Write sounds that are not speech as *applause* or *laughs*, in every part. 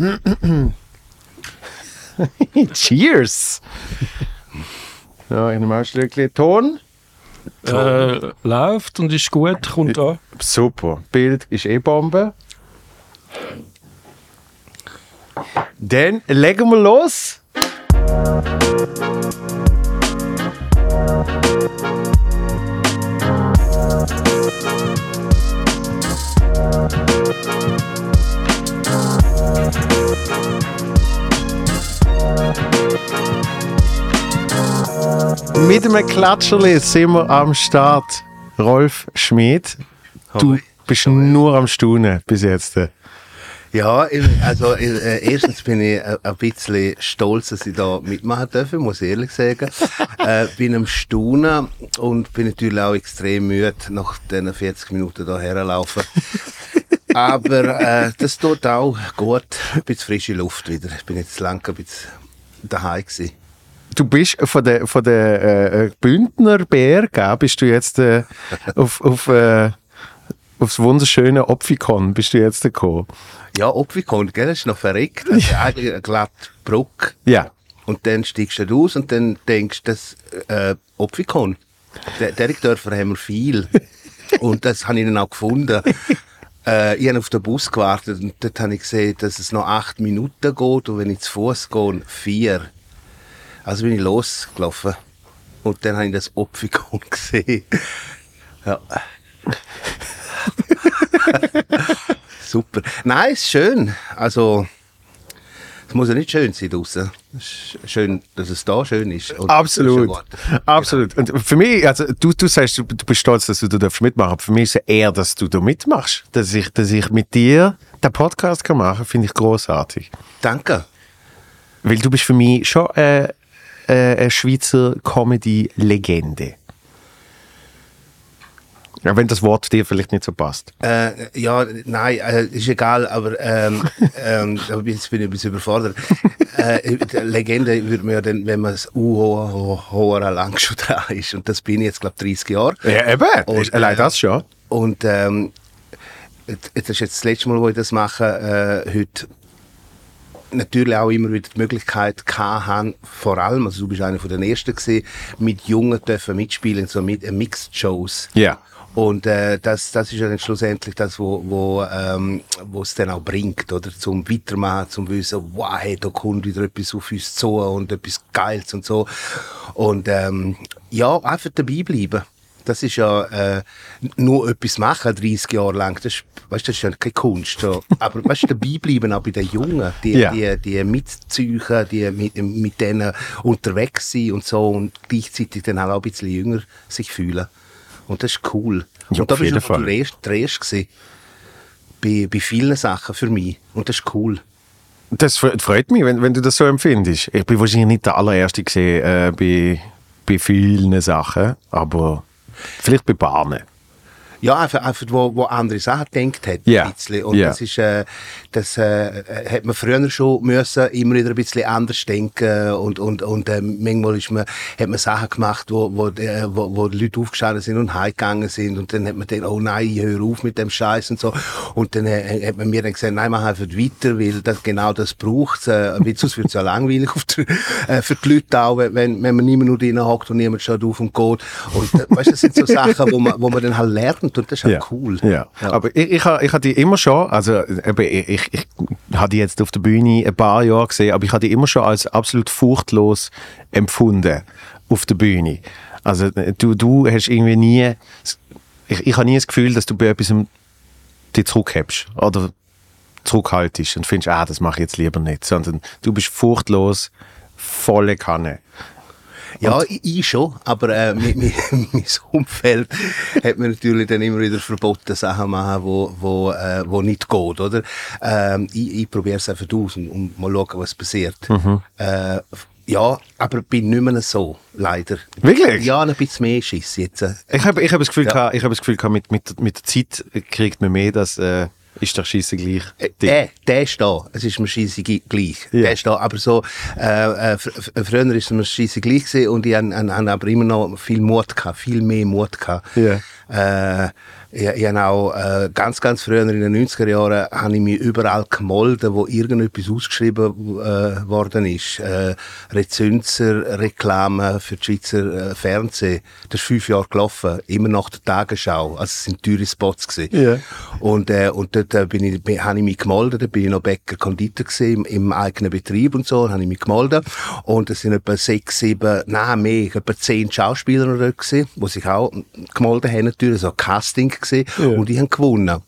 *laughs* Cheers! Ja, ich nehme auch ein Stückchen Ton. Äh, läuft und ist gut, kommt da. Super. Bild ist eh Bombe. Dann legen wir los. Mit einem Klatscherli sind wir am Start. Rolf Schmid, du bist nur am Staunen bis jetzt. Ja, also äh, erstens bin ich äh, ein bisschen stolz, dass ich da mitmachen darf, muss ich ehrlich sagen. *laughs* äh, bin am Staunen und bin natürlich auch extrem müde, nach diesen 40 Minuten da herlaufen. *laughs* Aber äh, das tut auch gut. Ein bisschen frische Luft wieder. Ich bin jetzt lang ein bisschen daheim gewesen. Du bist von der, von der äh, Bündner Berge, bist du jetzt äh, *laughs* auf, auf, äh, aufs wunderschöne Opfikon bist du jetzt gekommen. Ja, Opfikon, gell, das ist noch verreckt. Das ist eigentlich eine glatte Brücke. Ja. Und dann steigst du aus und dann denkst du, das äh, Opfikon. Der Dörfer haben wir viel. *laughs* und das habe ich dann auch gefunden. Äh, ich habe auf den Bus gewartet und dort habe ich gesehen, dass es noch acht Minuten geht und wenn ich zu Fuß gehe, vier. Also bin ich losgelaufen. Und dann habe ich das Opfikon *laughs* gesehen. Ja. *laughs* Super. Nein, ist schön. Also, es muss ja nicht schön sein draußen. Es ist schön, dass es da schön ist. Und Absolut. ist. Absolut. Und für mich, also du, du sagst, du, bist stolz, dass du da darfst mitmachen aber für mich ist es eher, dass du da mitmachst. Dass ich, dass ich mit dir den Podcast kann machen finde ich großartig. Danke. Weil du bist für mich schon äh, äh, eine Schweizer Comedy-Legende. Ja, wenn das Wort dir vielleicht nicht so passt. Äh, ja, nein, äh, ist egal, aber ähm, *laughs* ähm, jetzt bin ich ein bisschen überfordert. äh, Legende würde man ja dann, wenn man es hoher lang schon dran ist. Und das bin ich jetzt, glaube ich, 30 Jahre. Ja, eben. Und, Allein äh, das schon. Und ähm, das ist jetzt das letzte Mal, wo ich das mache, äh, heute natürlich auch immer wieder die Möglichkeit haben, vor allem, also du bist einer von den Ersten gewesen, mit Jungen dürfen mitspielen, so mit äh, Mixed Shows. Ja. Und äh, das, das ist ja dann schlussendlich das, wo, wo, ähm, wo es dann auch bringt, oder? Zum Weitermachen, zum Wissen, wow, hey, da kommt wieder etwas auf uns zu und etwas Geiles und so. Und ähm, ja, einfach dabei bleiben. Das ist ja äh, nur etwas machen, 30 Jahre lang. Das ist, weißt, das ist ja keine Kunst. So. *laughs* Aber weißt, dabei bleiben auch bei den Jungen, die, Ja. die, die mitziehen, die mit, mit denen unterwegs sind und so und gleichzeitig dann auch ein bisschen jünger sich fühlen. Und das ist cool. Ja, und da bist du Fall. der Erste, der Erste gewesen. Bei, bei vielen Sachen für mich. Und das ist cool. Das fre- freut mich, wenn, wenn du das so empfindest. Ich bin wahrscheinlich nicht der allererste gesehen äh, bei, bei vielen Sachen, aber vielleicht bei Bahnen. Ja, einfach, einfach wo, wo andere Sachen gedacht hat. Ja. Ein bisschen. Und Ja. das ist, äh, das äh, hat man früher schon müssen, immer wieder ein bisschen anders denken und, und, und äh, manchmal ist man, hat man Sachen gemacht, wo, wo, äh, wo, wo die Leute aufgestanden sind und heimgegangen sind und dann hat man gedacht, oh nein, hör auf mit dem Scheiß und so. Und dann äh, hat man mir dann gesagt, nein, mach einfach weiter, weil das, genau das braucht äh, weil sonst wird es ja *laughs* langweilig auf äh, für die Leute auch, wenn, wenn man niemand nur drin hockt und niemand schaut auf und geht. Und äh, weißt, das sind so Sachen, wo man, wo man dann halt lernt und das ist halt cool. Ja. Aber ich, ich, ich habe die immer schon, also ich, ich, ich habe die jetzt auf der Bühne ein paar Jahre gesehen, aber ich habe die immer schon als absolut furchtlos empfunden auf der Bühne. Also du, du hast irgendwie nie, ich, ich habe nie das Gefühl, dass du bei etwas dich zurückhebst oder zurückhaltest und findest, ah, das mache ich jetzt lieber nicht, sondern du bist furchtlos volle Kanne. Ja, ich, ich schon, aber äh, mein, mein, *laughs* mein Umfeld hat mir natürlich dann immer wieder verboten, Sachen zu machen, wo, wo, äh, wo nicht geht, oder? Ähm, ich ich probiere es einfach aus und, und mal schauen, was passiert. Äh, ja, aber bin nicht mehr so, leider. Wirklich? Ja, ein bisschen mehr Schiss jetzt. Ich habe ich hab das Gefühl, Ja. gehabt, ich habe das Gefühl gehabt, mit, mit, mit der Zeit kriegt man mehr, das äh, ist doch scheisse gleich. Äh, Der, der ist da. Es ist mir scheisse gi- gleich. Ja. Der ist da. Aber so, äh, äh, fr fr- früher ist es mir scheisse gleich gewesen und ich hab aber immer noch viel Mut gehabt, viel mehr Mut gehabt. Ja. Äh, ich, ich habe auch äh, ganz, ganz früher in den 90er Jahren habe ich mich überall gemolden, wo irgendetwas ausgeschrieben äh, worden ist. Äh, Rezünzer, Reklame für die Schweizer äh, Fernsehen. Das ist fünf Jahre gelaufen, immer nach der Tagesschau. Also es sind teure Spots gewesen. Ja. Und, äh, und dort äh, bin ich, bin, habe ich mich gemeldet, da bin ich noch Bäcker Konditor gewesen, im, im eigenen Betrieb und so, habe ich mich gemeldet. Und es sind etwa sechs, sieben, nein, mehr, etwa zehn Schauspieler noch dort gewesen, die sich auch gemeldet haben, natürlich, so Casting gewesen. Und die haben gewonnen.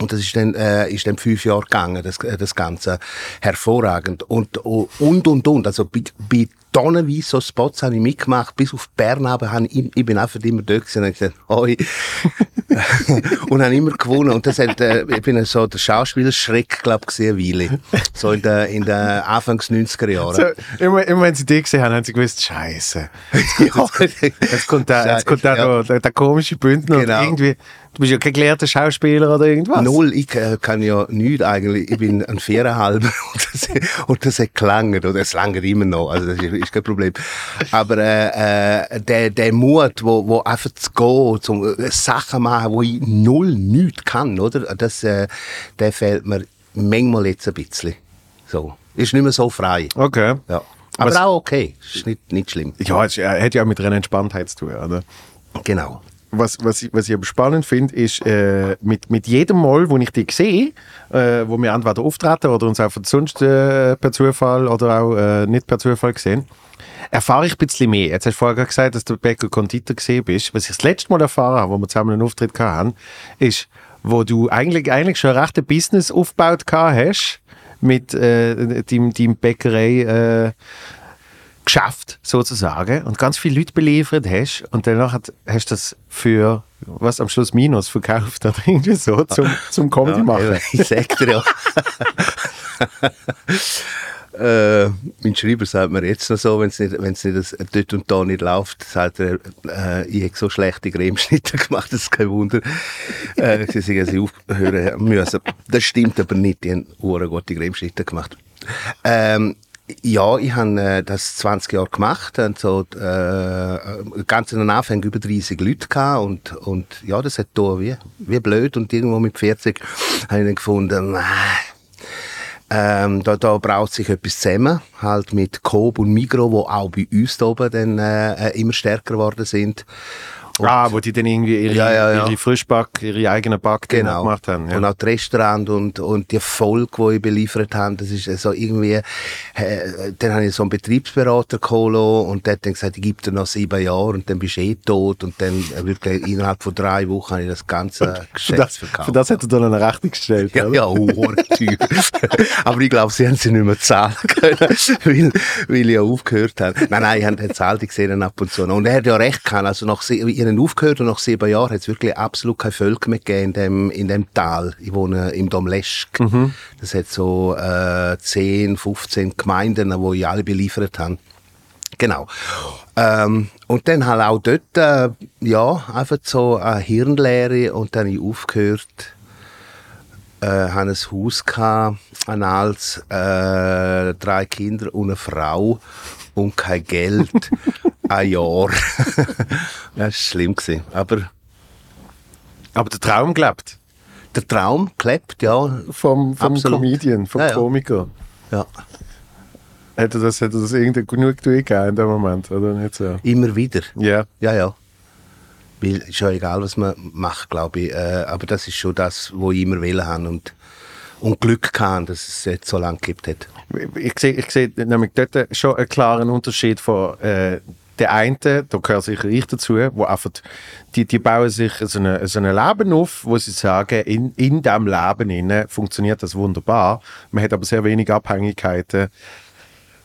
Und das ist dann, äh, ist dann fünf Jahre gegangen, das, äh, das Ganze. Hervorragend. Und, und, und, und. Also, bei, bei tonnenweise so Spots habe ich mitgemacht, bis auf Bern habe ich, ich bin einfach immer dort gewesen und habe gesagt, hoi. *laughs* und habe immer gewonnen. Und das hat, äh, ich bin so der Schauspielerschreck, glaube ich, eine Weile. So in den, in den Anfangs 90er Jahren. So, immer, immer wenn sie dich gesehen haben, haben sie gewusst, Scheiße. *laughs* Jetzt kommt der, jetzt kommt der, Ja. der, der komische Bündner Genau. und irgendwie, du bist ja kein gelehrter Schauspieler oder irgendwas. Null, ich äh, kann ja nichts eigentlich. Ich bin ein Viererhalber *laughs* und das, und das hat gelangt, oder es langt immer noch, also das ist, ist kein Problem. Aber äh, äh, der, der Mut, wo, wo einfach zu gehen, zum äh, Sachen machen, wo ich null nichts kann, oder? Das, äh, der fehlt mir manchmal jetzt ein bisschen. So. Ist nicht mehr so frei. Okay. Ja. Aber Was- auch okay. Ist nicht, nicht schlimm. Ja, es äh, hat ja auch mit einer Entspanntheit zu tun, oder? Genau. Was, was, was ich aber spannend finde, ist, äh, mit, mit jedem Mal, wo ich dich sehe, äh, wo wir entweder auftreten oder uns auch sonst äh, per Zufall oder auch äh, nicht per Zufall gesehen, erfahre ich ein bisschen mehr. Jetzt hast du vorher gesagt, dass du Bäcker Konditor gesehen bist. Was ich das letzte Mal erfahren habe, wo wir zusammen einen Auftritt hatten, ist, wo du eigentlich, eigentlich schon ein rechtes Business aufgebaut hast mit äh, deinem, deinem Bäckerei Geschäft sozusagen und ganz viele Leute beliefert hast und danach hat, hast du das für was am Schluss Minus verkauft oder irgendwie so zum, zum Comedy machen. eben, ich sag dir ja. *laughs* äh, mein Schreiber sagt mir jetzt noch so, wenn es nicht, wenn's nicht das, dort und da nicht läuft, sagt er, äh, ich habe so schlechte Cremeschnitte *laughs* gemacht, das ist kein Wunder. äh, sie sagen, sie aufhören müssen. Das stimmt aber nicht, die haben gute Cremeschnitte gemacht. Ähm, ja, ich habe äh, das 20 Jahre gemacht und so äh, ganz den Anfängen über 30 Leute gehabt und, und ja, das hat da wie, wie blöd und irgendwo mit 40 habe ich dann gefunden, äh, ähm, da, da braucht sich etwas zusammen, halt mit Coop und Migro, wo auch bei uns da oben dann äh, immer stärker geworden sind. Und- ah, wo die dann irgendwie ihre, Ja, ja, ja. ihre Frischback, ihre eigenen Back Genau. gemacht haben. Ja. Und auch das Restaurant und, und die Erfolg, die ich beliefert habe, das ist so irgendwie, äh, dann habe ich so einen Betriebsberater geholt und der hat dann gesagt, ich gebe dir noch sieben Jahre und dann bist du eh tot und dann äh, wirklich innerhalb von drei Wochen habe ich das ganze für, Geschäft das, verkauft. für das hat er dann eine Rechnung gestellt. Ja, oder? ja, teuer. *laughs* Aber ich glaube, sie haben sie nicht mehr zahlen können, *laughs* weil, weil ich ja aufgehört habe. Nein, nein, ich habe den Zahl gesehen ab und zu. Und er hat ja recht gehabt. Also nach, sie- habe aufgehört und nach sieben Jahren hat es wirklich absolut kein Völker mehr gegeben in dem, in dem Tal. Ich wohne im Domleschk. Das hat so äh, 10, 15 Gemeinden, wo ich alle beliefert habe. Genau. Ähm, und dann halt auch dort, äh, ja, einfach so eine Hirnlehre und dann habe ich aufgehört äh, haben ein Haus gehabt, ein altes, äh, drei Kinder und eine Frau und kein Geld. *laughs* ein Jahr. das war schlimm. Gewesen. Aber Aber der Traum gelebt. der Traum klebt, ja. Vom, vom Absolut. Comedian, vom Ja, ja. Komiker. ja. Hätte das, hätte das irgendwie genug gegeben in dem Moment, oder nicht so? Immer wieder. Ja. Ja, ja. Weil ist ja egal, was man macht, glaube ich. Äh, aber das ist schon das, was ich immer will haben und, und Glück kann, dass es jetzt so lange gibt hat. Ich sehe, ich sehe nämlich dort schon einen klaren Unterschied von äh, der einen, da gehört sicher ich dazu, wo einfach, die, die bauen sich so ein so eine Leben auf, wo sie sagen, in, in diesem Leben innen funktioniert das wunderbar. Man hat aber sehr wenig Abhängigkeiten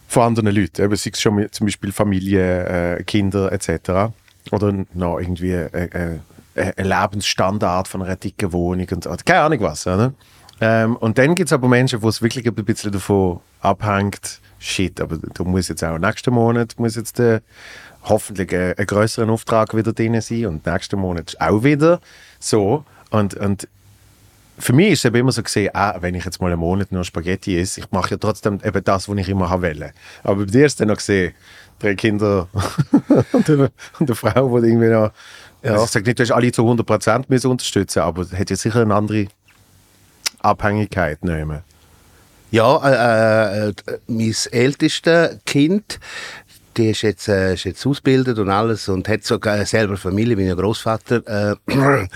von anderen Leuten. Eben, sei es schon mit, zum Beispiel Familie, äh, Kinder etc. Oder noch irgendwie äh, äh, ein Lebensstandard von einer dicken Wohnung und oder keine Ahnung was. Oder? Ähm, und dann gibt es aber Menschen, wo es wirklich ein bisschen davon abhängt, shit, aber da muss jetzt auch nächsten Monat muss jetzt äh, hoffentlich ein, ein größeren Auftrag wieder drin sein und nächsten Monat auch wieder so. Und, und für mich ist es immer so gesehen, ah, wenn ich jetzt mal einen Monat nur Spaghetti esse, ich mache ja trotzdem eben das, was ich immer haben wollte. Aber bei dir ist dann noch gesehen, drei Kinder *laughs* und, eine, und eine Frau, die irgendwie noch Ja. Also ich sage nicht, du hast alle zu 100% müssen unterstützen, aber es hat ja sicher eine andere Abhängigkeit nehmen. Ja, äh, äh, mein ältestes Kind, die ist jetzt, äh, ist jetzt ausgebildet und alles und hat sogar selber Familie, bin ja Großvater äh, *clears throat*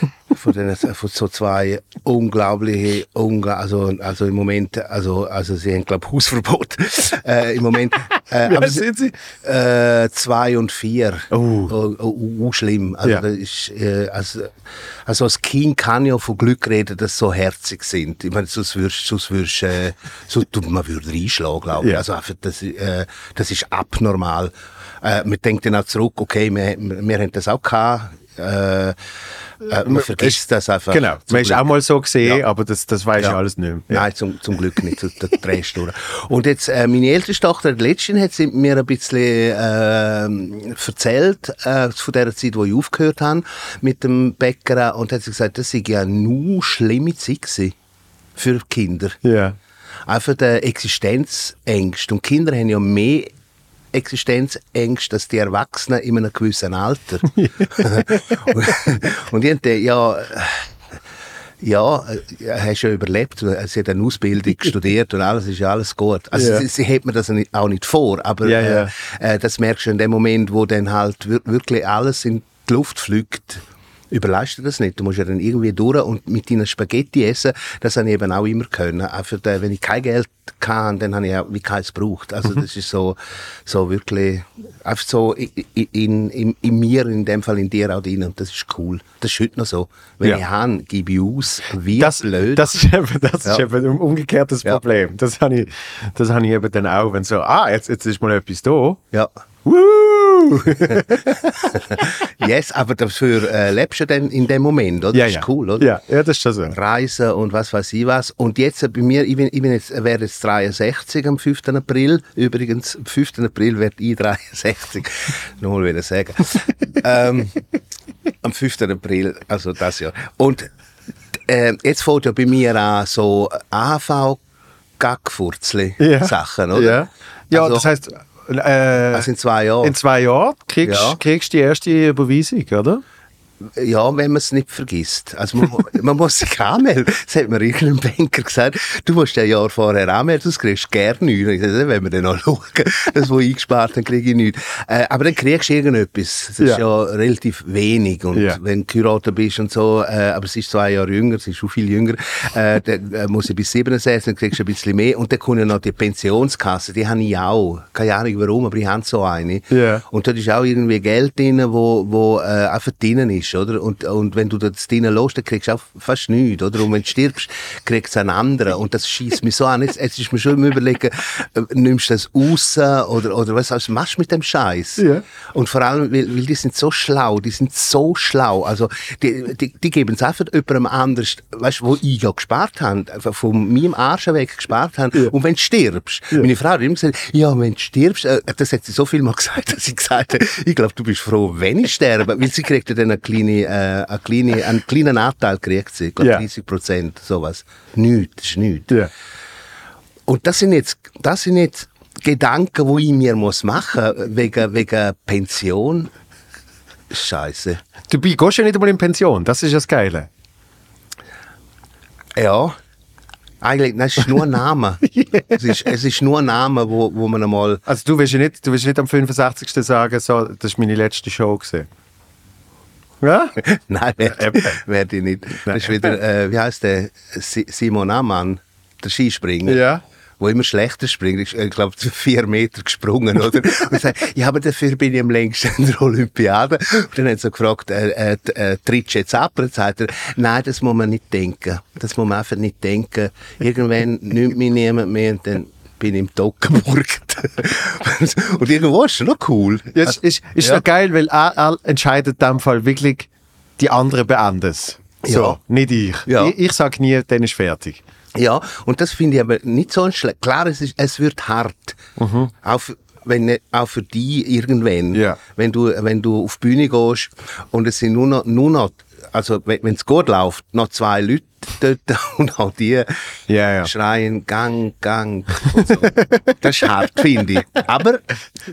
*laughs* von, den, von so zwei unglaubliche, ungla also, also im Moment, also, also sie haben glaube Hausverbot *laughs* äh, im Moment. Äh, aber sind sie? Äh, zwei und vier. Oh. Oh, oh, oh, schlimm. Also, Ja. das ist, äh, also, also als Kind kann ja von Glück reden, dass sie so herzig sind. Ich meine, sonst würdest, sonst würdest äh, so, man würde reinschlagen, glaube ich. Ja. Also einfach, das, äh, das ist abnormal. Äh, man denkt dann auch zurück, okay, wir, wir, wir haben das auch gehabt. Äh, äh, man vergisst das einfach. Genau, man ist Glück. auch mal so gesehen, Ja. aber das, das weiß ja. Ja. alles nicht mehr. Ja. Nein, zum, zum Glück nicht. Das, das drehst du. Und jetzt, äh, meine älteste Tochter, die letzte, hat sie mir ein bisschen äh, erzählt, äh, von der Zeit, wo ich aufgehört habe mit dem Bäcker. Und hat sie gesagt, das sei ja nur schlimme Zeit gewesen für Kinder. Ja. Einfach der Existenzängste. Und Kinder haben ja mehr Existenzängste als die Erwachsenen in einem gewissen Alter. *laughs* *laughs* und, ich dachte, ja, ja, äh, hast ja überlebt. Sie hat eine Ausbildung *laughs* studiert und alles ist ja alles gut. Also Ja. sie, sie hat mir das auch nicht vor, aber Ja, ja. Äh, äh, das merkst du in dem Moment, wo dann halt wir- wirklich alles in die Luft fliegt. Überleist du das nicht. Du musst ja dann irgendwie durch und mit deinen Spaghetti essen, das habe ich eben auch immer können. Einfach, äh, wenn ich kein Geld kann, dann habe ich auch wie keins gebraucht. Also Mhm. das ist so, so wirklich, einfach so in, in, in, in mir, in dem Fall in dir auch drin. Und das ist cool. Das ist heute noch so. Wenn Ja. ich habe, gebe ich aus, wie Das, blöd. das ist eben, das ist Ja. eben ein umgekehrtes Ja. Problem. Das habe ich, das habe ich eben dann auch, wenn so, ah, jetzt, jetzt ist mal etwas da. ja. Woo! *laughs* Yes, aber dafür äh, lebst du dann in dem Moment, oder? ja, das ja. ist cool, oder? Ja, ja, das ist schon so. Reisen und was weiß ich was. Und jetzt äh, bei mir, ich, bin, ich bin jetzt, werde jetzt 63 am 5. April. Übrigens, am 5. April werde ich 63. Nochmal wieder sagen. ähm, am 5. April, also das Jahr. Und äh, jetzt fängt ja bei mir an so AHV Gackfurzli Ja. Sachen, oder? Ja, ja Also- das heißt, äh, Also in zwei Jahren. in zwei Jahren kriegst Ja. kriegst du die erste Überweisung, oder? Ja, wenn man es nicht vergisst. Also man, *laughs* man muss sich anmelden. Das hat mir irgendein Banker gesagt. Du musst ein Jahr vorher anmelden, sonst kriegst du gerne nichts. Ich sage, wenn wir dann noch *laughs* schauen, das, was ich eingespart habe, kriege ich nichts. Äh, aber dann kriegst du irgendetwas. Das ist Ja. ja relativ wenig. Und Ja. wenn du geheiratet bist und so, äh, aber es ist zwei Jahre jünger, es ist schon viel jünger, äh, dann äh, muss ich bis 67, dann kriegst du ein bisschen mehr. Und dann kommt ja noch die Pensionskasse, die habe ich auch. Keine Ahnung warum, aber ich habe so eine. Ja. Und dort ist auch irgendwie Geld drin, wo, wo äh, einfach drin ist, oder? Und, und wenn du das drin lässt, dann kriegst du auch fast nichts, oder? Und wenn du stirbst, kriegst du einen anderen. Und das schießt mich so an. Jetzt, jetzt ist mir schon im Überlegen, äh, nimmst du das raus oder, oder was, was machst du mit dem Scheiß? Ja. Und vor allem, weil, weil die sind so schlau, die sind so schlau. Also, die, die, die geben es einfach jemandem anders, weißt du, wo ich ja gespart habe, von meinem Arsch weg gespart habe. Und wenn du stirbst, meine Frau hat immer gesagt, ja, wenn du stirbst, äh, das hat sie so viel mal *laughs* gesagt, dass ich gesagt habe, ich glaube, du bist froh, wenn ich sterbe, weil sie kriegt ja dann eine kleine, äh, eine kleine, einen kleinen Anteil kriegt sie, ich glaube Ja. 30 Prozent, sowas. Nichts, das ist nichts. Ja. Und das sind jetzt, das sind jetzt Gedanken, die ich mir muss machen wegen, wegen Pension. Scheiße. Du gehst ja nicht einmal in Pension, das ist das Geile. Ja. Eigentlich, es ist nur ein Name. *laughs* es, ist, es ist nur ein Name, wo, wo man einmal. Also du willst ja nicht, du willst nicht am 65. sagen, so, das ist meine letzte Show gewesen. Ja? *laughs* Nein, werde werd ich nicht. Das ist wieder, äh, wie heißt der? Si- Simon Amann, der Skispringer. Ja. Wo immer schlechter springt. Ich, ich glaube, *laughs* vier Meter gesprungen, oder? *laughs* Und sagt, ja, aber dafür bin ich am längsten in der Olympiade. Und dann hat sie gefragt, äh, äh, äh, trittst du jetzt ab? Und sagt er, nein, das muss man nicht denken. Das muss man einfach nicht denken. Irgendwann nimmt mich niemand mehr und dann bin im Tod geburgt. *laughs* und irgendwo ist es noch cool. Ja, ist, ist, ist Ja. noch geil, weil er, er entscheidet in dem Fall wirklich, die anderen beenden es. So, Ja. nicht ich. Ja. Ich, ich sage nie, dann ist fertig. Ja, und das finde ich aber nicht so schlecht. Klar, es, ist, es wird hart. Auch, für, wenn, auch für die irgendwann. Ja. Wenn, du, wenn du auf die Bühne gehst und es sind nur noch, nur noch also wenn es gut läuft, noch zwei Leute dort *laughs* und auch die Ja, ja. schreien Gang, Gang so. das ist hart, finde ich. Aber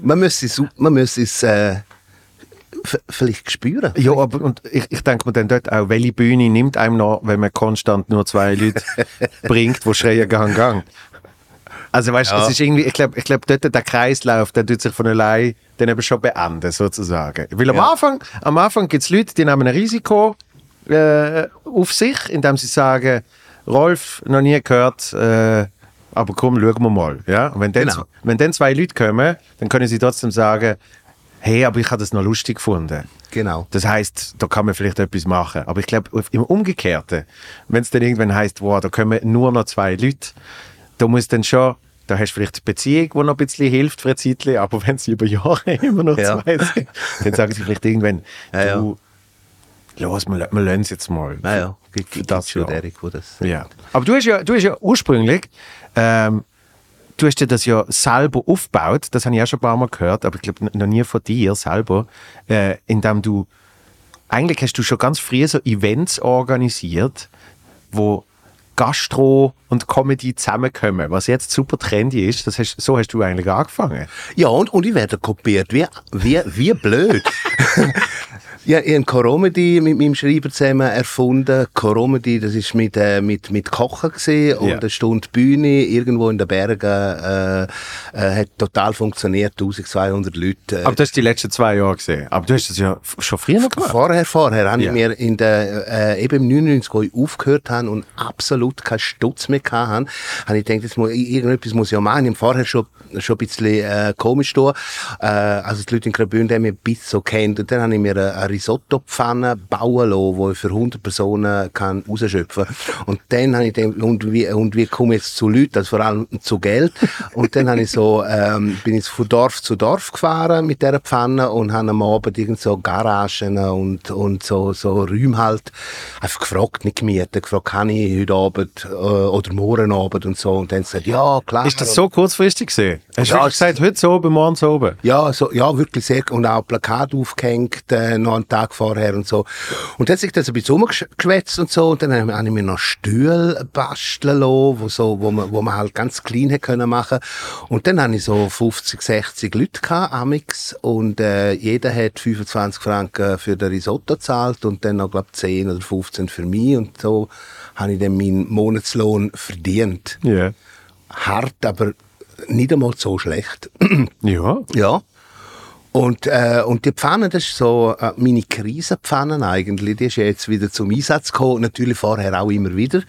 man muss es, man muss es äh, vielleicht spüren. Ja, aber und ich, ich denke mir dann dort auch, welche Bühne nimmt einem noch, wenn man konstant nur zwei Leute *laughs* bringt, die schreien Gang, Gang. Also weißt du, Ja. es ist irgendwie, ich glaube, ich glaub, dort der Kreislauf, der tut sich von allein dann eben schon beenden, sozusagen. Weil am Ja. Anfang, am Anfang gibt es Leute, die nehmen ein Risiko äh, auf sich, indem sie sagen, Rolf, noch nie gehört, äh, aber komm, schauen wir mal. Ja? Und wenn dann, Genau. wenn dann zwei Leute kommen, dann können sie trotzdem sagen, hey, aber ich habe das noch lustig gefunden. Genau. Das heißt, da kann man vielleicht etwas machen. Aber ich glaube, im Umgekehrten, wenn es dann irgendwann heißt, wow, da kommen nur noch zwei Leute, da muss dann schon, da hast du vielleicht eine Beziehung, die noch ein bisschen hilft für eine Zeit, aber wenn sie über Jahre *laughs* immer noch Ja. zwei sind, dann sagen sie vielleicht irgendwann, Ja, ja. du, los, wir, wir lassen es jetzt mal. Naja, gibt, Für gibt das schon. Derek, wo das... Ja. Aber du hast ja, du hast ja ursprünglich, ähm, du hast ja das ja selber aufgebaut, das habe ich auch schon ein paar Mal gehört, aber ich glaube noch nie von dir selber, äh, indem du, eigentlich hast du schon ganz früh so Events organisiert, wo Gastro und Comedy zusammenkommen, was jetzt super trendy ist, das hast, so hast du eigentlich angefangen. Ja, und, und ich werde kopiert. Wie, wie, wie blöd. *laughs* ja, ich habe Coromedy mit meinem Schreiber zusammen erfunden. Coromedy, das ist mit, äh, mit, mit Kochen gesehen und Ja. eine Stunde Bühne irgendwo in den Bergen. Äh, äh, hat total funktioniert, 1200 Leute. Äh, Aber das hast du die letzten zwei Jahre gesehen. Aber du hast das ja schon früher gemacht. Vorher, vorher habe Ja. ich mir in der, äh, eben im 99, wo ich aufgehört habe und absolut keinen Stutz mehr hatte, habe ich gedacht, jetzt muss, irgendetwas muss ich ja machen. Ich habe vorher schon, schon ein bisschen äh, komisch da. Äh, also die Leute in Graubünden haben mich ein bisschen so kennt. Und dann habe ich mir eine Risotto-Pfanne bauen lassen, die ich für 100 Personen kann rausschöpfen kann. Und dann habe ich gedacht, und wie, und wie komme ich jetzt zu Leuten, also vor allem zu Geld. Und dann habe ich so, ähm, bin ich von Dorf zu Dorf gefahren mit dieser Pfanne und habe am Abend irgend so Garagen und, und so, so Räume halt einfach gefragt, nicht gemietet, gefragt, kann ich heute Abend äh, oder morgen Abend und so. Und dann gesagt, ja, klar. Ist das so kurzfristig gesehen? Hast du Ja, gesagt, heute so oben, morgen so oben? Ja, so, ja, wirklich sehr. Und auch Plakat aufgehängt, äh, noch einen Tag vorher und so. Und dann hat sich das ein bisschen umgeschwätzt und so. Und dann habe ich mir noch Stühle basteln lassen, wo, so, wo, man, wo man halt ganz hätte können machen Und dann habe ich so 50, 60 Leute gehabt, amix. Und äh, jeder hat 25 Franken für den Risotto gezahlt und dann noch, glaube 10 oder 15 für mich. Und so habe ich dann meinen Monatslohn verdient. Ja. Hart, aber nicht einmal so schlecht. Ja. Ja. Und, äh, und die Pfanne, das ist so äh, meine Krisenpfanne eigentlich. Die ist jetzt wieder zum Einsatz gekommen. Natürlich vorher auch immer wieder.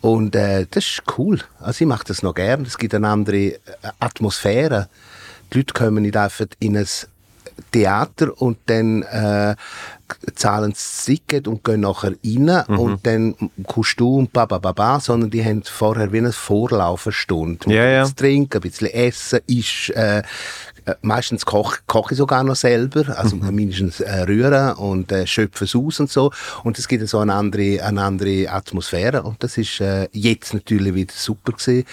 Und äh, das ist cool. Also ich mache das noch gern. Es gibt eine andere äh, Atmosphäre. Die Leute kommen nicht einfach in ein Theater und dann äh, zahlen das Ticket und gehen nachher rein Mhm. und dann kommst du und ba, ba, ba, ba, sondern die haben vorher wie eine Vorlaufenstunde. Ja, ja. Ein bisschen trinken, ein bisschen essen, ist, äh, äh, meistens koche koch ich sogar noch selber, also Mhm. mindestens äh, rühren und äh, schöpfen es aus und so. Und es gibt so eine andere, eine andere Atmosphäre und das ist äh, jetzt natürlich wieder super gewesen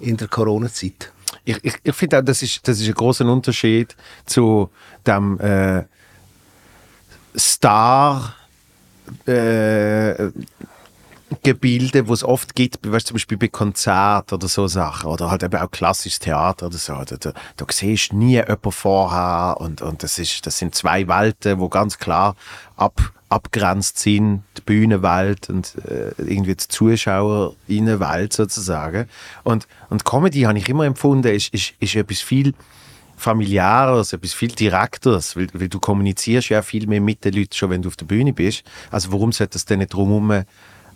in der Corona-Zeit. Ich, ich, ich finde auch, das ist, das ist ein großer Unterschied zu dem äh, Star äh, Gebilde, wo es oft gibt, weißt, zum Beispiel bei Konzerten oder so Sachen, oder halt eben auch klassisches Theater oder so. Da, da, da siehst du nie jemanden vorher und, und das, ist, das sind zwei Welten, wo ganz klar ab, abgrenzt sind, die Bühnenwelt und äh, irgendwie die Zuschauerinnenwelt sozusagen. Und, und Comedy habe ich immer empfunden, ist, ist, ist etwas viel familiäres, etwas viel direkteres, weil, weil du kommunizierst ja viel mehr mit den Leuten schon, wenn du auf der Bühne bist. Also warum sollte das denn nicht drumherum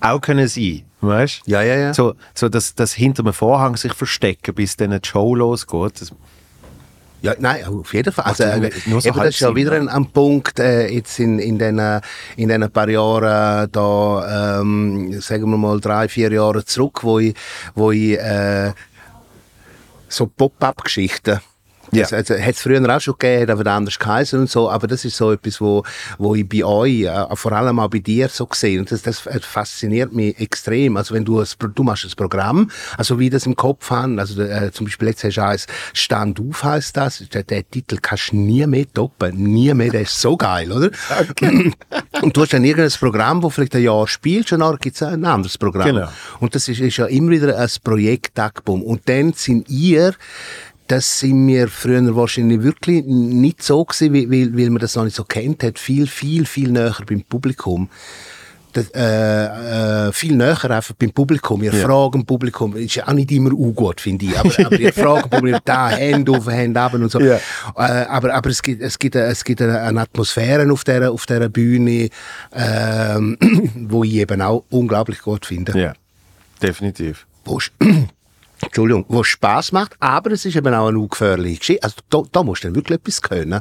auch können sein, weißt? Ja, ja, ja. So, so dass das hinter einem Vorhang sich verstecken, bis dann die Show losgeht. Das, Ja, nein, auf jeden Fall. Also, äh, nur so eben, das ist ja wieder ein, ein Punkt äh, jetzt in, in den in den paar Jahren da, ähm, sagen wir mal drei, vier Jahre zurück, wo ich, wo ich äh, so Pop-up-Geschichten Ja. Das, also, hat es früher auch schon gegeben, aber anders geheißen und so, aber das ist so etwas, wo, wo ich bei euch, äh, vor allem auch bei dir so gesehen, und das, das fasziniert mich extrem. Also wenn du, ein, du machst ein Programm, also wie ich das im Kopf haben, also äh, zum Beispiel jetzt hast du eins, Stand auf heisst das, der, der Titel kannst du nie mehr toppen, nie mehr, der ist so geil, oder? *laughs* und du hast dann irgendein Programm, wo vielleicht ein Jahr spielst und dann gibt es ein anderes Programm. Genau. Und das ist, ist ja immer wieder ein Projekt Tagbum. Und dann sind ihr das sind wir früher wahrscheinlich wirklich nicht so gewesen, weil, weil, man das noch nicht so kennt hat. Viel, viel, viel näher beim Publikum. Das, äh, äh, viel näher einfach beim Publikum. Ihr Ja. fragen im Publikum, ist ja auch nicht immer gut, finde ich, aber, aber ihr *laughs* fragen im Publikum, da, Hände auf, Hände ab und so. Ja. Äh, aber, aber es gibt, es gibt, es gibt eine, eine Atmosphäre auf dieser, auf dieser Bühne, ähm, *clears throat* wo ich eben auch unglaublich gut finde Ja, definitiv. wo, *clears throat* Entschuldigung, wo Spaß macht, aber es ist eben auch eine ungefährliche Geschichte. Also da, da musst du dann wirklich etwas können.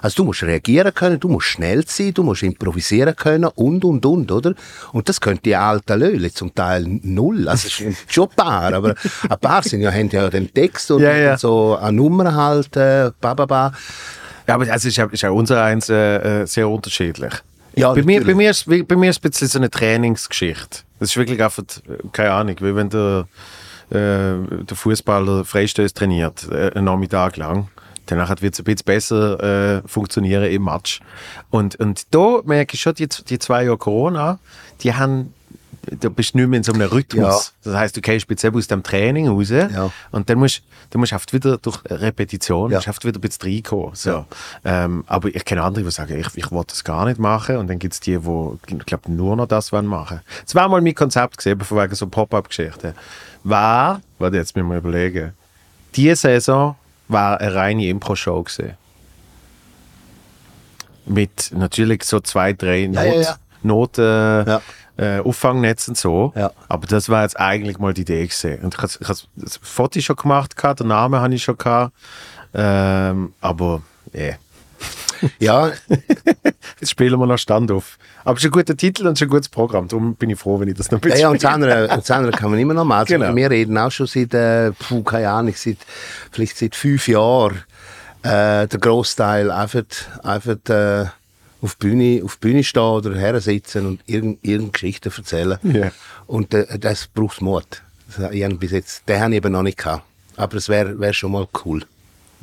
Also du musst reagieren können, du musst schnell sein, du musst improvisieren können und, und, und, oder? Und das können die alten Löhle zum Teil null. Also es sind schon ein paar, aber ein paar sind ja, haben ja den Text und, Ja, ja. und so eine Nummer halt, äh, ba, ba, ba. Ja, aber also ist, ja- ist ja unser eins äh, äh, sehr unterschiedlich. Ja, bei, mir, bei, mir ist, bei mir ist es ein bisschen so eine Trainingsgeschichte. Das ist wirklich einfach, äh, keine Ahnung, wie wenn äh, der Fußballer Freistöß trainiert, äh, einen Nachmittag lang. Danach wird es ein bisschen besser äh, funktionieren im Match. Und, und da merke ich schon, die, die zwei Jahre Corona, die haben, da bist du nicht mehr in so einem Rhythmus. Ja. Das heißt, du gehst speziell aus dem Training raus Ja. und dann musst du musst oft wieder durch Repetition, Ja. oft wieder ein bisschen reinkommen. So. Ähm, aber ich kenne andere, die sagen, ich, ich will das gar nicht machen. Und dann gibt es die, die ich glaube, nur noch das wollen machen. Das war mal mein Konzept gesehen, von wegen so Pop-Up-Geschichten. War, warte, jetzt müssen wir überlegen, diese Saison war eine reine Impro-Show. Mit natürlich so zwei, drei Not, ja, ja. Noten, Ja. äh, Auffangnetz und so. Aber das war jetzt eigentlich mal die Idee gesehen. Und ich habe das Foto schon gemacht, gehabt, den Namen habe ich schon gehabt. Ähm, aber yeah. *laughs* Ja, jetzt spielen wir noch Standoff. Aber es ist ein guter Titel und es ist ein gutes Programm. Darum bin ich froh, wenn ich das noch ein Ja, bisschen ja, und das andere, und das andere kann man immer noch machen. Genau. Wir reden auch schon seit, äh, puh, keine Ahnung, seit, vielleicht seit fünf Jahren, äh, der Großteil einfach, einfach äh, auf die Bühne, auf die Bühne stehen oder her sitzen und irgendeine irgend Geschichte erzählen. Ja. Und äh, das braucht Mut. Das, ich bis jetzt, den habe ich eben noch nicht gehabt. Aber es wäre wär schon mal cool.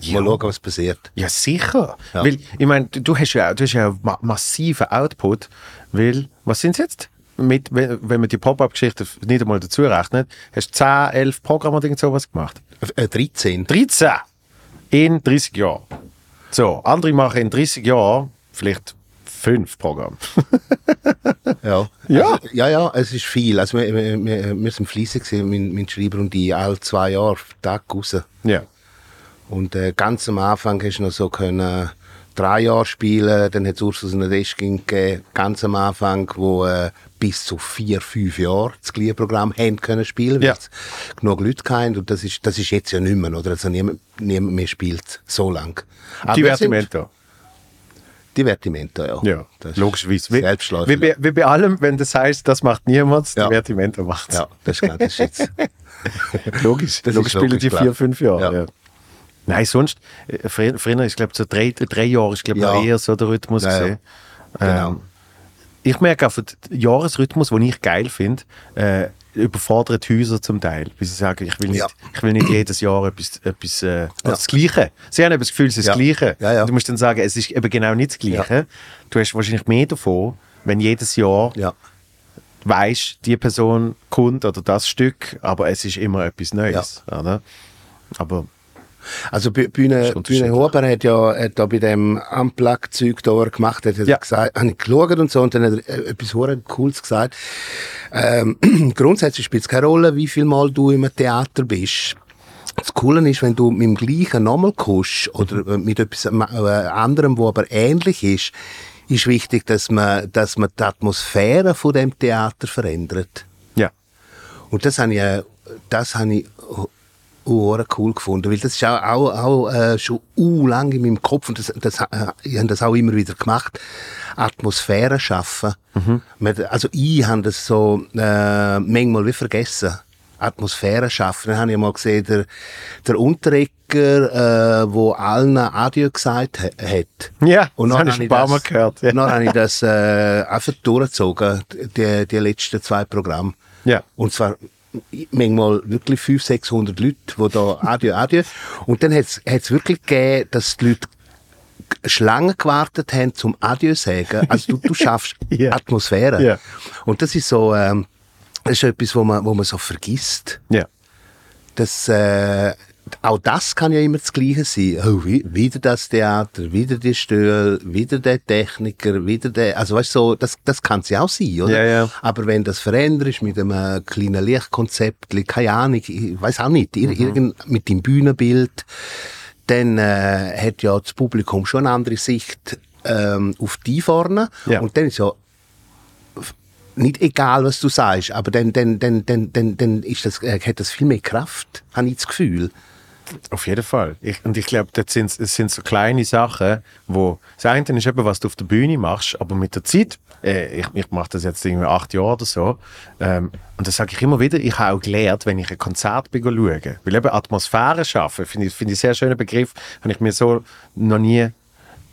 Ja. Mal schauen, was passiert. Ja, sicher. Ja. Weil, ich meine, du, hast ja, du hast ja ma massiven Output, weil, was sind jetzt? Mit, wenn man die Pop-Up-Geschichte nicht einmal dazu rechnet, hast du 10, 11 Programme oder irgend sowas gemacht. Äh, 13. 13 in 30 Jahren. So, andere machen in 30 Jahren vielleicht fünf Programme. *laughs* Ja. Ja. Also, ja, ja, es ist viel. Also wir, wir, wir, sind gewesen, mein, mein Schreiber und ich, alle zwei Jahre Tag raus. ja. Und äh, ganz am Anfang hast du noch so können drei Jahre spielen, dann hat es Ursus und Deschkin gegeben, ganz am Anfang, wo äh, bis zu vier, fünf Jahre das gleiche Programm haben können spielen, weil es genug Leute hatten. Und das ist, das ist jetzt ja nicht mehr, oder? Also niemand, niemand mehr spielt so lang. Aber Divertimento. Divertimento, ja. Ja, Das ist logischerweise. Wie, Selbstläufer. wie, bei- wie bei allem, wenn das heißt, das macht niemand, Ja. Divertimento macht Ja, das ist klar, das ist jetzt. *laughs* Logisch, Das logisch ist spielen logisch, die klar. vier, fünf Jahre. Ja. Ja. Nein, sonst, äh, früher, früher ist glaube so drei, drei Jahre ist glaube Ja. noch eher so der Rhythmus Ja, ja. gesehen. Genau. Ähm, ich merke einfach, der Jahresrhythmus, den ich geil finde, äh, überfordert Häuser zum Teil. Weil sie sagen, ich will nicht, Ja. ich will nicht jedes Jahr etwas, etwas äh, das Gleiche. Sie haben das Gefühl, es ist Ja. das Gleiche. Ja, ja. Und Du musst dann sagen, es ist eben genau nicht das Gleiche. Du hast wahrscheinlich mehr davon, wenn jedes Jahr Ja. weißt, die Person kommt oder das Stück, aber es ist immer etwas Neues. Oder? Aber Also Bü- Bühne. Bühne Huber hat ja hat da bei dem Unplugged-Zeug da, gemacht hat, Ja. gesagt, habe ich geschaut und so, und dann hat er äh, etwas hure Cooles gesagt. Ähm, *clears throat* grundsätzlich spielt es keine Rolle, wie viel Mal du im Theater bist. Das Coole ist, wenn du mit dem gleichen Namen kommst oder mit etwas äh, anderem, wo aber ähnlich ist, ist wichtig, dass man, dass man die Atmosphäre von dem Theater verändert. ja, Und das habe ich, äh, das habe ich uh, cool gefunden, weil das ist auch, auch, auch äh, schon uh, lang in meinem Kopf und das, das, äh, ich habe das auch immer wieder gemacht, Atmosphäre schaffen. Man- Also ich habe das so äh, manchmal wie vergessen. Atmosphäre schaffen. Dann habe ich mal gesehen, der, der Unterrecker, äh, wo allen Adieu gesagt ha- hat. Ja, und das habe ich ein paar Mal gehört, ja. Dann habe ich das äh, einfach durchgezogen, die, die letzten zwei Programme. Ja. Und zwar manchmal wirklich 500, 600 Leute, die da *laughs* Adieu, Adieu. Und dann hat es wirklich gegeben, dass die Leute Schlangen gewartet haben zum Adieu sagen. Also du, du *laughs* schaffst Ja. Atmosphäre. Ja. Und das ist so, ähm, das ist etwas, wo man, wo man so vergisst. ja. Das, äh, auch das kann ja immer das Gleiche sein. Oh, wie, wieder das Theater, wieder die Stühle, wieder der Techniker, wieder der, also weißt du, so, das, das kann es ja auch sein, oder? Ja, ja. Aber wenn das verändert ist mit einem kleinen Lichtkonzept, keine Ahnung, ich weiß auch nicht, ir- irgend, mit dem Bühnenbild, dann äh, hat ja das Publikum schon eine andere Sicht ähm, auf die vorne. Ja. Und dann ist ja nicht egal, was du sagst, aber dann, dann, dann, dann, dann, dann ist das, äh, hat das viel mehr Kraft, habe ich das Gefühl. Auf jeden Fall. Ich, und ich glaube, das sind, es sind so kleine Sachen, wo das eine ist eben, was du auf der Bühne machst, aber mit der Zeit, äh, ich, ich mache das jetzt irgendwie acht Jahre oder so, ähm, und das sage ich immer wieder, ich habe auch gelernt, wenn ich ein Konzert bin, schaue, weil eben Atmosphäre schaffen, finde ich, finde ich einen sehr schönen Begriff, habe ich mir so noch nie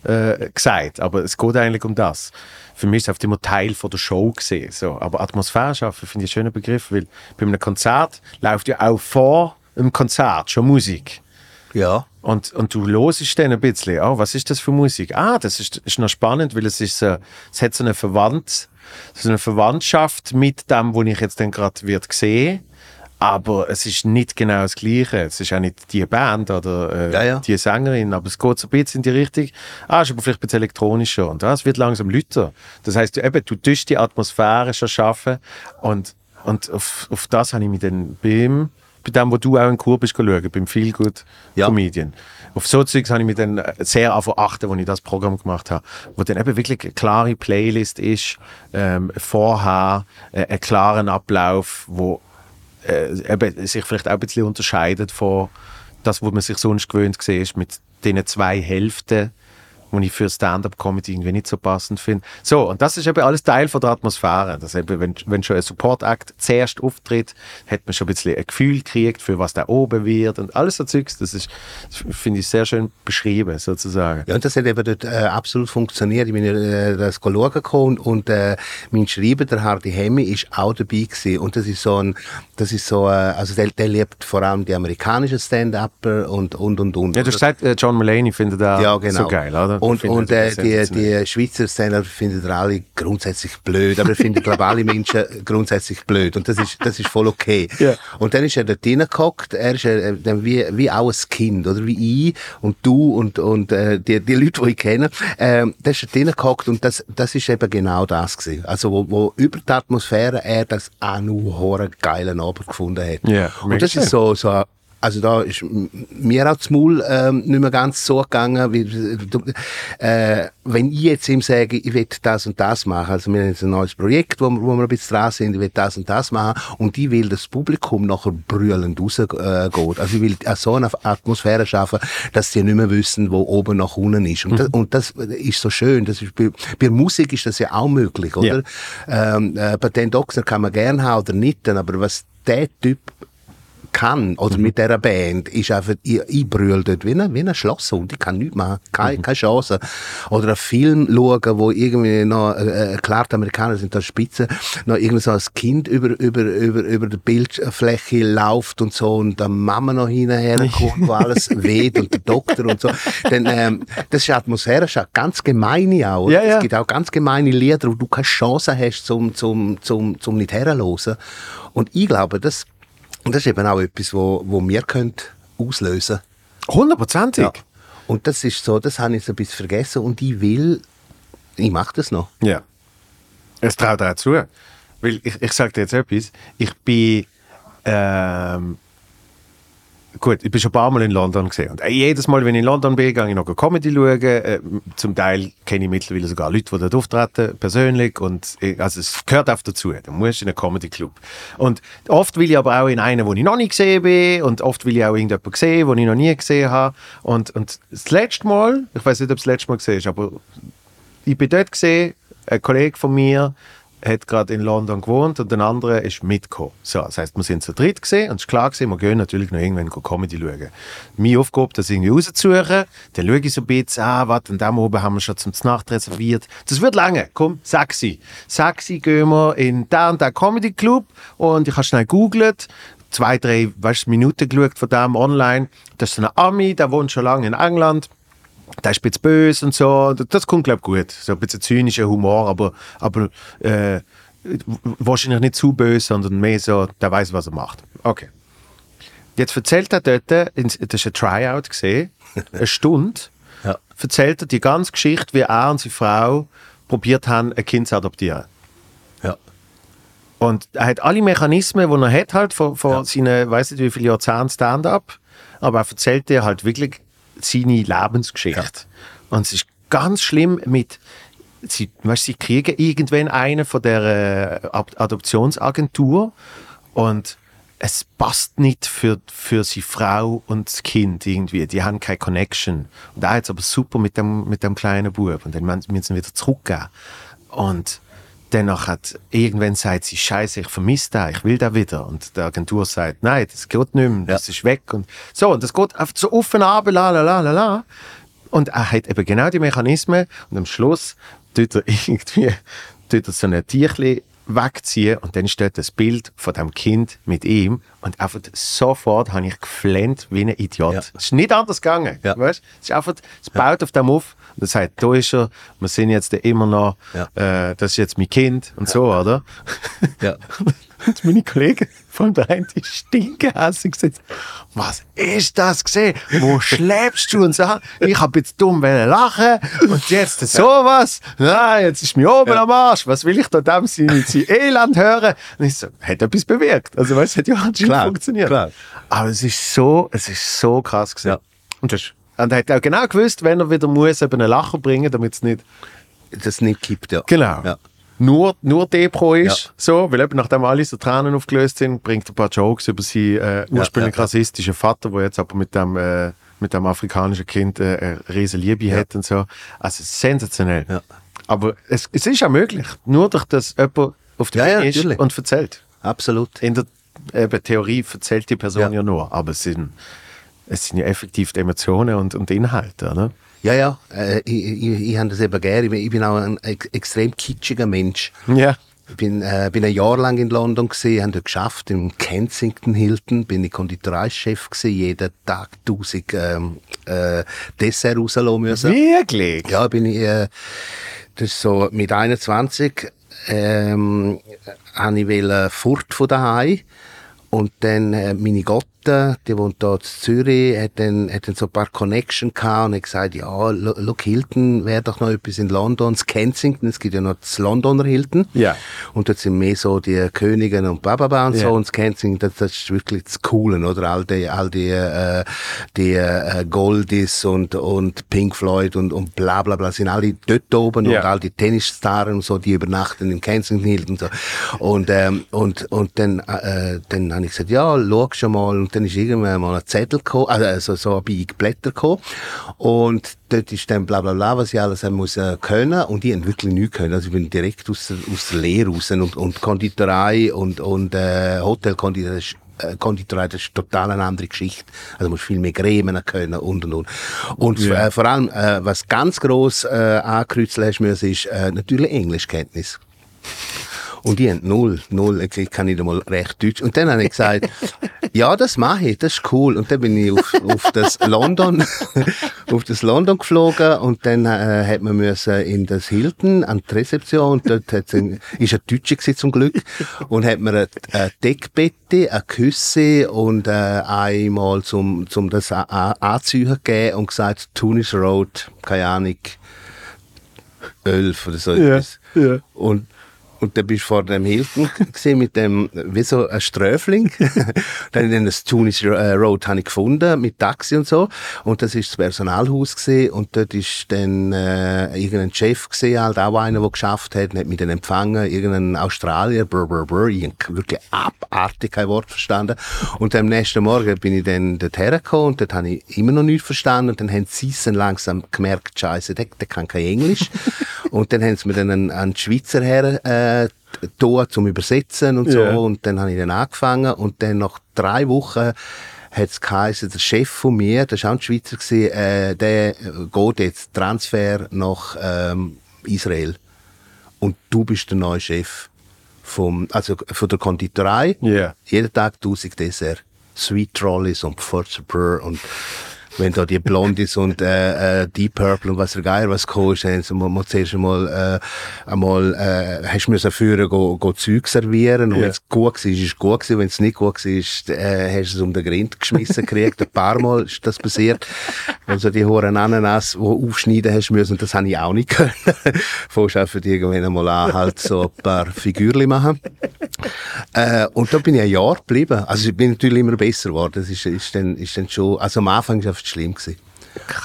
äh, gesagt, aber es geht eigentlich um das. Für mich ist es oft immer Teil von der Show gesehen, so. aber Atmosphäre schaffen finde ich einen schönen Begriff, weil bei einem Konzert läuft ja auch vor einem Konzert schon Musik. Ja. Und, und du hörst dann ein bisschen, oh, was ist das für Musik? Ah, das ist, ist noch spannend, weil es, ist so, es hat so eine, Verwandt, so eine Verwandtschaft mit dem, wo ich jetzt dann gerade wird sehen. Aber es ist nicht genau das Gleiche. Es ist auch nicht die Band oder äh, Ja, ja. die Sängerin, aber es geht so ein bisschen in die Richtung. Ah, ist aber vielleicht ein bisschen elektronischer. Und das wird langsam lauter. Das heißt, du, eben, du tust die Atmosphäre schon schaffen. Und, und auf, auf das habe ich mich dann beim, bei dem, wo du auch in Kur bist, schauen, beim Feel Good Ja. Comedian. Auf so Zeugs habe ich mich dann äh, sehr achten, als ich das Programm gemacht habe. Wo dann eben wirklich eine klare Playlist ist, ähm, vorher, äh, einen klaren Ablauf, wo äh, eben sich vielleicht auch ein bisschen unterscheidet von das, was man sich sonst gewöhnt gesehen ist, mit diesen zwei Hälften, die ich für Stand-up-Comedy irgendwie nicht so passend finde. So, und das ist eben alles Teil von der Atmosphäre. Dass eben, wenn, wenn schon ein Support-Act zuerst auftritt, hat man schon ein bisschen ein Gefühl gekriegt, für was da oben wird und alles so Zeugs. Das ist, das finde ich, sehr schön beschrieben, sozusagen. Ja, und das hat eben dort äh, absolut funktioniert. Ich bin äh, das schauen gekommen und äh, mein Schreiber, der Hardy Hemmi, ist auch dabei gewesen. Und das ist so ein, das ist so, äh, also der, der liebt vor allem die amerikanischen Stand-Upper und, und, und, und. Ja, du hast gesagt, äh, John Mulaney findet da Ja, genau. so geil, oder? Und, und äh, die, die Schweizer Stand finden alle grundsätzlich blöd, aber finden, glaube alle Menschen grundsätzlich blöd. Und das ist, das ist voll okay. Ja. Und dann ist er dort hineingehockt, er ist äh, dann wie, wie auch ein Kind, oder wie ich und du und, und äh, die, die Leute, die ich kenne. Ähm, der ist dort hineingehockt und das, das ist eben genau das gewesen. Also wo, wo über die Atmosphäre er das auch nur einen geilen Abend gefunden hat. Ja, und das ist so, so also da ist mir auch das Maul ähm, nicht mehr ganz so gegangen, wie, äh, wenn ich jetzt ihm sage, ich will das und das machen, also wir haben jetzt ein neues Projekt, wo, wir- wo wir ein bisschen dran sind, ich will das und das machen und ich will, dass das Publikum nachher brüllend rausgeht. Äh, also ich will auch so eine Atmosphäre schaffen, dass sie nicht mehr wissen, wo oben nach unten ist. Und, das, und das ist so schön, das ist, bei, bei Musik ist das ja auch möglich, oder? Ähm, äh, bei den Doxner kann man gern haben oder nicht, aber was der Typ kann, oder mit dieser Band, ist einfach, ich, ich brülle dort wie ein, wie ein Schlosshund. Ich kann nichts machen. Keine, keine Chance. Oder einen Film schauen, wo irgendwie noch, äh, äh, klar, die Amerikaner sind da spitze, noch irgendwie so als Kind über, über, über, über die Bildfläche läuft und so und dann Mama noch hinterher *laughs* kommt, wo alles weht und der Doktor und so. Dann, ähm, das ist Atmosphäre, das ist ganz gemeine auch. Ja, ja. Es gibt auch ganz gemeine Lieder, wo du keine Chance hast, zum, zum, zum, zum nicht herzuhören. Und ich glaube, das, und das ist eben auch etwas, wo, wo wir können auslösen Hundertprozentig. ja. Und das ist so, das habe ich so ein bisschen vergessen und ich will, ich mache das noch. Ja. Es traut auch zu. Weil ich, ich sage dir jetzt etwas. Ich bin. Ähm, gut, ich bin schon ein paar Mal in London gesehen. Und äh, jedes Mal, wenn ich in London bin, gehe ich noch eine Comedy schauen. Äh, zum Teil kenne ich mittlerweile sogar Leute, die dort auftreten, persönlich. Und ich, also es gehört auch dazu. Du musst in einen Comedy Club. Und oft will ich aber auch in einen, wo ich noch nicht gesehen bin. Und oft will ich auch irgendjemanden sehen, den ich noch nie gesehen habe. Und, und das letzte Mal, ich weiß nicht, ob es das letzte Mal gesehen ist, aber ich bin dort gesehen, ein Kollege von mir hat gerade in London gewohnt und der andere ist mitgekommen. So, das heißt, wir sind zu dritt gesehen und es ist klar gewesen, wir gehen natürlich noch irgendwann Comedy schauen. Meine Aufgabe, das irgendwie rauszusuchen, dann schaue ich so ein bisschen, ah, was, und da oben haben wir schon zum Nacht reserviert. Das wird lange, komm. Sag sie, gehen wir in da und da Comedy Club und ich habe schnell googelt, zwei, drei weißt, Minuten geschaut von dem online. Das ist ein Ami, der wohnt schon lange in England der ist ein bisschen böse und so. Das- kommt, glaube ich, gut. So ein bisschen zynischer Humor, aber, aber äh, wahrscheinlich nicht zu böse, sondern mehr so, der weiß, was er macht. Okay. Jetzt erzählt er dort, das war ein Tryout, gesehen, *laughs* eine Stunde, Ja. erzählt er die ganze Geschichte, wie er und seine Frau probiert haben, ein Kind zu adoptieren. Ja. Und er hat alle Mechanismen, die er hat, halt von, von seinen, weiß nicht wie viele Jahrzehnten Stand-up, aber er erzählt dir halt wirklich seine Lebensgeschichte. Und es ist ganz schlimm mit, sie, weißt, sie kriegen irgendwann einen von der äh, Ad- Adoptionsagentur und es passt nicht für, für seine Frau und das Kind irgendwie. Die haben keine Connection. Und hat es aber super mit dem, mit dem kleinen Bub. Und dann müssen sie wieder zurückgeben. Und Danach hat irgendwann sagt sie, Scheiße, ich vermisse den, ich will den wieder. Und die Agentur sagt, nein, das geht nicht mehr, das ist weg. Und so, und das geht einfach so offen ab, la la la la la. Und er hat eben genau die Mechanismen und am Schluss tut er *laughs* irgendwie tut er so ein Tierchen wegziehen und dann steht das Bild von dem Kind mit ihm und einfach sofort habe ich geflennt wie ein Idiot. Ja. Es ist nicht anders gegangen, Ja. weißt? Es ist einfach, es baut auf dem auf er sagt, da ist er, wir sind jetzt immer noch, Ja. äh, das ist jetzt mein Kind und so, oder? Ja. *laughs* Und meine Kollegen von der einen die stinkenhässig gesagt, was ist das gesehen? Wo schläfst du? Und so, ich hab jetzt dumm lachen und jetzt sowas. Nein, jetzt ist mir oben am Arsch. Was will ich da dem sein, sein Elend hören? Und ich so, hat etwas bewirkt. Also, weißt du, hat ja anscheinend funktioniert. klar. Aber es ist so, es ist so krass gewesen. Ja. Und, das, und er hat auch genau gewusst, wenn er wieder muss, eben einen Lacher bringen, damit es nicht Das nicht kippt, ja. Genau. Ja. Nur, nur Depro ist Ja. so, weil eben nachdem alle so Tränen aufgelöst sind, bringt er ein paar Jokes über seinen äh, ursprünglich rassistischen Vater, der jetzt aber mit dem, äh, mit dem afrikanischen Kind äh, eine riesen Liebe hat und so. Also sensationell. Ja. Aber es, es ist ja möglich, nur durch das jemand auf der Ja, Bühne ist natürlich. und erzählt. Absolut. In der eben, Theorie erzählt die Person ja, Ja. nur, aber es sind, es sind ja effektiv die Emotionen und, und Inhalte. Oder? Ja, ja, äh, ich, ich, ich habe das eben gerne. Ich bin- Ich bin auch ein ex extrem kitschiger Mensch. Ja. Ich bin, äh, bin ein Jahr lang in London gesehen, habe dort geschafft im Kensington Hilton, bin ich Konditoreichef gewesen, jeden Tag tausend ähm, äh, Dessert rauslassen müssen. Wirklich? Ja, bin ich, äh, das ist so mit 21 ähm, habe ich wollte fort von daheim und dann äh, meine Gotte, die wohnt dort in Zürich, hat dann, hat dann so ein paar Connection gehabt und hat gesagt, ja, lo- look, Hilton wäre doch noch etwas in London, das Kensington, es gibt ja noch das Londoner Hilton. Ja. Und dort sind mehr so die Königinnen und Bababa und Ja. so und das Kensington, das, das ist wirklich das Coole, oder? All die, all die, äh, die äh, Goldies und, und Pink Floyd und, und bla bla bla sind alle dort oben Ja. und all die Tennisstars und so, die übernachten im Kensington Hilton und so. Und, ähm, und, und dann, äh, dann habe ich gesagt, ja, schau schon mal. Und dann ist irgendwann mal ein Zettel gekommen, also so ein Beig Blätter gekommen. Und dort ist dann bla bla bla, was ich alles haben muss äh, können. Und ich habe wirklich nichts können. Also ich bin direkt aus, der- aus der Lehre raus. Und, und Konditorei und, und äh, Hotelkonditorei, das ist- äh, Konditorei, das ist total eine andere Geschichte. Also musst viel mehr Cremen können und und und. Und äh, vor allem, äh, was ganz gross äh, angekreuzt hast müssen, ist äh, natürlich Englischkenntnis. Und die haben null, null, ich kann nicht einmal recht Deutsch. Und dann habe ich gesagt, *laughs* ja, das mache ich, das ist cool. Und dann bin ich auf, auf das London, *laughs* auf das London geflogen und dann äh, hat man müssen in das Hilton an die Rezeption und dort hat's ein, ist ein Deutscher gewesen, zum Glück und hat mir ein, ein Deckbette, eine Küsse und äh, einmal zum, zum das anziehen gegeben und gesagt, Tunis Road, keine Ahnung, 11 oder so etwas. ja. Und, und dann bist du vor dem Hilton gesehen mit dem, wie so ein Sträfling. *laughs* dann in das Tunis äh, Road habe ich gefunden, mit Taxi und so. Und das ist das Personalhaus gesehen und dort ist dann äh, irgendein Chef gesehen, halt auch einer, der geschafft hat, und hat mich dann empfangen, irgendein Australier, brr, brr, brr, ich hab wirklich abartig kein Wort verstanden. Und am nächsten Morgen bin ich dann dort hergekommen und dort habe ich immer noch nichts verstanden und dann haben sie dann langsam gemerkt, Scheiße, der, der kann kein Englisch. *laughs* und dann haben sie mir dann einen, einen Schweizer her, äh, da zum Übersetzen und so. Ja. Und dann habe ich dann angefangen und dann nach drei Wochen hat es geheißen, der Chef von mir, der war auch ein Schweizer, gewesen, äh, der geht jetzt Transfer nach ähm, Israel. Und du bist der neue Chef vom, also von der Konditorei. Ja. Jeden Tag 1000 Dessert. Sweet Trolleys und Pfurzebrr und wenn da die Blondies und äh, äh, Deep Purple und was der Geier was kommst, dann so, man, man zuerst einmal, äh, einmal äh, hast du müssen führen, go, go Zeug servieren und Ja. wenn es gut war, ist es gut gewesen, wenn es nicht gut war, ist, äh, hast du es um den Grind geschmissen gekriegt, ein paar Mal ist das passiert, wenn so die hohen Ananas, die aufschneiden hast müssen, und das habe ich auch nicht können. *laughs* Fängst einfach irgendwann einmal an, halt so ein paar Figürchen machen. Äh, und da bin ich ein Jahr geblieben. Also ich bin natürlich immer besser geworden. Das ist, ist, dann, ist dann schon, also am Anfang war einfach schlimm. Gewesen.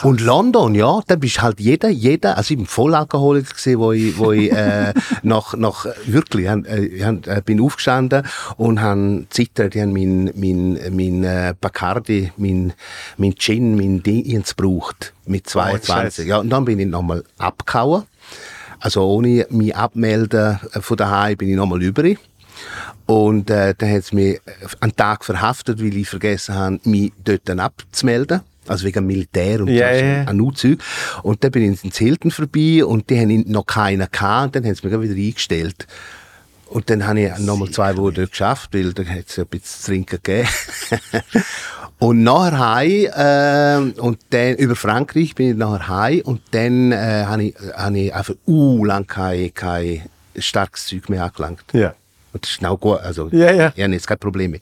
Und London, ja, da bist halt jeder, jeder, also ich bin Vollalkoholiker gewesen, wo ich, wo ich äh, *laughs* nach, nach, wirklich, han- äh, ich äh, bin aufgestanden und han zittert, ich han mein, mein, mein äh, Bacardi, mein, mein Gin, mein Ding gebraucht, mit 22. Scheiße. ja, und dann bin ich nochmal abgehauen. Also ohne mich abmelden äh, von daheim bin ich nochmal übrig. Und äh, dann hat es mich einen Tag verhaftet, weil ich vergessen habe, mich dort dann abzumelden. Also wegen Militär und Ja, das ja. an U-Zeug. Und dann bin ich ins Hilton vorbei und die haben noch keinen gehabt. Und dann haben sie mich wieder eingestellt. Und dann habe ich nochmal zwei Wochen dort geschafft, weil da hat es ein bisschen zu trinken gegeben. *laughs* und nachher heim, äh, und dann, über Frankreich bin ich nachher heim und dann äh, habe ich, hab ich einfach uh, lang kein, kein starkes Zeug mehr angelangt. Ja. Und das ist auch gut. Also, Ja, ja. Ich habe jetzt keine Probleme.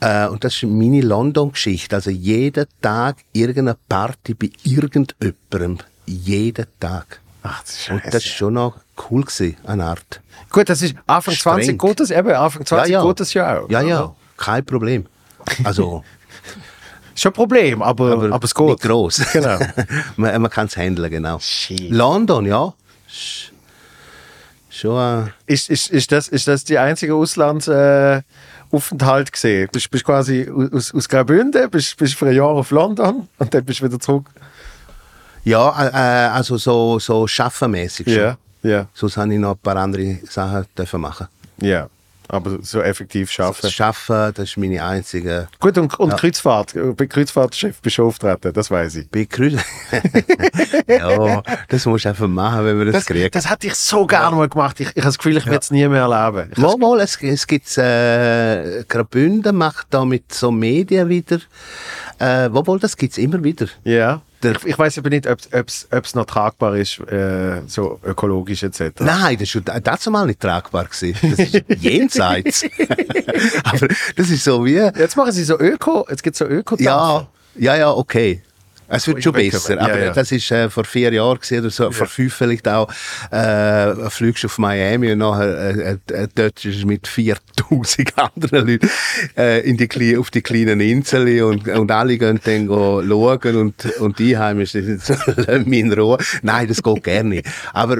Äh, und das ist meine London-Geschichte. Also jeden Tag irgendeine Party bei irgendjemandem. Jeden Tag. Ach, das ist Und das ist schon noch cool gewesen, eine Art. Gut, das ist Anfang Streng. 20 geht das eben, Anfang 20 ja, ja. geht das ja auch. Ja, ja, kein Problem. Also, *laughs* Schon ein Problem, aber, aber, aber es geht. nicht gross. *laughs* Genau. *laughs* man man kann es handeln, genau. Shit. London, ja. Sch- Schon, äh, Ist, ist, ist, das, ist das die einzige Auslandsaufenthalt äh, Aufenthalt gesehen? Bist, bist quasi aus, aus Graubünden, bist, bist für ein Jahr auf London *laughs* und dann bist du wieder zurück? ja, äh, äh, also so, so schaffenmäßig schon. Ja, ja, Sonst habe ich noch ein paar andere Sachen dürfen machen. ja. Aber so effektiv schaffen. Das Schaffen, das ist meine einzige Gut, und, und Kreuzfahrt. Bei Kreuzfahrtschiff bist du auftreten, das weiß ich. Bekreuz. *laughs* ja, das musst du einfach machen, wenn wir das, Das, kriegen. das hätte ich so gerne mal gemacht. Ich, ich habe das Gefühl, ich werde es nie mehr erleben. Mal, mal, es, es gibt äh, Graubünden macht da mit so Medien wieder. Äh, wohl, das gibt's immer wieder. Ja. Ich, ich weiß aber nicht, ob es noch tragbar ist, äh, so ökologisch etc. Nein, das ist schon dazu mal nicht tragbar gewesen. Das ist *laughs* jenseits. *laughs* Aber das ist so wie, Jetzt machen sie so Öko, jetzt gibt es so öko ja, ja, ja, okay. Es wird schon besser, Ja, aber ja. das ist äh, vor vier Jahren gewesen, oder so, vor fünf vielleicht auch, äh, fliegst auf Miami und nachher äh, äh, dort ist mit 4000 *laughs* anderen Leuten äh, in die, Kle- auf die kleinen Inseln und, und alle gehen dann go schauen und, und die Einheimischen *laughs* sind in Ruhe. Nein, das geht gerne nicht. Aber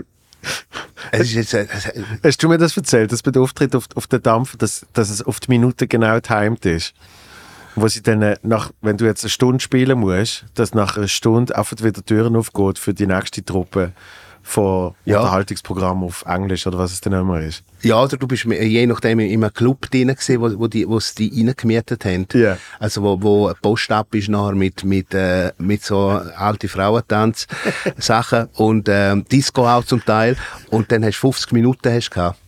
es ist jetzt, äh, es- Hast du mir das erzählt, dass bei der Auftritt auf, auf den Dampfer, dass, dass es auf die Minute genau timed ist? Wo sie dann, äh, nach, wenn du jetzt eine Stunde spielen musst, dass nach einer Stunde einfach wieder die Türen aufgeht für die nächste Truppe von Ja. Unterhaltungsprogramm auf Englisch oder was es dann immer ist. Ja, oder du bist je nachdem in einem Club drin gewesen, wo, wo die, wo sie die reingemietet haben. Ja. Also wo, wo ein Post ab ist nachher mit, mit, äh, mit so alte Frauentanz Sachen *laughs* und ähm, Disco auch zum Teil. Und dann hast du 50 Minuten hast gehabt.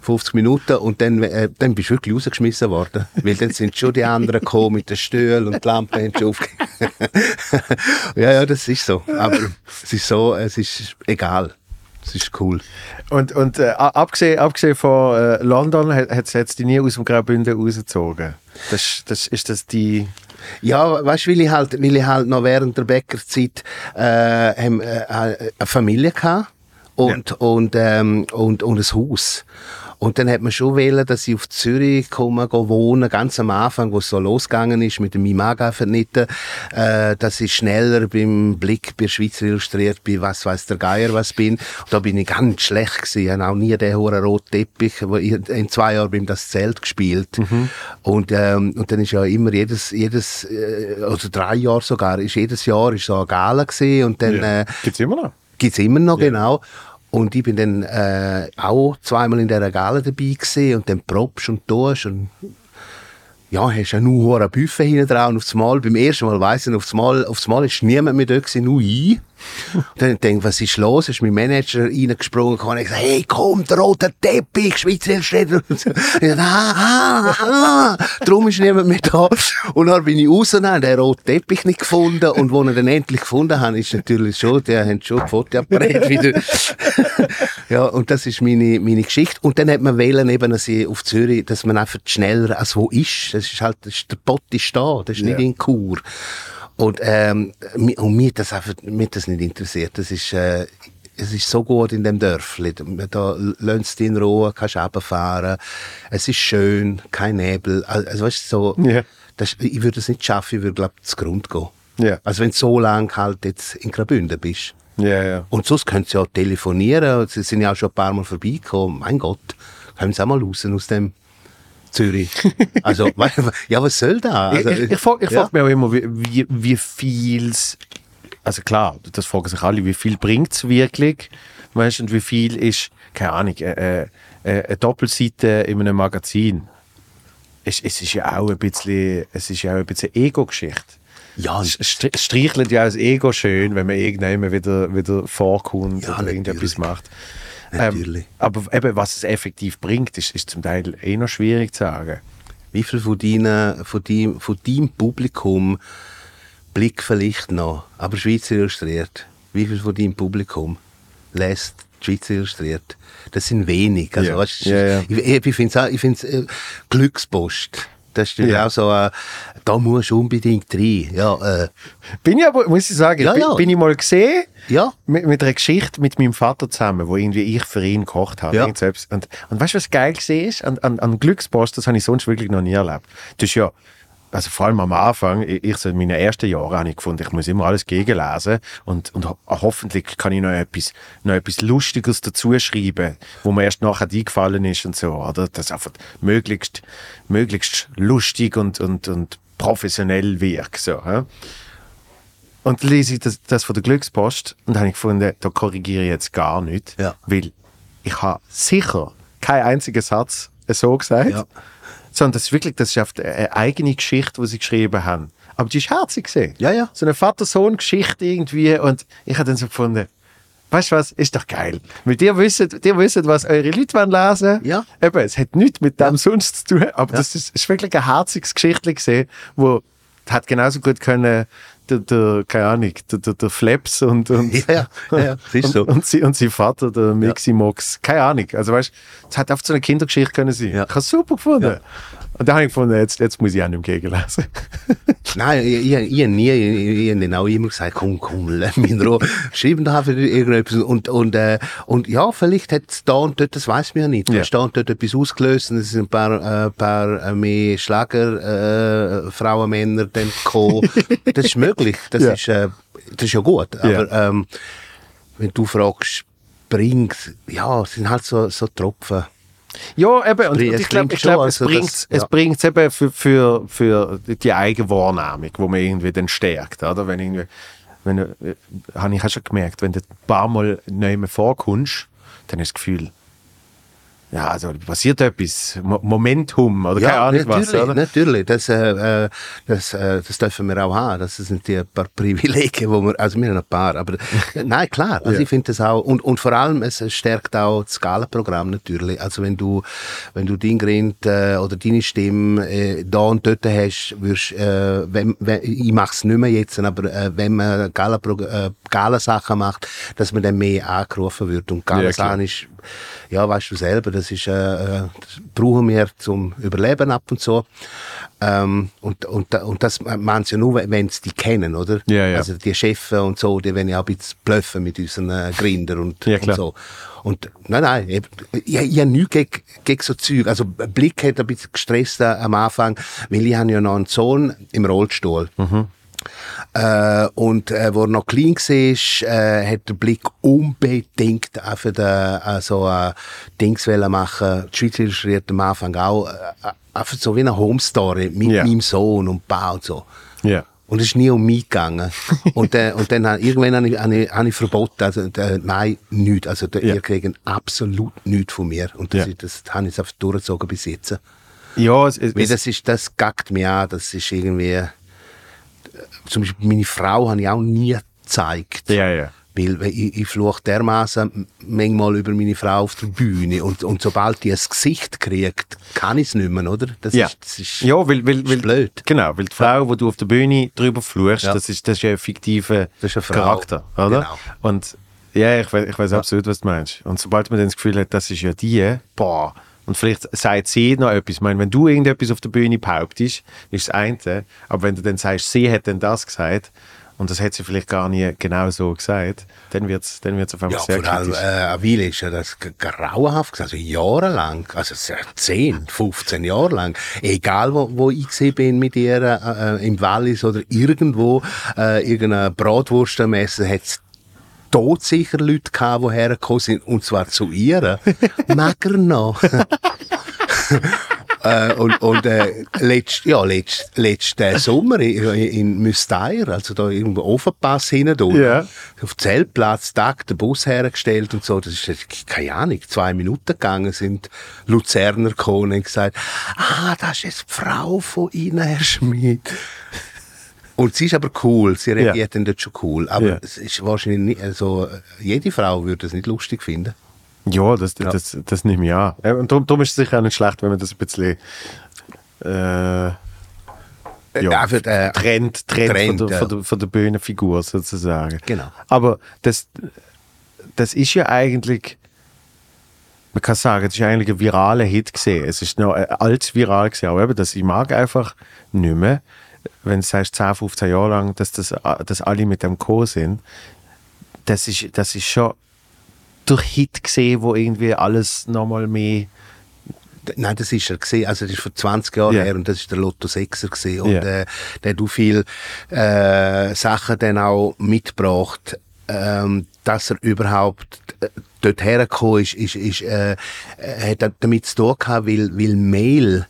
50 Minuten und dann, äh, dann bist du wirklich rausgeschmissen worden. *laughs* Weil dann sind schon die anderen gekommen mit den Stühlen und die Lampen haben schon *laughs* ja, ja, das ist so. Aber es ist so, es ist egal. Es ist cool. Und, und äh, abgesehen, abgesehen von äh, London hat es die nie aus dem Graubünden rausgezogen. Das, das, ist das die... Ja, weißt du, weil ich halt, weil ich halt noch während der Bäckerzeit äh, haben, äh, eine Familie hatte und, und, ähm, und, und ein Haus. Und dann hat man schon wählen, dass ich auf Zürich komme, wohnen, ganz am Anfang, wo es so losgegangen ist mit dem Imaga vernitten, äh, dass ich schneller beim Blick bei Schweizer illustriert bin, was weiß der Geier was bin. Und da bin ich ganz schlecht gewesen. Ich habe auch nie den hohen roten Teppich, wo ich in zwei Jahren beim das Zelt gespielt. Und, ähm, und dann ist ja immer jedes, jedes, äh, oder drei Jahre sogar, ist jedes Jahr ist so eine Gala gewesen und dann, äh, Gibt es immer noch? gibt's immer noch, genau. Und ich bin dann äh, auch zweimal in dieser Gala dabei gewesen und dann probst und tust und ja, hast ja nur ein Buffet hinten dran und aufs Mal, beim ersten Mal weiss ich, aufs Mal, aufs Mal ist niemand mehr da gewesen, nur ich. *laughs* Dann denke ich, was ist los? Ist mein Manager reingesprungen und hat gesagt, hey, komm, der rote Teppich, Schweizer. *laughs* Ich dachte, ah, ah, ah. Darum ist niemand mehr da. Und dann bin ich raus und habe den roten Teppich nicht gefunden. Und wo ich dann endlich gefunden habe, ist natürlich schon, der hat schon Fotoapparat wieder. ja, und das ist meine, meine Geschichte. Und dann hat man wählen eben, dass ich auf Zürich, dass man einfach schneller als wo ist. Das ist halt, das ist, der Pott ist da, das ist nicht Ja. in Chur. Und, ähm, und mir hat das einfach, mir hat das nicht interessiert. Das ist, äh, es ist so gut in dem Dörfli. Da lässt du in Ruhe, kannst runterfahren. Es ist schön, kein Nebel. Also, weißt so, Ja. das, ich würde es nicht schaffen, ich würde, glaube ich, zu Grund gehen. Ja. Also, wenn du so lange halt jetzt in Graubünden bist. Ja, ja. Und sonst können sie ja telefonieren. Sie sind ja auch schon ein paar Mal vorbeigekommen. Mein Gott, können sie auch mal raus aus dem Zürich. Also, *laughs* ja, was soll da? Also, ich ich, ich frage ja. mich auch immer, wie, wie, wie viel's, also klar, das fragen sich alle, wie viel bringt es wirklich, weißt und wie viel ist, keine Ahnung, äh, äh, äh, eine Doppelseite in einem Magazin. Es, es ist ja auch ein bisschen, es ist ja auch ein bisschen Ego-Geschichte. Ja, Es es streichelt ja auch das Ego schön, wenn man irgendwann wieder, wieder vorkommt Ja, oder irgendetwas macht. Natürlich. Ähm, aber eben, was es effektiv bringt, ist, ist zum Teil eh noch schwierig zu sagen. Wie viel von, deinen, von, deinem, von deinem Publikum Blick vielleicht noch, aber Schweizer illustriert? Wie viel von deinem Publikum lässt Schweizer illustriert? Das sind wenig. Also, Ja. weißt, Ja, ja. Ich, ich, finde es äh, Glückspost. Das ist Ja. auch so, äh, da musst du unbedingt rein. Ja, äh, Bin ich aber, muss ich sagen, Ja, bin, ja. bin ich mal gesehen ja. mit, mit einer Geschichte mit meinem Vater zusammen, wo irgendwie ich für ihn gekocht habe. Ja. Und, und weißt du, was geil gesehen ist? An, an, an Glückspost, das habe ich sonst wirklich noch nie erlebt. Das ist ja, also vor allem am Anfang, ich, ich so in meinen ersten Jahren habe ich gefunden, ich muss immer alles gegenlesen und, und ho hoffentlich kann ich noch etwas, noch etwas Lustiges dazu schreiben, wo mir erst nachher eingefallen ist und so, oder? Das einfach möglichst, möglichst lustig und, und, und professionell wirkt, so, hä? Und dann lese ich das, das von der Glückspost und habe ich gefunden, da korrigiere ich jetzt gar nicht, Ja. weil ich habe sicher keinen einzigen Satz so gesagt, Ja. Sondern das ist wirklich, das ist eine eigene Geschichte, die sie geschrieben haben. Aber die ist herzig gesehen. Ja, ja. So eine Vater-Sohn-Geschichte irgendwie und ich habe dann so gefunden, weißt du was, ist doch geil. Weil ihr wisst, ihr wisst was eure Leute wollen lesen Ja. Eben, es hat nichts mit dem sonst zu tun, aber das ist, ist wirklich ein herziges Geschichtchen gesehen, wo hat genauso gut können der, der keine Ahnung, der, der, der Flaps und, und, *laughs* Ja, ja, *laughs* ja, und, so. und, sie, und sein Vater, der Miximox, keine Ahnung. Also weißt, es hat oft so eine Kindergeschichte können sein. Ja. Ich habe es super gefunden. Und dann habe ich gefunden, jetzt, jetzt muss ich auch nicht mehr gegenlesen. Nein, ich, ich, nie, ich, habe auch immer gesagt, komm, komm, *laughs* lass mich in Ruhe. Schreiben da einfach irgendetwas. Und, und, äh, und ja, vielleicht hat es da und dort, das weiß man ja nicht, Ja. ja. da und dort etwas ausgelöst und es sind ein paar, äh, paar äh, mehr Schlager, äh, Frauen, Männer dann gekommen. *laughs* das ist möglich, das, Ja. ist, äh, das ist ja gut. Ja. Aber ähm, wenn du fragst, bringt, ja, es sind halt so, so Tropfen. Ja, eben. Und, ich glaube, ich glaub, schon, es also bringt es ja. bringt's eben für, für, für die eigene Wahrnehmung, wo man irgendwie dann stärkt. Oder? Wenn irgendwie, wenn, du- äh, habe ich auch schon gemerkt, wenn du ein paar Mal nicht mehr vorkommst, dann hast du das Gefühl, ja, also passiert etwas, Mo Momentum oder keine Ahnung was. natürlich, Oder? natürlich. Das, äh, äh, das, äh, das dürfen wir auch haben. Das sind die paar *laughs* Privilegien, wo wir, also wir haben ein paar, aber *laughs* nein, klar. Also Ja. ich finde das auch, und, und vor allem, es stärkt auch das Skalenprogramm natürlich. Also wenn du, wenn du dein Grind äh, oder deine Stimme äh, da und dort hast, wirst, äh, wenn, wenn, ich mache es nicht mehr jetzt, aber äh, wenn man äh, Galensachen macht, dass man dann mehr angerufen wird. Und Ja, klar. Galensachen ist, ja, weißt du selber, das ist, äh, äh, das brauchen wir zum Überleben ab und so. Ähm, und, und, und das meinen sie ja nur, wenn sie die kennen, oder? Ja, ja. Also die Chefs und so, die wollen ja auch ein bisschen bluffen mit unseren äh, Grindern und, Ja, und so. Und nein, nein, ich, ich, ich habe nichts gegen, gegen so Zeug. Also Blick hat ein bisschen gestresst äh, am Anfang, weil ich habe ja noch einen Sohn im Rollstuhl. Äh, und äh, wo er noch klein war, äh, hat der Blick unbedingt einfach den, äh, so äh, Dings machen. Die Schweiz illustriert am Anfang auch äh, einfach so wie eine Home Story mit Ja. meinem Sohn und Bau und so. Ja. Und es ist nie um mich gegangen. und, *laughs* äh, und dann irgendwann habe ich, habe ich, habe ich verboten, also äh, nein, nichts. Also der, Ja. ihr kriegt absolut nichts von mir. Und das, Ja. ist, das habe ich einfach durchgezogen bis jetzt. Ja, es, es, Weil das ist, das gackt mich an, das ist irgendwie, zum Beispiel meine Frau habe ich auch nie zeigt. Ja, ja. Weil ich, ich fluche dermaßen manchmal über meine Frau auf der Bühne und, und sobald die ein Gesicht kriegt, kann ich es nicht mehr, oder? Das Ja. ist, das ist Ja, weil, weil, weil, blöd. Genau, weil die Frau, wo du auf der Bühne drüber fluchst, Ja. das, ist, das ist ja ein fiktiver. Charakter, oder? Genau. Und ja, ich, we- ich weiß absolut, was du meinst. Und sobald man dann das Gefühl hat, das ist ja die, boah, und vielleicht sagt sie noch etwas. Ich meine, wenn du irgendetwas auf der Bühne behauptest, ist das eine. Aber wenn du dann sagst, sie hat dann das gesagt, und das hat sie vielleicht gar nie genau so gesagt, dann wird es dann wird's auf einmal Ja, sehr vor allem, äh, Weile ist ja das grauenhaft gewesen, also jahrelang, also es ist ja 10, 15 Jahre lang, egal wo, wo ich gesehen bin mit ihr, äh, im Wallis oder irgendwo, äh, irgendeine Bratwurst am Essen, hat todsicher Leute gehabt, die hergekommen sind, und zwar zu ihr. *laughs* Mag er noch? *laughs* äh, und und äh, letzt, ja, letzt, letzten Sommer in, in Müstair, also da irgendwo Ofenpass hinten Ja. auf Zeltplatz, Tag, den Bus hergestellt und so, das ist, äh, keine Ahnung, zwei Minuten gegangen, sind Luzerner gekommen und gesagt, ah, das ist jetzt die Frau von Ihnen, Herr Schmidt. Und sie ist aber cool, sie reagiert dann dort schon cool. Aber es ist wahrscheinlich nicht, also, jede Frau würde es nicht lustig finden. Ja, das, das, das nehme ich an. Äh, Und darum, darum ist es sicher auch nicht schlecht, wenn man das ein bisschen äh, ja, einfach, äh, trennt, trennt, trennt, von, der, ja. von, der, von der Bühnenfigur sozusagen. Genau. Aber das, das ist ja eigentlich, man kann sagen, das ist eigentlich ein viraler Hit gesehen. Es ist noch äh, alt viral gesehen, aber eben, das, ich mag einfach nicht mehr, wenn du sagst 10, 15 Jahre lang, dass, das, äh, dass alle mit dem Co sind. Das ist, das ist schon durch Hit gesehen, wo irgendwie alles nochmal mehr. Nein, das ist er gesehen. Also das ist vor 20 Jahren Ja. her und das ist der Lotto 6er gesehen. Und Ja. äh, der hat auch viel äh, Sachen dann auch mitgebracht, ähm, dass er überhaupt äh, dort hergekommen ist, ist, ist äh, äh, hat damit zu tun gehabt, weil, weil Mail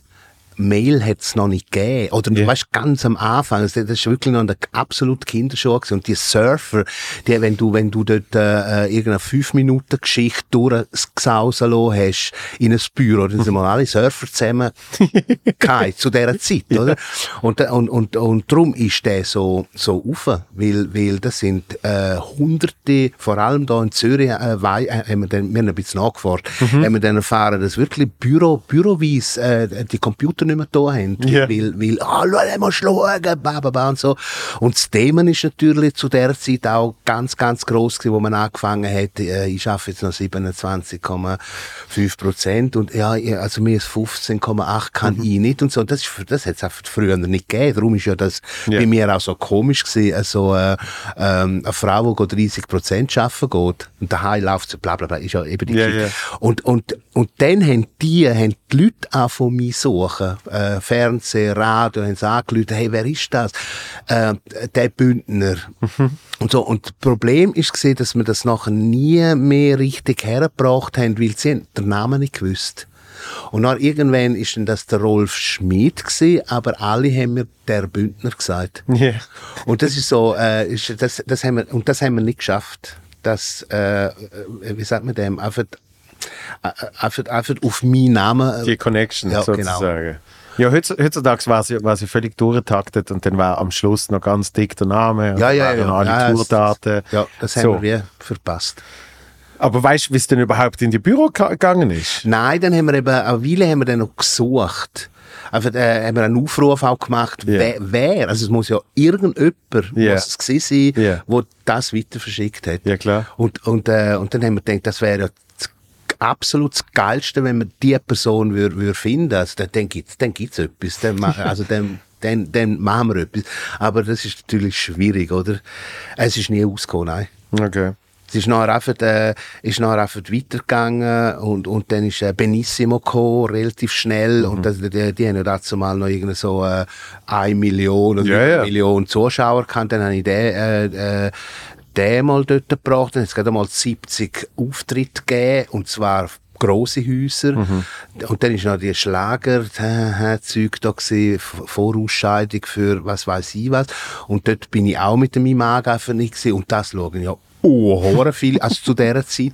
Mail hat es noch nicht gegeben. Oder Ja. du weißt, ganz am Anfang, das, ist wirklich noch eine absolute Kindershow gewesen. Und die Surfer, die, wenn du, wenn du dort äh, irgendeine 5-Minuten-Geschichte durchgesausen hast in ein Büro, dann sind mal alle Surfer zusammen *laughs* gehabt, zu dieser Zeit, oder? Und, und, und, und darum ist der so, so auf, weil, weil das sind äh, hunderte, vor allem da in Zürich, äh, wei- äh, haben wir, dann, wir haben ein bisschen nachgefahren, haben wir dann erfahren, dass wirklich Büro, büroweise äh, die Computer nicht mehr da haben, Ja. weil, weil, ah, schau, mal schauen, ba, ba, ba, und so. Und das Thema ist natürlich zu der Zeit auch ganz, ganz gross gewesen, wo man angefangen hat, äh, ich arbeite jetzt noch 27,5 Prozent und ja, also mir ist 15,8 kann Mhm. ich nicht und so. Und das, ist, das hat es einfach früher nicht gegeben. Darum ist ja das Ja. bei mir auch so komisch gewesen, also, äh, ähm, eine Frau, die 30 Prozent arbeiten geht und daheim läuft sie, bla, bla, bla, ist ja eben die Geschichte. ja. Und, und, und dann haben die, haben die Leute auch von mir suchen. Äh, Fernsehen, Radio, haben sie angerufen, hey, wer ist das? Äh, der Bündner. Und so. Und das Problem ist gesehen, dass wir das nachher nie mehr richtig hergebracht haben, weil sie den Namen nicht gewusst. Und dann irgendwann ist dann das der Rolf Schmid gewesen, aber alle haben mir der Bündner gesagt. Ja. Und das ist so, äh, ist, das, das haben wir, und das haben wir nicht geschafft. Das, äh, äh, wie sagt man dem, einfach, einfach, einfach auf meinen Namen. äh, Die Connection Ja, sozusagen. Ja, heutz- heutzutage war sie, war sie völlig durchgetaktet und dann war am Schluss noch ganz dick der Name Ja, und ja, ja. alle ja, Tourdaten. Ja, das haben so. wir verpasst. Aber weißt du, wie es denn überhaupt in die Büro gegangen ist? Nein, dann haben wir eben, eine Weile haben wir dann noch gesucht. Einfach, äh, haben wir einen Aufruf auch gemacht, Ja. wer, wer, also es muss ja irgendjemand, Ja. was es gewesen sein, Ja. wo das weiter verschickt hat. Ja, klar. Und, und, äh, und dann haben wir gedacht, das wäre ja absolut das Geilste, wenn man die Person würde würd finden. Also dann, dann gibt's, dann gibt's etwas. Dann, *laughs* also dann, dann, dann machen wir etwas. Aber das ist natürlich schwierig, oder? Es ist nie ausgekommen, nein. Okay. Es ist nachher einfach, äh, ist nachher einfach weitergegangen und, und dann ist äh, Benissimo gekommen, relativ schnell. Und das, die, die haben ja dazu mal noch irgendwie so äh, eine Million oder Ja, eine ja. Million Zuschauer gehabt. Dann habe ich den, äh, äh, den mal dort gebracht. Dann hat es gerade mal 70 Auftritte gegeben und zwar grosse Häuser. Mhm. Und dann ist noch die Schlager, Zeug da gewesen, Vorausscheidung für was weiß ich was. Und dort bin ich auch mit dem Imag einfach nicht gewesen. Und das schauen ja oh, viel, also zu dieser *laughs* Zeit.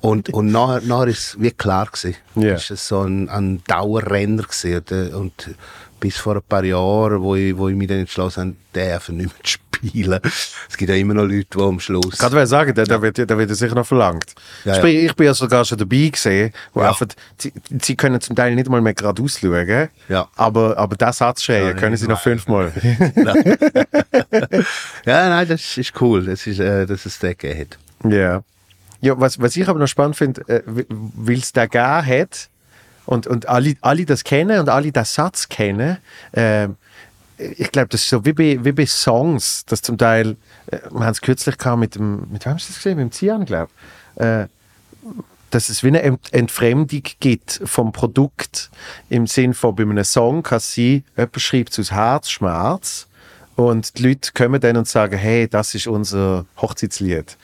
Und, und nachher, nachher ist es wie klar gewesen. Ja. Ist es so ein, ein Dauerrenner gewesen. Und, Und bis vor ein paar Jahren, wo ich, wo ich mich dann entschlossen habe, den einfach nicht mehr zu spielen. Es gibt ja immer noch Leute, die am Schluss... Ich sagen, da, da, wird, da wird sicher noch verlangt. Ja, ja. Ich bin ja sogar schon dabei gesehen, wo Ja. einfach, sie, sie können zum Teil nicht mal mehr gerade ausschauen, Ja. aber, aber den Satz schreien können sie noch fünfmal. *laughs* Ja, nein, das ist cool, das ist, äh, dass es den gegeben hat. Ja. Ja, was, was ich aber noch spannend finde, äh, weil es da gegeben hat und, und alle, alle das kennen und alle den Satz kennen, äh, ich glaube, das ist so wie bei, wie bei Songs, das zum Teil, äh, wir haben es kürzlich gehabt mit dem, mit wem du das gesehen? Mit dem Zian, glaube ich. Äh, dass es wie eine Ent Entfremdung gibt vom Produkt im Sinn von bei einem Song kann es sein, jemand schreibt es aus Herzschmerz und die Leute kommen dann und sagen, hey, das ist unser Hochzeitslied.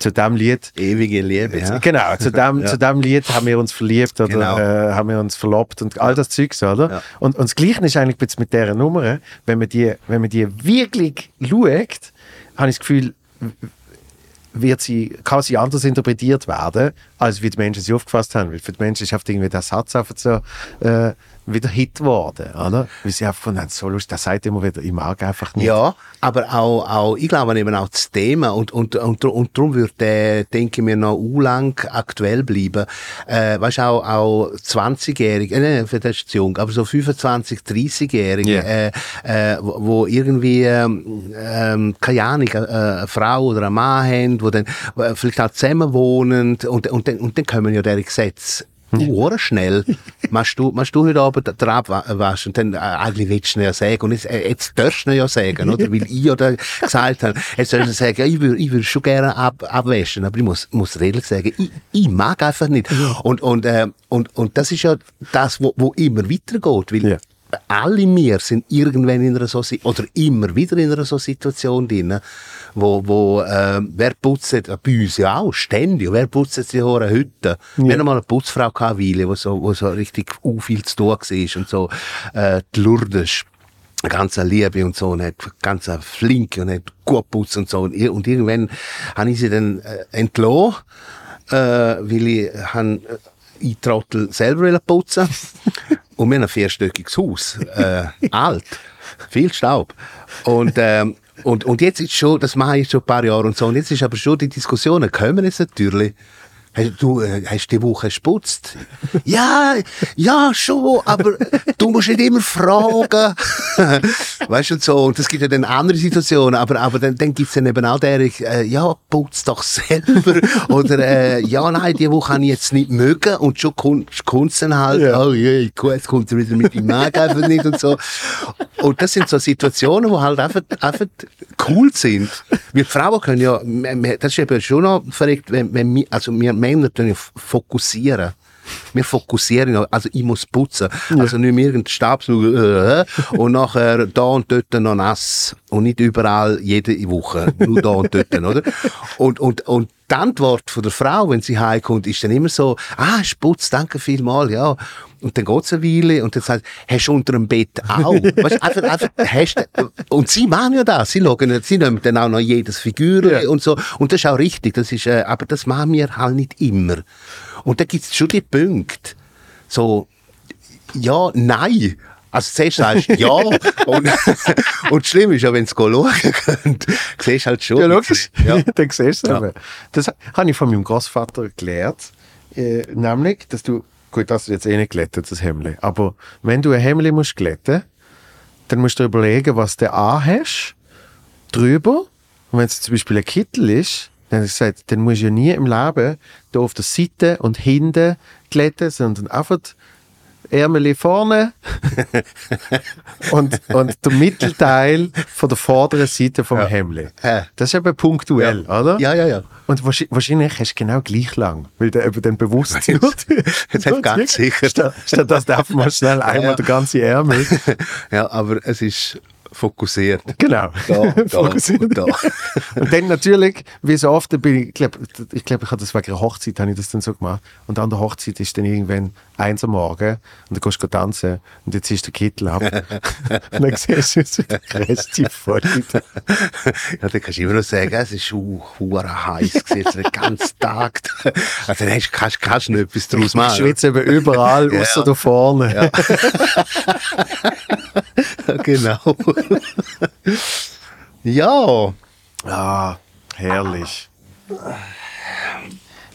Zu dem Lied Ewige Liebe, ja. Genau, zu *laughs* dem, Ja. zu dem Lied haben wir uns verliebt oder Genau. äh, haben wir uns verlobt und all das Zeugs, oder? Ja. Und, und das Gleiche ist eigentlich jetzt mit dieser Nummer, wenn man die, wenn man die wirklich schaut, habe ich das Gefühl, wird sie, kann sie anders interpretiert werden, als wie die Menschen sie aufgefasst haben. Weil für die Menschen ist oft irgendwie der Satz einfach so äh, wieder Hit geworden, oder? Weil sie einfach haben, so lustig, der sagt immer wieder, ich mag einfach nicht. Ja, aber auch, auch, ich glaube eben auch das Thema und, und, und, und darum wird der, denke ich mir, noch lang aktuell bleiben. Äh, weißt du, auch, auch 20-Jährige, äh, nein, das ist zu jung, aber so 25, 30-Jährige, Ja. äh, äh, wo, wo irgendwie, ähm, ähm, keine Ahnung, äh, eine Frau oder ein Mann haben, wo dann äh, vielleicht auch zusammen wohnen und, und, dann, und dann kommen ja diese Gesetze Uhr schnell. *laughs* machst du, machst du heute Abend den Abwasch und dann, äh, eigentlich willst du ihn ja sagen. Und jetzt, äh, jetzt darfst du ihn ja sagen, oder? Weil ich oder gesagt habe, jetzt sollst du sagen, ja, ich würde, ich würde schon gerne ab, abwaschen, aber ich muss, muss ehrlich sagen, ich, ich mag einfach nicht. Und, und, äh, und, und das ist ja das, wo, wo immer weitergeht, weil Ja. Alle wir sind irgendwann in einer so oder immer wieder in einer so Situation drin, wo, wo äh, wer putzt, äh, bei uns ja auch, ständig, wer putzt die Haare heute? Wir haben mal eine Putzfrau gehabt, Weile, wo so, wo so richtig viel zu tun war und so, äh, die Lourdes, ganz Liebe und so, und hat ganz eine Flinke und hat gut putzt und so. Und, und irgendwann habe ich sie dann äh, entlassen, äh, weil ich, han, äh, ich Trottel selber putzen *laughs* Und wir haben ein vierstöckiges Haus, äh, *laughs* alt, viel Staub. Und, ähm, und, und jetzt ist schon, das mache ich schon ein paar Jahre und so, und jetzt ist aber schon die Diskussionen kommen jetzt natürlich. Du äh, hast die Woche gesputzt? *laughs* ja, ja, schon, aber du musst nicht immer fragen. *laughs* weißt du, und so. Und es gibt ja dann andere Situationen, aber, aber dann, dann gibt's dann eben auch der, äh, ja, putz doch selber. *laughs* Oder, äh, ja, nein, die Woche habe ich jetzt nicht mögen. Und schon kommt's dann halt, Ja. oh je, gut, jetzt kommt er wieder mit dem Mag einfach nicht und so. Und das sind so Situationen, die halt einfach, einfach cool sind. Wir Frauen können ja, das ist eben schon noch verrückt, wenn, wenn wir, also wir Männer ja fokussieren. Wir fokussieren, ja, also ich muss putzen. Also nicht mehr irgendein Stabsauger äh, und nachher da und dort noch nass. Und nicht überall jede Woche, nur da und dort, oder? Und, und, und die Antwort von der Frau, wenn sie heimkommt, ist dann immer so, ah, ist putzt, danke vielmal, ja. Und dann geht's eine Weile und dann sagt hast du unter dem Bett auch? *laughs* weißt, einfach, einfach, hast und sie machen ja das, sie schauen, sie nehmen dann auch noch jedes Figur und so. Und das ist auch richtig, das ist, äh, aber das machen wir halt nicht immer. Und da gibt's schon die Punkte, so, ja, nein. Also zuerst sagst du *laughs* ja und, und schlimm ist ja, wenn *laughs* du schauen könnt, siehst halt schon. Ja, logisch. Ja. *laughs* Dann siehst du Ja. eben. Das habe ich von meinem Großvater gelernt. Äh, nämlich, dass du, gut, das ist jetzt eh nicht glättet, das Hemd. Aber wenn du ein Hemd musst glätten, dann musst du überlegen, was du anhast, drüber. Und wenn es zum Beispiel ein Kittel ist, dann habe ich gesagt, dann musst du ja nie im Leben da auf der Seite und hinten glätten, sondern einfach Ärmel vorne und, und der Mittelteil von der vorderen Seite vom Ja. Hemd. Ja. Das ist eben punktuell, oder? Ja, ja, ja. Und wahrscheinlich, hast du genau gleich lang, weil der eben dann bewusst wird. *laughs* Jetzt hat ganz sicher. Statt, statt du einfach mal schnell einmal ja. der ganze Ärmel. *laughs* Ja, aber es ist fokussiert. Genau. Da, *laughs* da, Fokussiert. und da. Und dann natürlich, wie so oft, bin ich, ich glaube, ich, glaub, ich habe das wegen einer Hochzeit, habe ich das dann so gemacht. Und an der Hochzeit ist dann irgendwann eins am Morgen und dann gehst du tanzen und jetzt ist der Kittel ab. *laughs* und dann siehst du so die Reste voll. Ja, dann kannst du immer noch sagen, es ist uh, heiß gewesen, den ganzen Tag. Also dann hast, kannst, kannst du nicht etwas daraus Ich machen. schwitze eben überall, Ja. außer da vorne. Ja. genau. Ja, Ah, herrlich.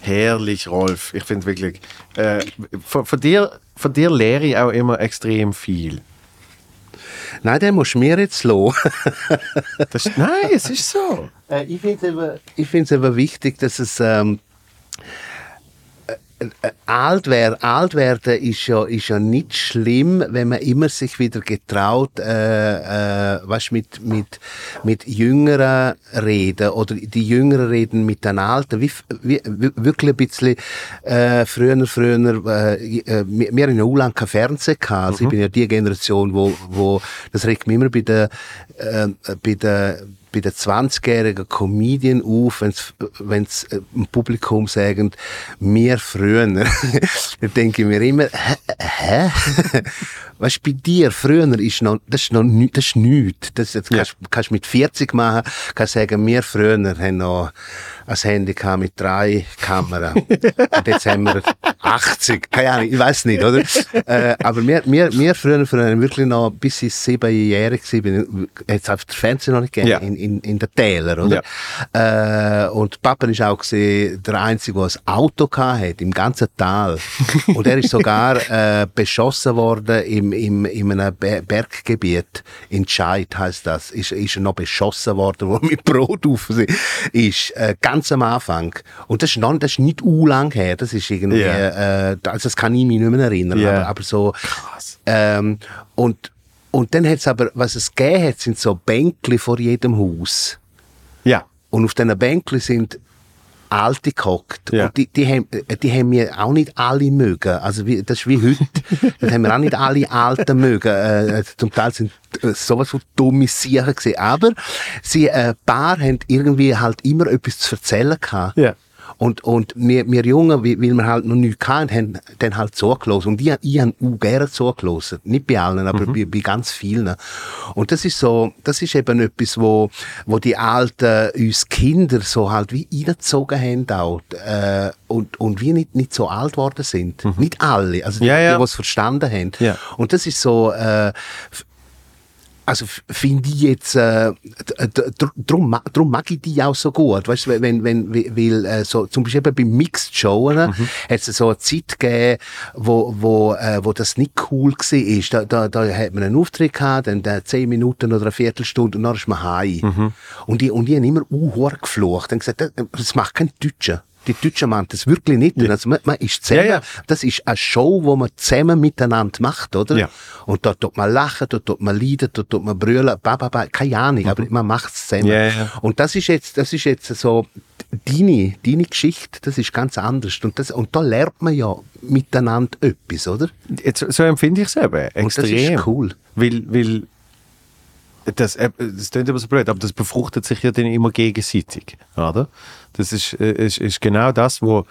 Herrlich, Rolf. Ich finde wirklich, äh, von, von, dir, von dir lehre ich auch immer extrem viel. nein, den musst du mir jetzt. Das, nein, es ist so. Äh, ich finde es ich find's eben wichtig, dass es ähm, äh, äh, alt, wer, alt werden ist ja, ist ja nicht schlimm, wenn man immer sich wieder getraut, äh, äh, weißt, mit, mit, mit Jüngeren reden oder die Jüngeren reden mit den Alten, wie, wie, wirklich ein bisschen äh, früher, früher, äh, äh, wir wir haben in Ulan kein Fernsehen gehabt, also ich bin ja die Generation, wo, wo das regt mich immer bei der, äh, bei der bei den 20-jährigen Comedian auf, wenn es im Publikum sagen, mir früher, *laughs* dann denke ich mir immer, hä? *laughs* weißt bei dir früher ist noch, das ist noch das ist nichts. Das, das kannst, kannst mit 40 machen, kannst sagen, wir früher haben noch ein Handy mit drei Kameras. Und jetzt haben wir 80. Keine Ahnung, ich weiß nicht, oder? äh, aber wir, wir, wir früher, früher wirklich noch, bis ich siebenjährig war, es auf der Fernsehen noch nicht gegeben, Ja. in, in, in den Tälern, oder? Äh, und Papa ist auch gewesen, der Einzige, der ein Auto hatte, im ganzen Tal. und er ist sogar äh, beschossen worden im, im, in einem Be Berggebiet, in Scheid heisst das, ist, ist er noch beschossen worden, wo mit Brot auf ist, äh, ganz am Anfang. Und das ist, noch, das ist nicht u lang her, das ist irgendwie, Ja. äh, also das kann ich mich nicht mehr erinnern, Ja. aber, aber so, ähm, und, und dann hat's aber, was es gegeben hat, sind so Bänkli vor jedem Haus. Ja. Und auf diesen Bänkli sind Alte gehockt. Ja. Und die, die, haben, die haben wir auch nicht alle mögen. Also wie, das ist wie heute. *laughs* das haben wir auch nicht alle Alten mögen. Äh, zum Teil sind äh, sowas von dumme Sachen gewesen. Aber sie, äh, ein paar haben irgendwie halt immer etwas zu erzählen gehabt. Ja. Und, und wir, wir Jungen, weil wir halt noch nichts hatten, haben dann halt zugelassen. Und ich, ich habe auch gerne zugelassen. Nicht bei allen, aber bei, bei ganz vielen. Und das ist so, das ist eben etwas, wo, wo die Alten uns Kinder so halt wie reingezogen haben auch. Äh, und, und wir nicht, nicht so alt worden sind. Nicht alle. Also die, Ja, ja. die, die es verstanden haben. Ja. Und das ist so, äh, also finde ich jetzt, äh, d- d- dr- drum, ma- drum mag ich die auch so gut, weißt du, wenn, wenn, weil, äh, so, zum Beispiel eben bei Mixed Shows, mhm. hat es so eine Zeit gegeben, wo, wo, äh, wo das nicht cool war. Da, da, da hat man einen Auftritt gehabt, dann äh, zehn Minuten oder eine Viertelstunde und dann ist man heim. Und die, und die haben immer uh, geflucht und gesagt, das, das macht kein Deutscher. Die Deutschen machen das wirklich nicht. Also man, man ist zusammen, Ja, ja. das ist eine Show, wo man zusammen miteinander macht, oder? Ja. Und dort tut man lachen, dort tut man leiden, dort tut man brüllen, ba, ba, ba, keine Ahnung, aber man macht es zusammen. Mhm. Ja, ja. Und das ist jetzt, das ist jetzt so, deine, deine Geschichte, das ist ganz anders. Und, das, und da lernt man ja miteinander etwas, oder? Jetzt, so empfinde ich es eben. das Extrem. ist cool. Weil, weil das, äh, das klingt immer so blöd, aber das befruchtet sich ja dann immer gegenseitig. Oder? Das ist, äh, ist, ist genau das, wo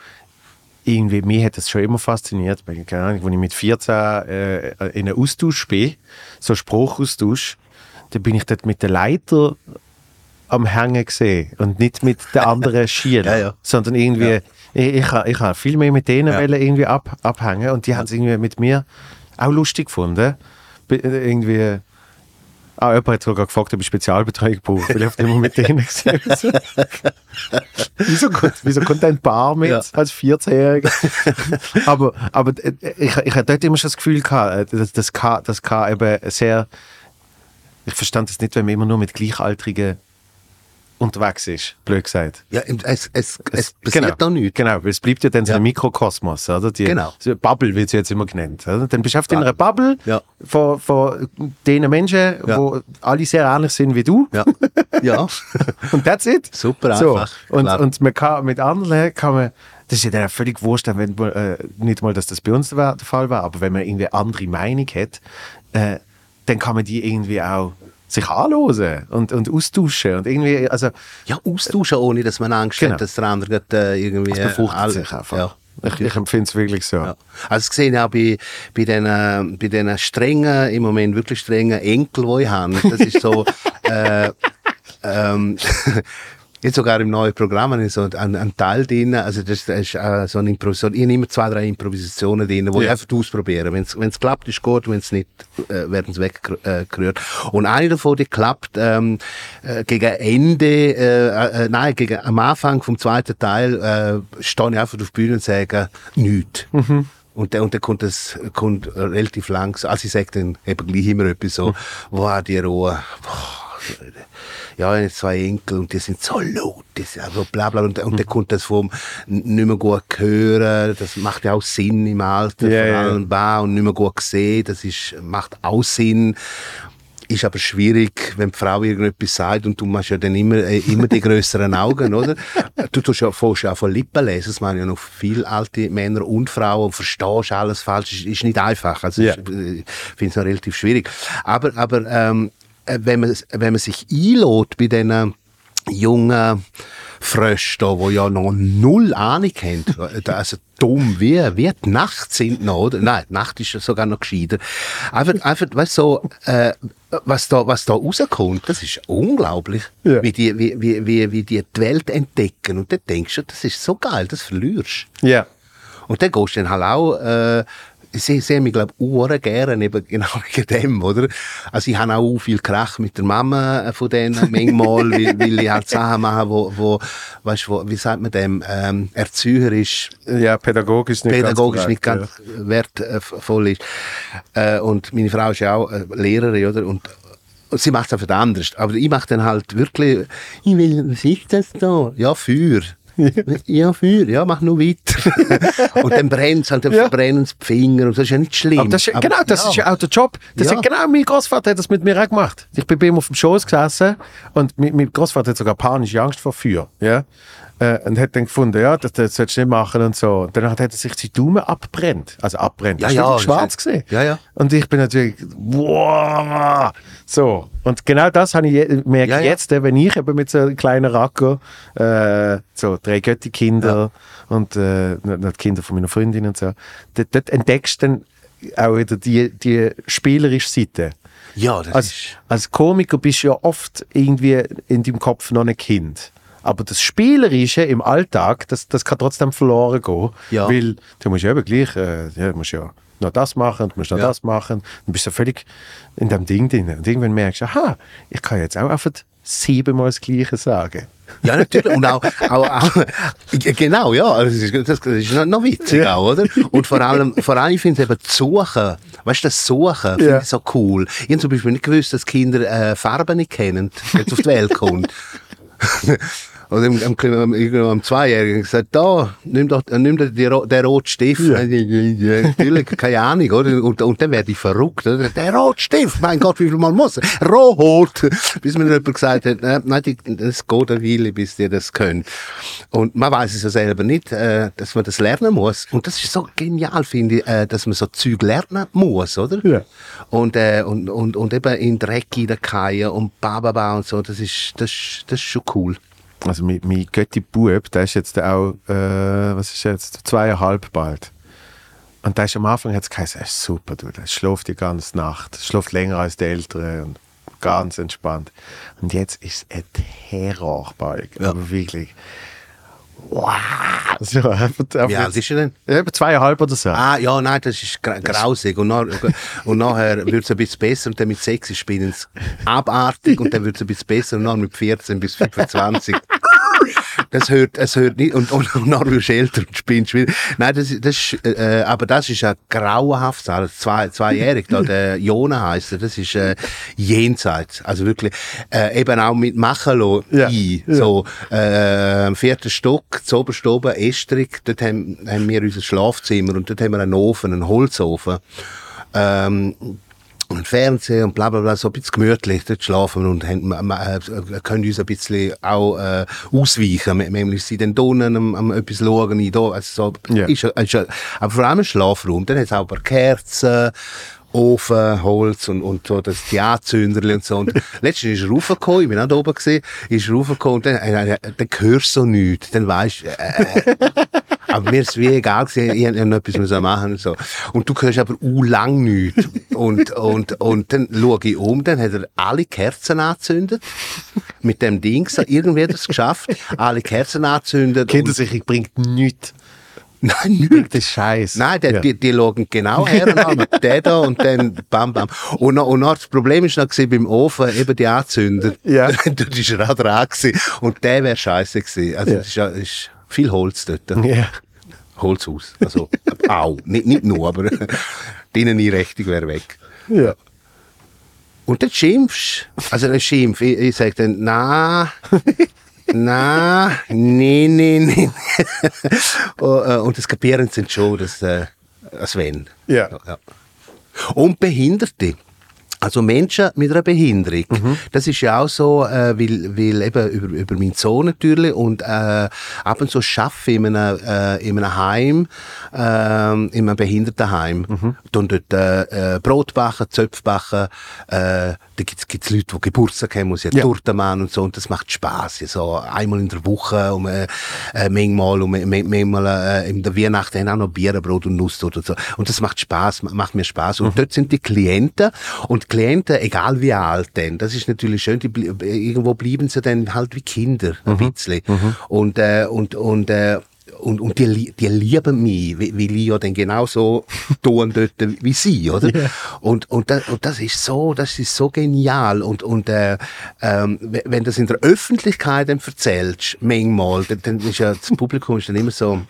irgendwie, mich hat das schon immer fasziniert. Weil, Keine Ahnung, als ich mit 14 äh, in einem Austausch bin, so Spruchaustausch, da bin ich dort mit der Leiter am Hängen gesehen und nicht mit den anderen *laughs* Schülern, Ja, ja. sondern irgendwie, ich, ich, ha- ich habe viel mehr mit denen Ja. irgendwie ab, abhängen und die haben es irgendwie mit mir auch lustig gefunden. Äh, Irgendwie, ah, jemand hat sogar gefragt, ob ich Spezialbetreuung brauche, weil ich auf immer mit denen gesehen *laughs* wieso, kommt, wieso kommt ein Paar mit Ja. als 14-Jähriger? *laughs* aber aber äh, ich, ich hatte dort immer schon das Gefühl, gehabt, äh, dass das kann, das kann eben sehr ich verstand es nicht, wenn man immer nur mit Gleichaltrigen unterwegs ist, blöd gesagt. Ja, es, es, es passiert da nichts. Genau, weil es bleibt ja dann so Ja. ein Mikrokosmos, oder? Die, Genau. so Bubble wird sie jetzt immer genannt. Oder? Dann bist du oft in einer Bubble Ja. von, von den Menschen, Ja. wo alle sehr ähnlich sind wie du. Ja. ja. *laughs* Und that's it. Super so. einfach, Und, klar. und man kann, mit anderen kann man, das ist ja dann völlig wurscht, wenn man, äh, nicht mal, dass das bei uns der, der Fall war, aber wenn man irgendwie andere Meinung hat, äh, dann kann man die irgendwie auch sich anhören und, und austauschen und irgendwie, also Ja, austauschen, ohne dass man Angst Genau. hat, dass der andere gerade, äh, irgendwie... es befruchtet alle- sich einfach. Ja. ich ich empfinde es wirklich so. Ja. Also das sehe ich auch bei, bei diesen äh, bei den strengen, im Moment wirklich strengen Enkel, die ich habe. Das ist so, *laughs* äh, ähm, Jetzt sogar im neuen Programm habe ich so einen, einen Teil drin, also das, das ist äh, so eine Improvisation, ich immer zwei, drei Improvisationen drin, die Ja. ich einfach ausprobieren. Wenn es klappt, ist gut, wenn es nicht, äh, werden sie weggerührt. Und eine davon, die klappt ähm, äh, gegen Ende, äh, äh, nein, gegen, am Anfang vom zweiten Teil äh, stehe ich einfach auf die Bühne und sage nichts. Und dann, und dann kommt es kommt relativ langsam. Also ich sage dann eben gleich immer etwas so, wow, die Ruhe, boah, ja, ich habe zwei Enkel und die sind so laut, die sind also bla bla. Und, und dann kommt das vom nicht mehr gut hören, das macht ja auch Sinn im Alter, Ja, vor allem bah, und nicht mehr gut sehen, das ist, macht auch Sinn. Ist aber schwierig, wenn die Frau irgendetwas sagt und du machst ja dann immer, äh, immer die größeren *laughs* Augen, oder? Du tust ja, fängst ja auch von Lippen lesen, das machen ja noch viele alte Männer und Frauen und verstehst alles falsch, ist, ist nicht einfach. Also Ja. ist, äh, ich finde es noch relativ schwierig. Aber, aber ähm, äh, wenn, man, wenn man sich einlädt bei diesen jungen Fröschen, da, die ja noch null Ahnung haben, *laughs* äh, also dumm wie, wie die Nacht sind noch, oder? Nein, die Nacht ist ja sogar noch gescheiter. Einfach, einfach weißt du, so, äh, was da, was da rauskommt, das ist unglaublich, Ja. wie, die, wie, wie, wie, wie die die Welt entdecken. Und dann denkst du, das ist so geil, das verlierst Ja. und dann gehst du dann halt auch, äh, sie sehen mich, glaube ich, auch gerne eben genau *laughs* wegen dem, oder? Also ich habe auch viel Krach mit der Mama äh, von denen, *laughs* manchmal, weil, weil ich halt Sachen mache, wo, wo weißt, wo, wie sagt man dem, ähm, erzieherisch, Ja, pädagogisch nicht pädagogisch ganz nicht ganz wertvoll ist. Äh, und meine Frau ist ja auch äh, Lehrerin, oder? Und, und sie macht es einfach anders. Aber ich mache dann halt wirklich, ich will, was ist das da? Ja, Feuer. *laughs* ja, Feuer, ja, mach nur weiter. *laughs* und dann brennt es halt, dann Ja. verbrennen es die Finger und das ist ja nicht schlimm. Aber das ist, Aber- genau, das ist ja auch der Job. Das Ja. hat genau mein Großvater hat das mit mir auch gemacht. Ich bin bei ihm auf dem Schoß gesessen und mein, mein Großvater hat sogar panische Angst vor Feuer. Ja? Äh, und hat dann gefunden, ja, das, das solltest du nicht machen und so. Und dann hat er sich die Daumen abbrennt. Also abbrennt. Ja, Das ist ja, schwarz das- gesehen. ja, ja. Und ich bin natürlich, wow, so. Und genau das habe ich je, merke Ja, ja. jetzt, äh, wenn ich eben mit so einem kleinen Racco, äh, so drei Götti-Kinder und äh, die Kinder von meiner Freundin und so, dort, dort entdeckst du dann auch wieder die, die spielerische Seite. Ja, das Als, ist... als Komiker bist du ja oft irgendwie in deinem Kopf noch ein Kind. Aber das Spielerische im Alltag, das, das kann trotzdem verloren gehen. Ja. Weil du musst ja eben gleich, äh, ja, musst ja noch das machen, du musst noch Ja. das machen. Dann bist du völlig in dem Ding drin. Und irgendwann merkst du, aha, ich kann jetzt auch einfach siebenmal das Gleiche sagen. Ja, natürlich. Und auch, auch, auch genau, ja, das ist, das ist noch, witzig auch, oder? Und vor allem, vor allem, ich finde eben das Suchen, weißt du, das Suchen, finde Ja. ich so cool. Ich habe zum Beispiel nicht gewusst, dass Kinder äh, Farben nicht kennen, wenn es auf die Welt kommt. Im, im, irgendwo am Zweijährigen gesagt, da, nimm doch, nimm doch die, den roten Stift. Ja. Natürlich, keine Ahnung, oder? Und, und dann werde ich verrückt, oder? Der rote Stift, mein Gott, wie viel Mal muss? Rot! Bis mir jemand gesagt hat, äh, nein, die, das geht eine Weile, bis die das können. Und man weiß es ja selber nicht, äh, dass man das lernen muss. Und das ist so genial, finde ich, äh, dass man so Zeug lernen muss, oder? Ja. Und, äh, und, und, und eben in Dreck hineinfallen und bababa und so, das ist, das, das ist schon cool. Also mein, mein Götti Bub, der ist jetzt auch, äh, was ist jetzt, zweieinhalb bald. Und da ist am Anfang hat es geheißen, er ist super, du, der schläft die ganze Nacht, schläft länger als die Ältere und ganz entspannt. Und jetzt ist es ein Terrorbalg, Ja. aber wirklich. Wow! So, Wie alt ist er denn? Ja, etwa zweieinhalb oder so. Ah, ja, nein, das ist gra grausig. Und, nach, und nachher wird es ein bisschen besser und dann mit 6 ist es abartig und dann wird es ein bisschen besser und dann mit 14 bis 25. Das hört, es hört nicht, und, und, und älter und spinnst wieder. Nein, das, ist- das ist, äh, aber das ist ja grauenhaft. Also zwei, zweijährig, da, der *laughs* Jona heisst er, das ist äh, jenseits. Also wirklich, äh, eben auch mit Machelo Ja, ein. So, äh, am vierten Stock, zu oberst oben, Estrig, dort haben, haben wir unser Schlafzimmer und dort haben wir einen Ofen, einen Holzofen. Ähm, und Fernsehen und bla bla bla, so ein bisschen gemütlich, dort schlafen wir und haben, äh, können uns ein bisschen auch äh, ausweichen. Wir- Manchmal sind dann drinnen am, am etwas schauen, ich da, also so, Ja. ist, ist, aber vor allem ein Schlafraum. Dann hat es auch ein paar Kerzen, Ofen, Holz und, und so das die Anzünderli und so. Und *laughs* letztens ist er raufgekommen, ich bin auch da oben gesehen, ist er raufgekommen und dann, äh, äh, dann hörst du so nichts. Dann weisst du, äh, *laughs* Aber mir ist wie egal gewesen, ich hätte noch etwas müssen machen und so. Und du hörst aber u lang nichts. Und, und, und dann schaue ich um, dann hat er alle Kerzen angezündet. Mit dem Ding, so, irgendwie hat er es geschafft. Alle Kerzen angezündet. Kennt er und- sich, ich bringt nichts. Nein, nichts. Bringt den Scheiß. Nein, der, Ja. die, die schauen genau her, *laughs* der da und dann bam, bam. Und, und noch, das Problem ist noch gewesen, beim Ofen eben die anzünden. Ja. Dort ist er auch dran gewesen. Und der wäre scheiße gewesen. Also, Ja. es ist, ja- es ist viel Holz dort. Ja. Holzhaus. Also, *laughs* auch. Nicht, nicht nur, aber *laughs* die Inneneinrichtung wäre weg. ja. Und dann schimpfst Also dann schimpf. Ich, ich sage dann, na, na, nee, nee, nee. und, *laughs* äh, und das kapieren sie schon, dass, äh, als wenn. Ja. ja. Und Behinderte. Also Menschen mit einer Behinderung. Das ist ja auch so, äh, weil, weil eben über, über meinen Sohn natürlich und äh, ab und zu arbeite in einem, äh, in einem Heim, äh, in einem Behindertenheim. Mhm. Dann dort äh, äh, Brot backen, Zöpfe backen, äh, da gibt's gibt's Leute, die Geburtstag haben, muss ja Ja. Torte machen und so und das macht Spaß. Ja, so einmal in der Woche, um, äh, äh, manchmal, um, äh, manchmal äh, in der Weihnachten haben auch noch Bierenbrot und Nusstorte und so. Und das macht Spaß, macht mir Spaß. Und dort sind die Klienten und Klienten, egal wie alt denn, das ist natürlich schön, die, irgendwo blieben sie dann halt wie Kinder, ein bisschen. Und, äh, und, und, äh, und, und die, die lieben mich, weil ich ja dann genauso *laughs* tun dort wie sie, oder? Und, und, das, und das ist so, das ist so genial. Und, und äh, ähm, wenn du das in der Öffentlichkeit dann erzählst, manchmal, dann, dann ist ja das Publikum ist dann immer so,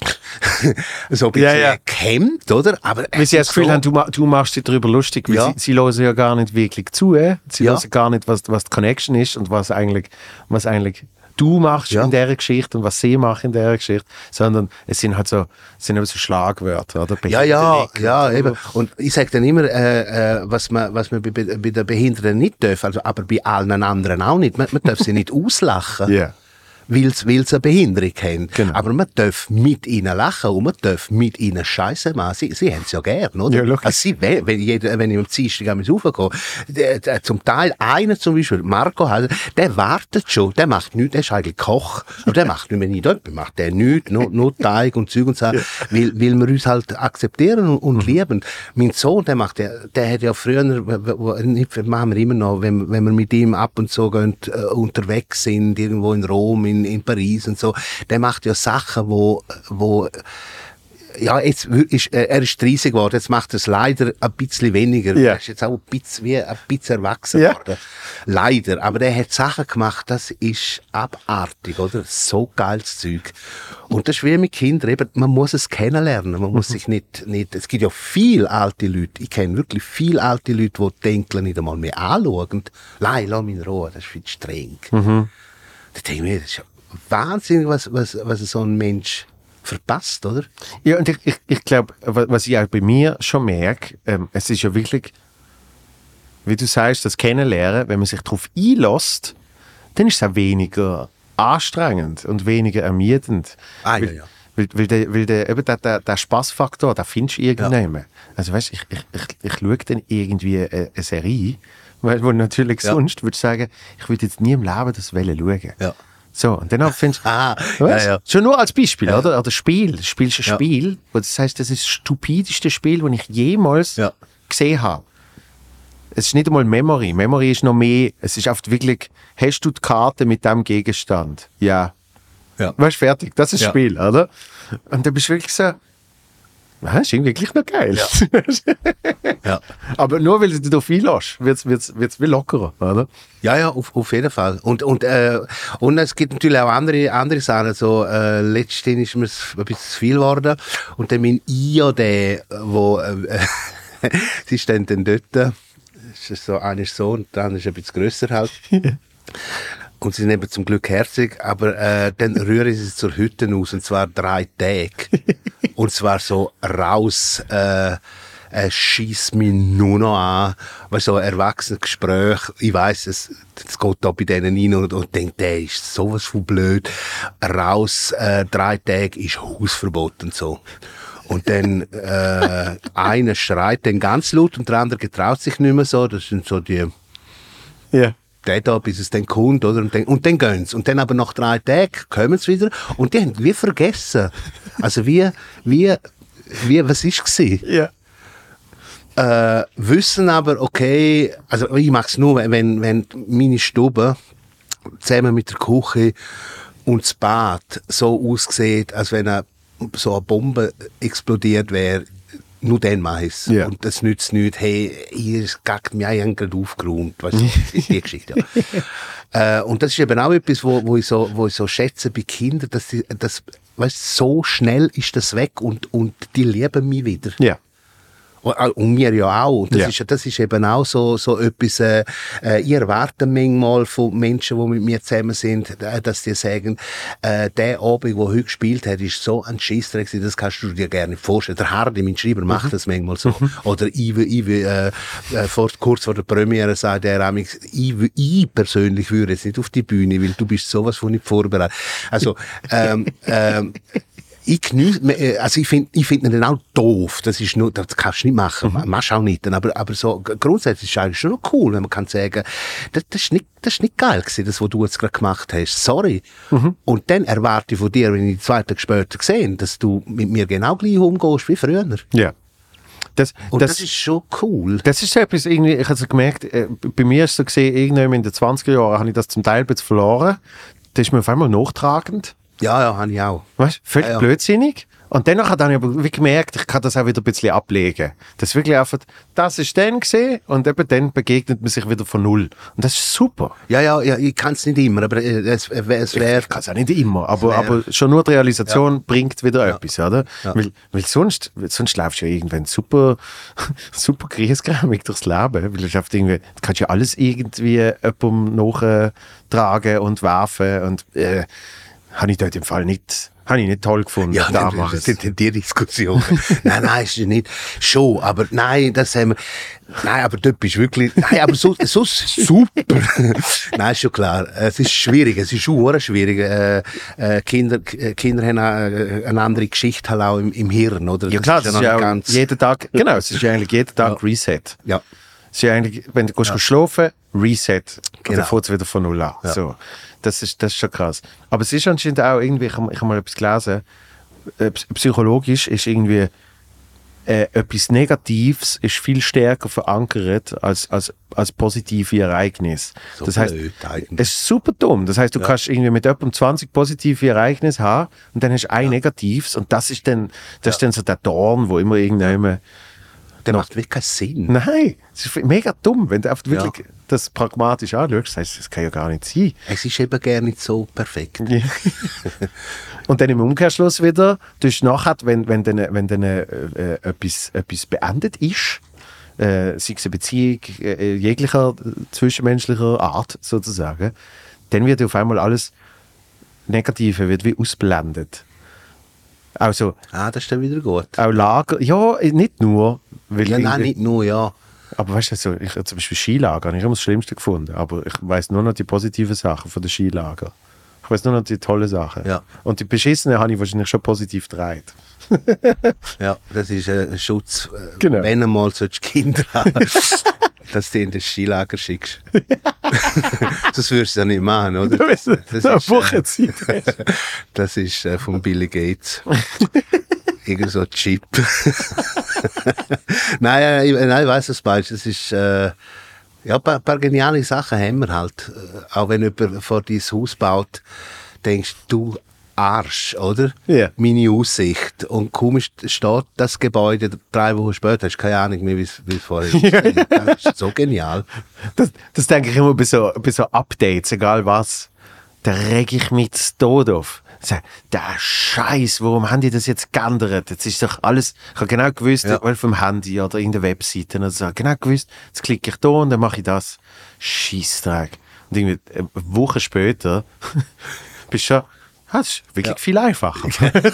*laughs* so ein bisschen Ja, ja. gehemmt, oder? Aber Weil sie das Gefühl so, haben, du, du machst dich darüber lustig, weil Ja. sie, sie hören ja gar nicht wirklich zu. äh. Sie Ja. hören gar nicht, was, was die Connection ist und was eigentlich, was eigentlich du machst Ja. in dieser Geschichte und was sie machen in dieser Geschichte, sondern es sind halt so, es sind eben so Schlagwörter. Oder? Ja, ja, ja, und- eben. Und ich sage dann immer, äh, äh, was man, was man bei, bei den Behinderten nicht darf, also, aber bei allen anderen auch nicht. Man, man darf sie nicht auslachen. *laughs* Ja. Weil sie eine Behinderung haben. Genau. Aber man darf mit ihnen lachen und man darf mit ihnen Scheiße machen. Sie, sie haben es ja gern, oder? Ja, also sie, wenn, wenn, jeder, wenn ich am Dienstag einmal raufgehe, zum Teil einer zum Beispiel, Marco, der wartet schon, der macht nichts, der ist eigentlich Koch, aber der macht nicht mehr nichts, dort macht der nichts, nur, nur Teig und Zeug und so, weil, weil wir uns halt akzeptieren und, und lieben. Mein Sohn, der macht, der, der hat ja früher, nicht, machen wir immer noch, wenn, wenn wir mit ihm ab und zu gehen, äh, unterwegs sind, irgendwo in Rom, in, in Paris und so, der macht ja Sachen, wo, wo ja, jetzt ist, äh, er ist 30 geworden, jetzt macht er es leider ein bisschen weniger. Ja. Er ist jetzt auch ein bisschen, wie ein bisschen erwachsen Ja. geworden. Leider. Aber der hat Sachen gemacht, das ist abartig, oder? So geiles Zeug. Und das ist wie mit Kindern, eben, man muss es kennenlernen. Man muss sich nicht, nicht, es gibt ja viele alte Leute, ich kenne wirklich viele alte Leute, die Enkel nicht einmal mehr anschauen. Nein, lass mich in Ruhe, das ist viel streng. Da denke ich mir, das ist ja wahnsinnig, was, was, was so ein Mensch verpasst, oder? Ja, und ich, ich, ich glaube, was ich auch bei mir schon merke, ähm, es ist ja wirklich, wie du sagst, das Kennenlernen, wenn man sich darauf einlässt, dann ist es auch weniger anstrengend und weniger ermüdend. Ah, ja, weil, ja. Weil, weil, der, weil der, eben der, der, der Spaßfaktor, den findest du irgendwann. Also weißt, ich, ich, ich, ich schaue dann irgendwie eine, eine Serie, weil wo natürlich Ja. sonst würde ich sagen, ich würde jetzt nie im Leben das wollen schauen. Ja. So, und dann findest *laughs* du, Ah, ja, ja. Schon nur als Beispiel, oder? Oder Spiel. Du spielst ein Ja. Spiel, wo das heißt, das ist das stupideste Spiel, das ich jemals Ja. gesehen habe. Es ist nicht einmal Memory. Memory ist noch mehr. Es ist oft wirklich, hast du die Karte mit dem Gegenstand? Ja. Ja. Weißt du, fertig. Das ist das Ja. Spiel, oder? Und dann bist du wirklich so, ah, ist irgendwie gleich noch geil. *laughs* Ja. Aber nur weil du dich darauf einlässt, wird es wird's, wird's wie lockerer, oder? Ja, ja, auf, auf jeden Fall. Und, und, äh, und es gibt natürlich auch andere, andere Sachen. So, äh, letztens ist mir es ein bisschen zu viel geworden. Und dann mein Io, der, wo, äh, *laughs* sie ist dann, dann dort, äh, ist so, einer ist so und der andere ist ein bisschen grösser halt. *laughs* Und sie sind eben zum Glück herzig, aber äh, dann rühren sie zur Hütte aus, und zwar drei Tage. Und zwar so raus, äh, äh, schießt mich nur noch an. Weißt, so ein erwachsenes Gespräch. Ich weiss, es, es geht da bei denen rein und, und denkt, der ist sowas von blöd. Raus, äh, drei Tage ist Hausverbot und so. Und dann, äh, einer schreit dann ganz laut und der andere getraut sich nicht mehr so. Das sind so die, Ja. Der da, bis es dann kommt, oder? Und dann, und dann gehen sie. Und dann aber nach drei Tagen kommen sie wieder und die haben wie vergessen. Also wie, wie, wie, was ist gewesen? Ja. äh, wissen aber, okay, also ich mache es nur, wenn, wenn meine Stube zusammen mit der Küche und das Bad so aussieht, als wenn eine, so eine Bombe explodiert wäre, nur dann mache ich es. Ja. Und das nützt nichts, hey, ihr gackt mir einen gerade aufgeräumt, weißt du, *laughs* die, Geschichte. Ja. äh, und das ist eben auch etwas, wo, wo, ich, so, wo ich so schätze bei Kindern, dass die, das, weißt, so schnell ist das weg und, und die lieben mich wieder. Ja. Und, äh, mir ja auch. Das, Ja. ist, das ist eben auch so, so etwas, äh, äh, ich erwarte manchmal von Menschen, die mit mir zusammen sind, äh, dass die sagen, äh, der Abend, der heute gespielt hat, ist so ein Scheissdreck, gewesen, das kannst du dir gerne nicht vorstellen. Der Hardy, mein Schreiber, macht das manchmal so. Oder ich, ich, äh, äh, vor, kurz vor der Premiere sagt er amigs, ich, ich persönlich würde jetzt nicht auf die Bühne, weil du bist sowas von nicht vorbereitet. Also, ähm, *laughs* ähm, ich geniesse, äh, also ich finde ich find ihn dann auch doof. Das ist nur, das kannst du nicht machen. Mhm. Machst auch nicht. Aber, aber so, grundsätzlich ist es eigentlich schon cool, wenn man kann sagen, das, das ist nicht, das ist nicht geil gewesen, das, was du jetzt gerade gemacht hast. Sorry. Mhm. Und dann erwarte ich von dir, wenn ich zwei Tage später sehe, dass du mit mir genau gleich umgehst wie früher. Ja. Das, Und das, das, ist schon cool. das ist so etwas, irgendwie, ich habe so gemerkt, äh, bei mir ist es so gesehen, irgendwann in den 20er Jahren habe ich das zum Teil ein bisschen verloren. Da ist mir auf einmal nachtragend. Ja, ja, habe ich auch. Weißt du, völlig Ja, ja. blödsinnig. Und danach habe ich aber wirklich gemerkt, ich kann das auch wieder ein bisschen ablegen. Das ist wirklich einfach, das ist dann gesehen und eben dann begegnet man sich wieder von Null. Und das ist super. Ja, ja, ja ich kann es nicht immer, aber äh, es, äh, es wäre... Ich kann es auch nicht immer, aber, aber schon nur die Realisation bringt wieder etwas, oder? Weil, weil sonst, sonst laufst du ja irgendwann super, *laughs* super griesgrämig durchs Leben, weil du irgendwie, du kannst ja alles irgendwie jemandem nachtragen und werfen und äh, habe ich dort im Fall nicht, habe ich nicht toll gefunden Ja, damals. das sind die Diskussionen. *laughs* nein, nein, ist ja nicht. Schon, aber nein, das haben wir. Nein, aber dort bist wirklich. Nein, aber so, so super. *laughs* nein, ist schon klar. Es ist schwierig. Es ist schon schwierig. Äh, äh, Kinder, äh, Kinder haben äh, eine andere Geschichte halt auch im, im Hirn, oder? Ja klar, das ist noch ja ganz. jeden Tag, genau, es ist ja eigentlich jeden Tag Reset. Ja. Es ist ja eigentlich, wenn du gehst schlafen, Reset. Und Genau. dann fängt es wieder von Null an. So. Das, ist, das ist schon krass. Aber es ist anscheinend auch irgendwie, ich habe mal etwas gelesen, äh, ps- psychologisch ist irgendwie äh, etwas Negatives ist viel stärker verankert als, als, als positive Ereignisse. So das heißt, es ist super dumm. Das heißt, du kannst irgendwie mit jemandem 20 positive Ereignisse haben und dann hast du ein Negatives und das ist dann, das ist dann so der Dorn, wo immer irgendjemand Der macht wirklich keinen Sinn. Nein, es ist mega dumm, wenn du einfach wirklich das pragmatisch anschaust. Das heißt, das kann ja gar nicht sein. Es ist eben gar nicht so perfekt. Ja. *laughs* Und dann im Umkehrschluss wieder, du hast nachher, wenn, wenn dann, wenn dann äh, äh, etwas, etwas beendet ist, äh, sei es eine Beziehung äh, jeglicher äh, zwischenmenschlicher Art sozusagen, dann wird auf einmal alles Negative wird wie ausblendet. Also Ah, das ist dann wieder gut. auch Lager, ja, nicht nur, weil Ja, nein, irgendwie- nicht nur, ja. Aber weißt du, also, ich habe zum Beispiel Skilager, habe ich immer das Schlimmste gefunden. Aber ich weiß nur noch die positiven Sachen von den Skilager. Ich weiß nur noch die tollen Sachen. Ja. Und die beschissenen habe ich wahrscheinlich schon positiv gedreht. *laughs* Ja, das ist äh, ein Schutz, äh, Genau. wenn einmal solche Kinder haben, *laughs* dass du in das Skilager schickst. *laughs* das würdest du ja nicht machen, oder? Das ist eine ist, Woche äh, das ist äh, von Billy Gates. Irgend so Chip. *laughs* nein, ich, nein, ich weiss, was du meinst. Das ist, äh, ja, ein paar, paar geniale Sachen haben wir halt. Äh, Auch wenn jemand vor dein Haus baut, denkst du, Arsch, oder? Ja. Meine Aussicht. Und ist- steht das Gebäude, drei Wochen später, hast keine Ahnung mehr, wie es wie es vorher ist. *laughs* Das ist so genial. Das, das denke ich immer bei so, bei so Updates, egal was. Da reg ich mich zu Tod auf. Sag, der Scheiß, warum haben die das jetzt geändert? Jetzt ist doch alles, ich habe genau gewusst, Ja. weil vom Handy oder in der Webseite oder so, genau gewusst, jetzt klicke ich da und dann mache ich das. Scheissdreck. Und irgendwie eine Woche später *laughs* bist du schon, das ist wirklich viel einfacher. *laughs*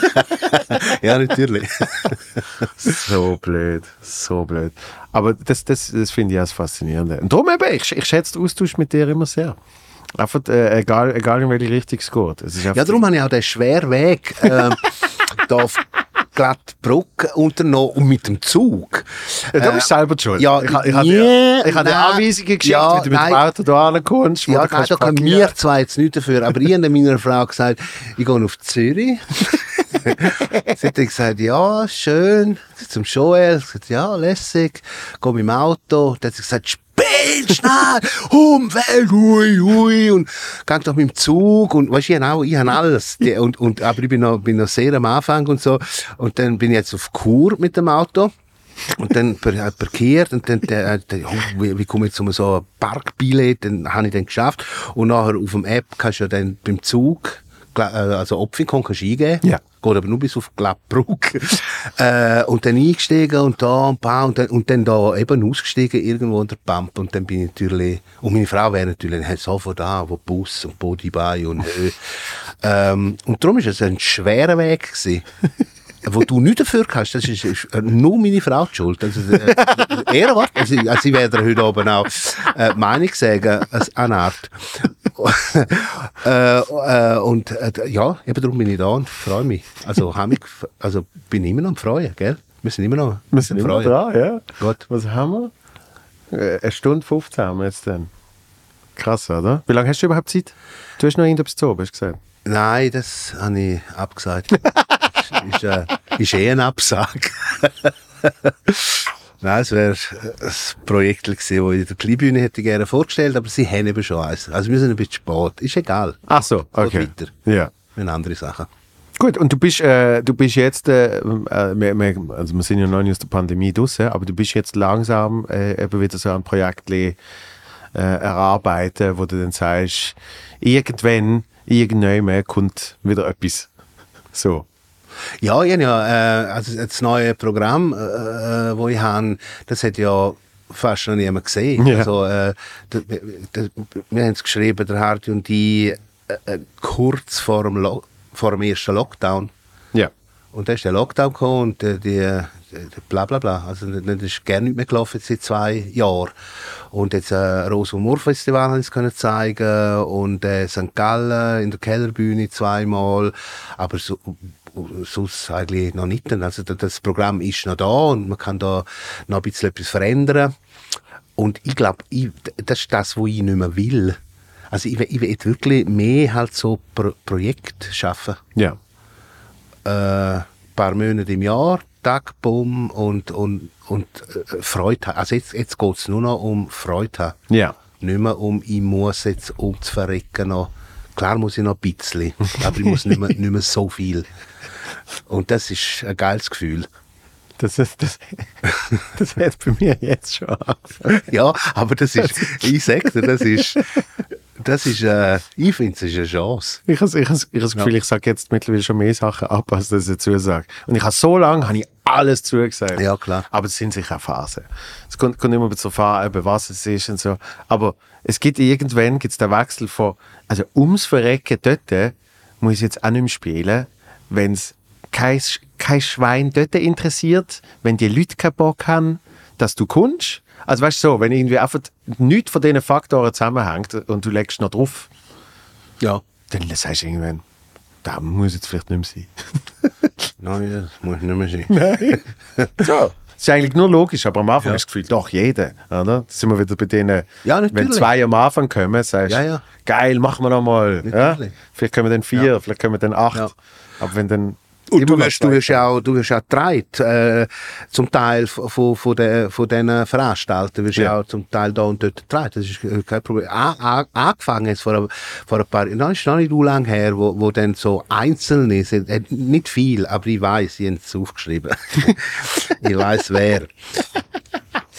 Ja, natürlich. *laughs* So blöd, so blöd. Aber das, das, das finde ich auch das Faszinierende. Und darum eben, ich, ich schätze den Austausch mit dir immer sehr. Einfach, äh, egal, egal in welche Richtung es geht. Es Ja, darum habe ich auch den schweren Weg ähm, *laughs* da f- glatt Brücke unternommen und mit dem Zug. Ja, du Äh, bist selber schuld. ja, ich, ich, ich dir, ich habe dir nein. Anweisungen geschickt, Ja, wie du mit dem. Auto da ankommst. Ja, nein, da können wir zwei jetzt nicht dafür. Aber ich habe meiner Frau gesagt, ich gehe auf Zürich. *laughs* sie hat dann gesagt, ja, schön. Zum Joel. Ich gesagt, ja, lässig. Gehe mit dem Auto. Dann hat sie gesagt, spiel schnell, Umwelt, hui, hui. Und gang doch mit dem Zug. Und weißt du, auch, ich habe alles. Und, und, aber ich bin noch, bin noch sehr am Anfang und so. Und dann bin ich jetzt auf Kur mit dem Auto. Und dann äh, parkiert und dann, der, der, oh, wie, wie komme ich zu so einem Parkbillett, dann habe ich dann geschafft. Und nachher auf dem App kannst du ja dann beim Zug, äh, also Opfikon kannst du eingeben. Ja. Geht aber nur bis auf Glattbrück. *laughs* äh, und dann eingestiegen und da und da und dann, und dann da eben ausgestiegen irgendwo in der Pampe und dann bin ich natürlich, und meine Frau wäre natürlich sofort da, wo Bus und Body bei und Höhe. *laughs* ähm, und darum ist es ein schwerer Weg gewesen. *laughs* wo du nicht dafür kannst, das ist, ist nur meine Frau die schuld. Also, äh, *laughs* Ehrenwort. Also, also ich werde heute oben auch äh, Meinung sagen, als eine Art. *laughs* äh, äh, und äh, ja, eben darum bin ich da und freue mich. Also, mich, also bin immer noch am Freuen, gell? Wir sind immer noch Wir sind immer dran, ja. Gut. Was haben wir? Äh, Eine Stunde 15 haben wir jetzt dann. Krass, oder? Wie lange hast du überhaupt Zeit? Du hast noch irgendetwas zu oben, hast du gesagt. Nein, das habe ich abgesagt. *laughs* ist, äh, ist eh ein Absag. *laughs* Nein, es wäre ein Projekt gewesen, das ich der Kleinbühne hätte gerne vorgestellt, aber sie haben eben schon eins. Also wir sind ein bisschen spät. Ist egal. Ach so, okay. weiter. Ja. Haben andere Sachen. Gut, und du bist, äh, du bist jetzt, äh, äh, wir, wir, also wir sind ja noch nicht aus der Pandemie draussen, aber du bist jetzt langsam äh, eben wieder so ein Projekt äh, erarbeiten, wo du dann sagst, irgendwann, irgendwann kommt wieder etwas. So. Ja, ich habe ja, äh, also das neue Programm, äh, äh, wo ich habe, das hat ja fast noch niemand gesehen. Ja. Also, äh, da, da, wir haben es geschrieben, der Hardy und die, äh, äh, kurz vor dem, Lo vor dem ersten Lockdown. Ja. Und dann ist der Lockdown gekommen und die, die, die bla bla bla. Also das ist gerne nicht mehr gelaufen seit zwei Jahren. Und jetzt äh, Rose und Moor Festival haben sie können zeigen und äh, St. Gallen in der Kellerbühne zweimal. Aber so, sonst eigentlich noch nicht. Also das- Programm ist noch da und man kann da noch ein bisschen etwas verändern. Und ich glaube, das ist das, was ich nicht mehr will. Also ich, will- ich will wirklich mehr halt so Pro Projekte schaffen Ja. äh, paar Monate im Jahr, Tag, Bumm und, und, und äh, Freude haben. Also jetzt, jetzt geht es nur noch um Freude haben. Ja. Nicht mehr um, ich muss jetzt um zu verrecken noch. Klar muss ich noch ein bisschen, aber ich muss nicht mehr, *laughs* nicht mehr so viel. Und das ist ein geiles Gefühl. Das, ist, das, *laughs* das hört bei mir jetzt schon auf. Ja, aber das ist, ich sag dir, das ist, das ist, äh, ich finde, es ist eine Chance. Ich habe ich has, ich has das Gefühl, ich sage jetzt mittlerweile schon mehr Sachen ab, als dass ich dazu sage. Und ich habe so lange habe ich alles zugesagt. Ja, klar. Aber es sind sicher auch Phasen. Es kommt, kommt immer darauf an, eben, was es ist und so. Aber es gibt irgendwann gibt's den Wechsel von, also ums Verrecken dort muss ich jetzt auch nicht mehr spielen, wenn es kein, kein Schwein dort interessiert, wenn die Leute keinen Bock haben, dass du kommst. Also weißt du so, wenn irgendwie einfach nichts von diesen Faktoren zusammenhängt und du legst noch drauf, Ja. dann sagst du irgendwann, da muss jetzt vielleicht nicht mehr sein. *laughs* Nein, das muss nicht mehr sein. *laughs* so. Das ist eigentlich nur logisch, aber am Anfang hast du das Gefühl, doch, jeder. Oder? Da sind wir wieder bei denen, Ja, wenn zwei am Anfang kommen, sagst du, Ja, ja. geil, machen wir nochmal. Ja? Vielleicht können wir dann vier, vielleicht können wir dann acht. Ja. Aber wenn dann Und du wirst, du ja auch, du wirst auch getragen, äh, zum Teil von, von, den, von diesen Veranstaltern, wirst ja. Auch zum Teil da und dort getragen. Das ist kein Problem. A, a, angefangen jetzt vor, ein- vor ein paar, das ist noch nicht so lange her, wo, wo dann so Einzelne sind, äh, nicht viel, aber ich weiß, *laughs* ich habe es aufgeschrieben. ich weiß wer.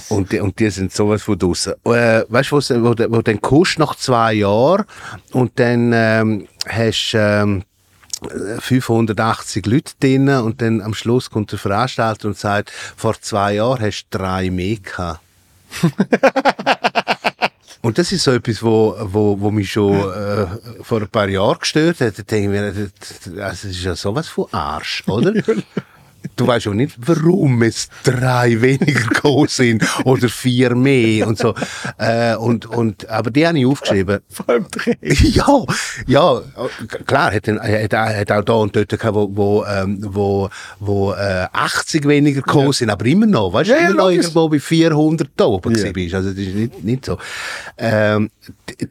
Und die, und die sind sowas von draussen. Äh, weißt du, wo, wo, wo dann kommst nach zwei Jahren und dann ähm, hast ähm, 580 Leute drin und dann am Schluss kommt der Veranstalter und sagt, vor zwei Jahren hast du drei mehr gehabt. *laughs* Und das ist so etwas, wo, wo, wo mich schon äh, vor ein paar Jahren gestört hat. Da denke ich mir, das, das ist ja sowas von Arsch, oder? *laughs* du weißt auch nicht, warum es drei *laughs* weniger gekommen sind oder vier mehr und so. Äh, und, und, aber die habe ich aufgeschrieben. *laughs* Vor allem drei. *laughs* Ja, ja, klar, hat, er- hat, hat auch da und dort gehabt, wo, wo, ähm, wo, wo äh, 80 weniger gekommen sind, aber immer noch, weißt du, Ja, ja, immer noch logisch. irgendwo bei 400 da oben Ja. ja. bist. Also das ist nicht, nicht so. Ähm,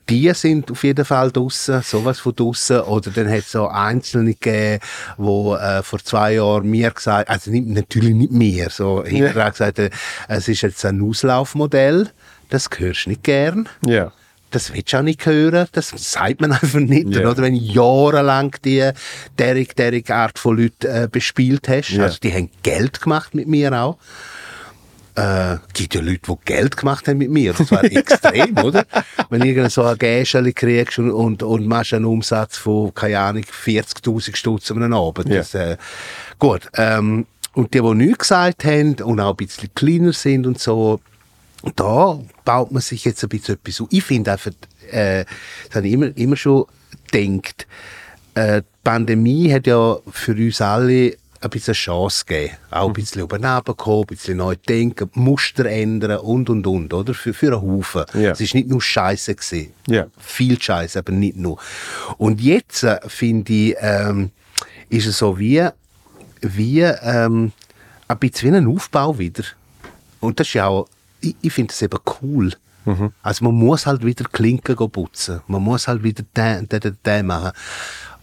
die sind auf jeden Fall draussen, sowas von draussen. Oder dann hat es so Einzelne gegeben, die äh, vor zwei Jahren mir gesagt also nicht, natürlich nicht mir, so hinterher gesagt haben, es ist jetzt ein Auslaufmodell, das hörst du nicht gern. Ja. Das willst du auch nicht hören, das sagt man einfach nicht. Ja. Oder wenn du jahrelang die derig, derig Art von Leuten äh, bespielt hast, Ja. also die haben Geld gemacht mit mir auch. Äh, gibt ja Leute, die Geld gemacht haben mit mir. Das war *laughs* extrem, oder? Wenn du irgend so ein Gäscheli kriegst und, und, und machst einen Umsatz von, keine Ahnung, 40.000 Stutz am Abend. Ja. Das, äh, gut. Ähm, und die, die nichts gesagt haben und auch ein bisschen kleiner sind und so, da baut man sich jetzt ein bisschen etwas auf. Ich finde einfach, äh, das habe ich immer, immer schon gedacht, äh, die Pandemie hat ja für uns alle ein bisschen eine Chance gegeben. Auch ein bisschen über den Abend kommen, ein bisschen neu denken, Muster ändern und, und, und, oder? Für, für einen Haufen. Ja. Es ist nicht nur Scheiße gewesen. Ja. Viel Scheiße, aber nicht nur. Und jetzt, äh, finde ich, ähm, ist es so wie, wie, ähm, ein bisschen wie ein Aufbau wieder. Und das ist ja auch, ich, ich finde das eben cool. Also man muss halt wieder Klinken putzen. Man muss halt wieder den, den, den, den machen.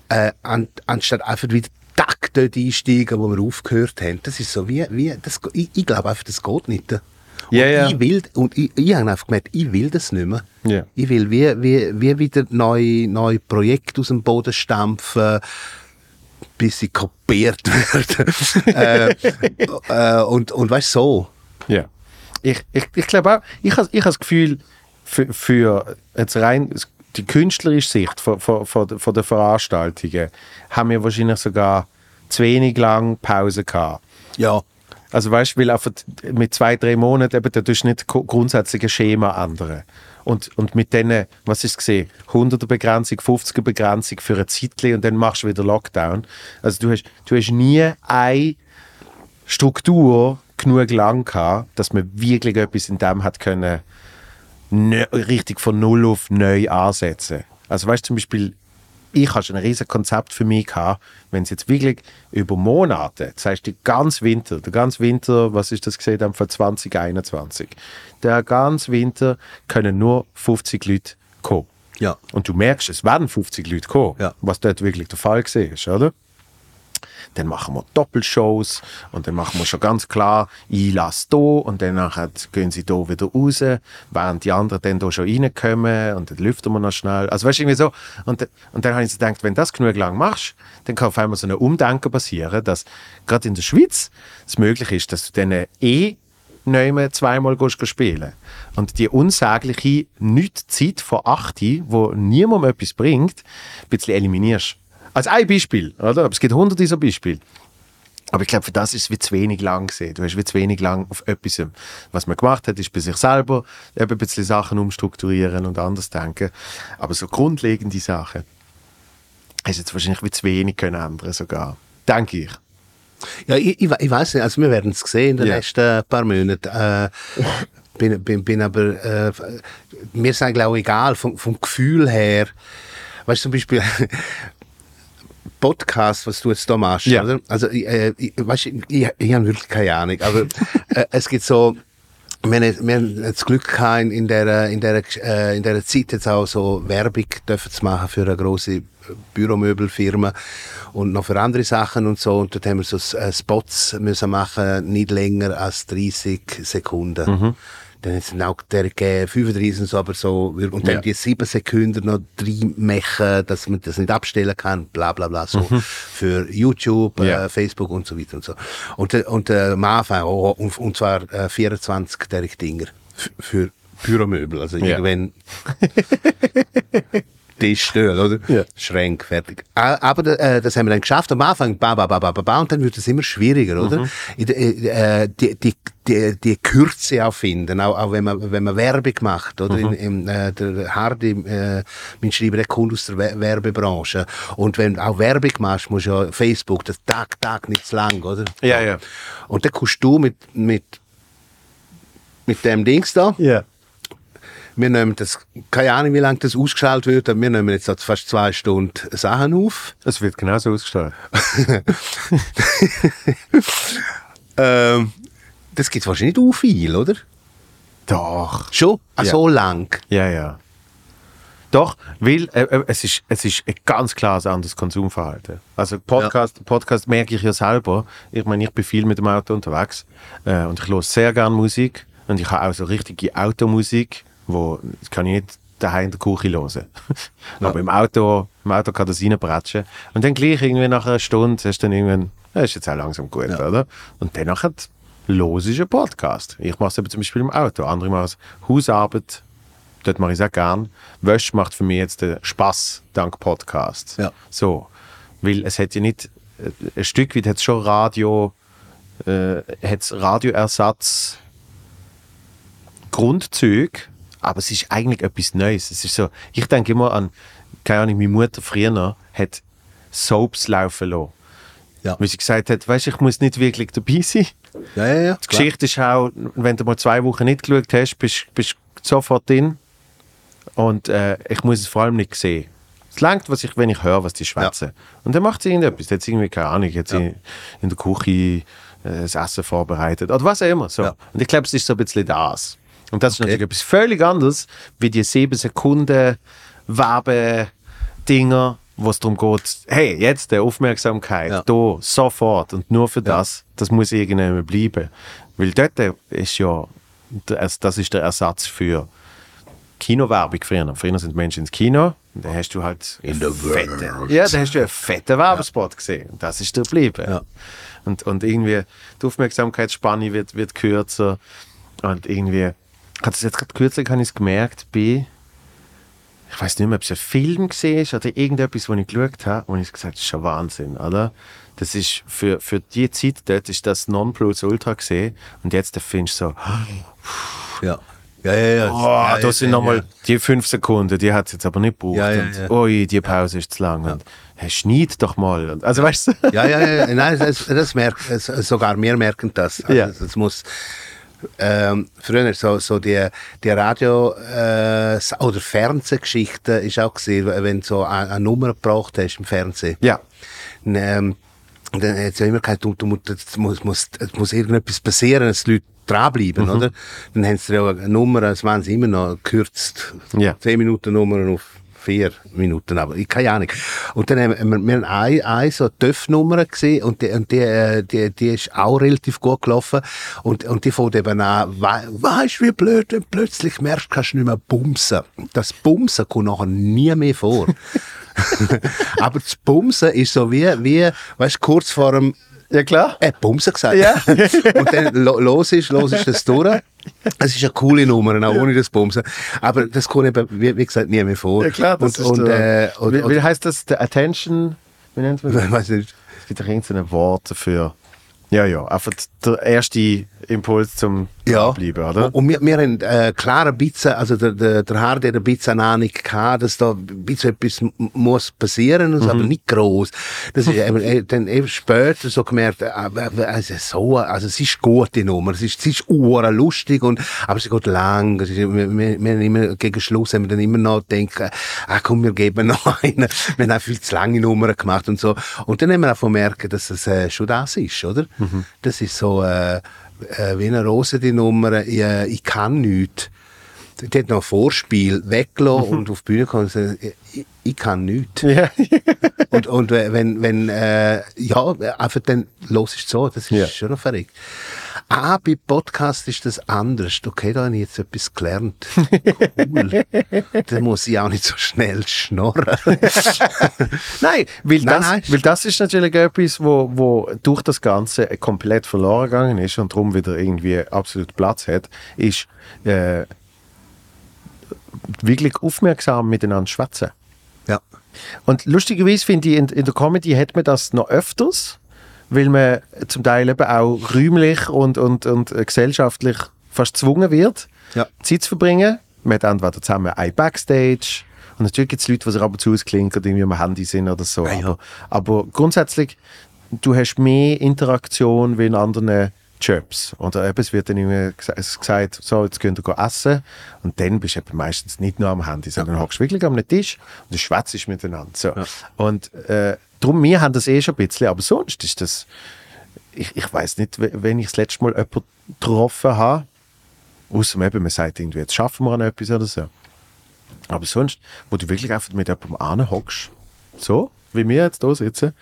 Äh, an, anstatt einfach wieder tack dort einsteigen, wo wir aufgehört haben. Das ist so wie, wie das, ich, ich glaube einfach, das geht nicht. Und Ja, ja. ich will, und ich, ich habe einfach gemerkt, ich will das nicht mehr. Ja. Ich will wie, wie, wie wieder neue, neue Projekte aus dem Boden stampfen, bis sie kopiert *laughs* werden. äh, äh, und, und weißt du, so. Ja. Ich, ich, ich glaube auch, ich habe ich das Gefühl, für, für jetzt rein die künstlerische Sicht von, von, von, der- von der Veranstaltungen haben wir wahrscheinlich sogar zu wenig lang Pause gehabt. Ja. Also weißt du, weil einfach mit zwei, drei Monaten eben, da tust du nicht grundsätzliche Schema ändern. Und, und mit denen, was ist gesehen, 100er Begrenzung, 50er Begrenzung für eine Zeit und dann machst du wieder Lockdown. Also du hast, du hast nie eine Struktur genug lang gehabt, dass man wirklich etwas in dem hat können, neu- richtig von Null auf neu ansetzen. Also weißt du zum Beispiel, ich habe schon ein riesiges Konzept für mich gehabt, wenn es jetzt wirklich über Monate, das heißt, der ganze Winter, der ganze Winter, was ist das gesehen, dann von 2021, der ganze Winter können nur 50 Leute kommen. Ja. Und du merkst, es werden 50 Leute kommen, Ja. was dort wirklich der Fall ist, oder? Dann machen wir Doppelshows und dann machen wir schon ganz klar, ich lasse hier und dann gehen sie hier wieder raus, während die anderen dann hier schon reinkommen und dann lüften wir noch schnell. Also weißt du, irgendwie so. Und, und dann habe ich so gedacht, wenn du das genug lang machst, dann kann auf einmal so ein Umdenken passieren, dass gerade in der Schweiz es möglich ist, dass du dann eh mehr zweimal spielen Und die unsägliche Nicht-Zeit von 8, wo niemandem etwas bringt, ein bisschen eliminierst. Als ein Beispiel, oder? Aber es gibt hunderte dieser Beispiele. Aber ich glaube, für das ist es wie zu wenig lang gesehen. Du hast wie zu wenig lang auf etwas. Was man gemacht hat, ist bei sich selber eben ein bisschen Sachen umstrukturieren und anders denken. Aber so grundlegende Sachen hast jetzt wahrscheinlich wie zu wenig können ändern sogar. Denke ich. Ja, ich, ich, ich weiß nicht, also wir werden es sehen in den Ja. nächsten paar Monaten. Äh, bin, bin, bin aber, äh, mir ist eigentlich auch egal, vom, vom Gefühl her, weißt du, zum Beispiel, Podcast, was du jetzt da machst, Ja. oder? Also, ich, äh, ich, weißt, du, ich, ich habe wirklich keine Ahnung, aber *laughs* äh, es gibt so, wir haben, wir haben das Glück gehabt, in der, in der, äh, in der Zeit jetzt auch so Werbung dürfen zu machen für eine große Büromöbelfirma und noch für andere Sachen und so. Und dort haben wir so äh, Spots müssen machen, nicht länger als 30 Sekunden. Dann sind auch der gegeben, 35 und so, aber so, und dann Ja. die sieben Sekunden noch drin machen, dass man das nicht abstellen kann, bla bla bla, so. Für YouTube, Ja. äh, Facebook und so weiter und so. Und, äh, und äh, am Anfang, oh, und, und zwar äh, 24 derige Dinger für Büromöbel. Also Ja. *laughs* irgendwann Tischstuhl, oder? Ja. Schränk, fertig. Ah, Aber äh, das haben wir dann geschafft. Am Anfang, ba, ba, ba, ba, ba, ba, und dann wird es immer schwieriger, oder? Der- äh, die, die, die, die Kürze auch finden, auch, auch wenn, man, wenn man Werbung macht, oder? In, in, äh, der Hardy, äh, mein Schreiber, der kommt aus der We- Werbebranche. Und wenn du auch Werbung machst, musst du ja Facebook, das Tag, Tag nicht zu lang, oder? Ja, ja. Und dann kommst du mit, mit, mit dem Dings da, Ja. Wir nehmen das, keine Ahnung, wie lange das ausgeschaltet wird, aber wir nehmen jetzt seit fast zwei Stunden Sachen auf. Es wird genauso ausgestellt. *laughs* Ähm, das gibt wahrscheinlich nicht so viel, oder? Doch. Schon? Ah, Ja. So lang? Ja, ja. Doch, weil äh, äh, es, ist, es ist ein ganz klares anderes Konsumverhalten. Also Podcast, Podcast merke ich ja selber. Ich meine, ich bin viel mit dem Auto unterwegs äh, und ich höre sehr gerne Musik und ich habe auch so richtige Automusik, wo das kann ich nicht daheim in der Küche hören. *laughs* Aber im Auto, im Auto kann das reinbretschen. Und dann gleich irgendwie nach einer Stunde hast du dann irgendwann, ja, ist jetzt auch langsam gut, oder? Und dann nachher los ist ein Podcast. Ich mache es eben zum Beispiel im Auto, andere machen es Hausarbeit, dort mache ich es auch gern. Wäsche macht für mich jetzt den Spaß dank Podcast. Ja. So, weil es hat ja nicht, äh, ein Stück weit hat es schon Radio, äh, hat's Radioersatz Grundzüge, aber es ist eigentlich etwas Neues. Es ist so, ich denke immer an, keine Ahnung, meine Mutter früher hat Soaps laufen lassen. Ja. Weil sie gesagt hat, weißt ich muss nicht wirklich dabei sein. Ja, ja, ja. Die Geschichte ist auch, wenn du mal zwei Wochen nicht geschaut hast, bist du sofort drin. Und äh, ich muss es vor allem nicht sehen. Es langt, was ich, wenn ich höre, was die schwätzen. Und dann macht sie irgendetwas. Jetzt irgendwie, keine Ahnung, jetzt in, in der Küche äh, das Essen vorbereitet. Oder was auch immer. So. Ja. Und ich glaube, es ist so ein bisschen das. Und das ist Okay. natürlich etwas völlig anderes, wie die 7 Sekunden Werbedinger, wo es darum geht, hey, jetzt der Aufmerksamkeit, Ja. da, sofort und nur für das, das muss irgendwann bleiben. Weil dort ist ja, der- das ist der Ersatz für Kinowerbung früher. Früher sind Menschen ins Kino und dann hast du halt In the fette, world. ja, dann hast du einen fetten Werbespot gesehen. Und das ist der geblieben. Ja. Und, und irgendwie die Aufmerksamkeitsspanne wird, wird kürzer. Und irgendwie, habe es jetzt gerade kürzlich habe ich es gemerkt, bei, ich weiß nicht mehr, ob es ein Film war oder irgendetwas, wo ich geschaut habe, und ich gesagt das ist schon Wahnsinn, oder? Das ist für, für die Zeit dort ist das Nonplusultra gesehen und jetzt findest du so, Ja. Ja, ja, ja. Oh, ja, da sind ja, nochmal ja. die fünf Sekunden, die hat es jetzt aber nicht gebraucht. Ja, ja, und, ja. Ui, die Pause ist zu lang. Und, hey, schneid doch mal. Und, also weißt du? Ja, ja, ja, nein, das, das merkt, sogar wir merken das. Also, Ja. Das muss, ähm, früher so, so die, die Radio- äh, oder Fernsehgeschichte ist auch gesehen, wenn du so eine, eine Nummer gebraucht hast im Fernsehen. Ja. Und, ähm, dann hat es ja immer gesagt, du, du, es muss, muss, irgendetwas passieren, dass die Leute dranbleiben, Mhm. oder? Dann haben sie ja eine Nummer, das waren sie immer noch gekürzt. Ja. 10 Minuten Nummern auf vier Minuten, aber ich keine Ahnung. Und dann haben wir, wir eine, eine so TÜV-Nummer gesehen und die, und die, äh, die, die ist auch relativ gut gelaufen und, und die fängt eben an, wei- weißt du, wie blöd, du plötzlich merkst, kannst du nicht mehr bumsen. Das Bumsen kommt nachher nie mehr vor. *laughs* aber das Bumsen ist so wie, wie weißt du, kurz vor dem Ja, klar. äh, Bumsen gesagt. Ja. *laughs* und dann lo, los ist, los ist das durch. Es ist eine coole Nummer, auch ohne das Bumsen. Aber das kommt eben, wie, wie gesagt, nie mehr vor. Ja, klar. Das und, ist und, äh, und, wie, wie heißt das? Der Attention? Wie nennt man das? ich *laughs* weiß nicht. Es gibt irgendein Wort dafür. Ja, ja. Einfach der erste Impuls zum Ja. Bleiben, oder? Und wir, wir haben äh, klar ein bisschen, also der, der, der Hardy hat ein bisschen eine Ahnung gehabt, dass da ein bisschen etwas muss passieren muss, Mhm. aber nicht groß. Das ist *laughs* eben, äh, dann eben später so gemerkt, äh, also so, also es ist gut, die Nummer, es ist, es ist uhr lustig und, aber sie geht lang. Es ist, wir, wir, wir haben immer, gegen Schluss haben wir dann immer noch gedacht, ah komm, wir geben *laughs* noch einen. Wir haben auch viel zu lange Nummern gemacht und so. Und dann haben wir auch gemerkt, dass es äh, schon das ist, oder? Mhm. Das ist so, äh, äh, wie eine Rose, die Nummer, ich, äh, ich kann nichts. Die hat noch ein Vorspiel weggelassen und auf die Bühne gekommen und gesagt, ich, ich kann nichts. Ja. *laughs* und und wenn, wenn äh, ja, einfach dann los ist so, das ist Ja. schon noch verrückt. Ah, bei Podcast ist das anders. Okay, da habe ich jetzt etwas gelernt. Cool. *laughs* da muss ich auch nicht so schnell schnorren. *laughs* Nein, weil, Nein, das, nein. weil das ist natürlich etwas, wo, wo durch das Ganze komplett verloren gegangen ist und darum wieder irgendwie absolut Platz hat, ist äh, wirklich aufmerksam miteinander schwätzen. Und lustigerweise finde ich, in, in der Comedy hat man das noch öfters, weil man zum Teil eben auch räumlich und, und, und gesellschaftlich fast gezwungen wird, Ja. Zeit zu verbringen. Man hat entweder zusammen ein Backstage und natürlich gibt es Leute, die sich ab und zu ausklinken, irgendwie am Handy sind oder so. Ja, ja. Aber, aber grundsätzlich, du hast mehr Interaktion wie in anderen Jobs. Oder eben, es wird dann immer gesa- es gesagt, so, jetzt könnt ihr essen. Und dann bist du eben meistens nicht nur am Handy, sondern hockst wirklich am Tisch und du schwätzt miteinander. So. Und äh, darum, wir haben das eh schon ein bisschen, aber sonst ist das, ich, ich weiß nicht, we- wenn ich das letzte Mal jemanden getroffen habe, außer eben, man sagt irgendwie, jetzt schaffen wir an etwas oder so. Aber sonst, wo du wirklich einfach mit jemandem anhockst, so, wie wir jetzt hier sitzen,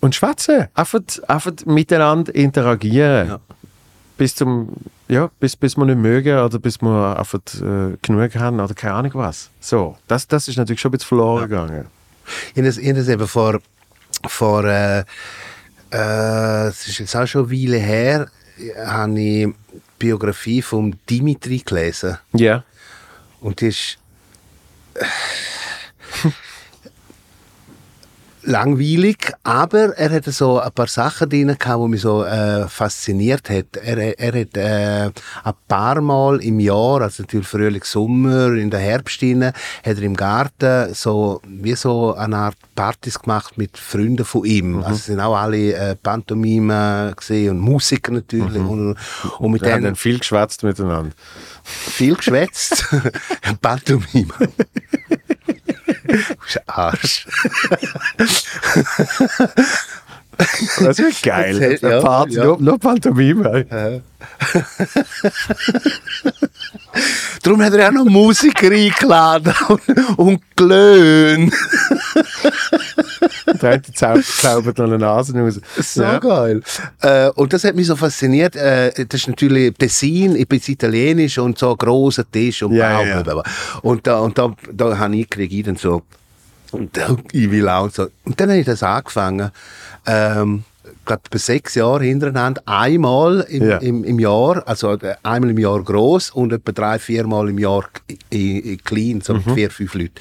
und schwätzen. Einfach, einfach miteinander interagieren. Ja. Bis zum, ja, bis, bis wir nicht mögen oder bis wir einfach äh, genug haben oder keine Ahnung was. So, das, das ist natürlich schon ein bisschen verloren gegangen. Ich habe eben vor, vor äh, äh, es ist jetzt auch schon eine Weile her, habe ich die Biografie von Dimitri gelesen. Ja. Und die ist äh, langweilig, aber er hatte so ein paar Sachen drin, gehabt, die mich so äh, fasziniert hat. Er, er hat äh, ein paar Mal im Jahr, also natürlich Frühling, Sommer, in der Herbst rein, hat er im Garten so wie so eine Art Partys gemacht mit Freunden von ihm. Also es sind auch alle äh, Pantomime gesehen und Musiker natürlich und, und mit denen dann viel geschwätzt miteinander. viel geschwätzt. *laughs* Pantomime. Arsch. *laughs* Das ist geil. Erzähl- ja, Party, ja. Nur, nur Pantomime. Darum hat er auch noch Musiker eingeladen und, und gelöhnt. Der zau- zaubert noch eine Nase raus. So Ja. geil. Äh, und das hat mich so fasziniert. Äh, das ist natürlich Tessin, ich bin italienisch und so ein grosser Tisch und Ja, bla, ja. Und da, und da, da habe ich gekriegt so. Und ich will auch so. Und dann habe ich das angefangen. Ähm, ich glaube, bei sechs Jahren hintereinander, einmal im, Ja. im, im Jahr, also äh, einmal im Jahr groß und etwa drei, viermal im Jahr in, in klein, so Mhm. vier, fünf Leute.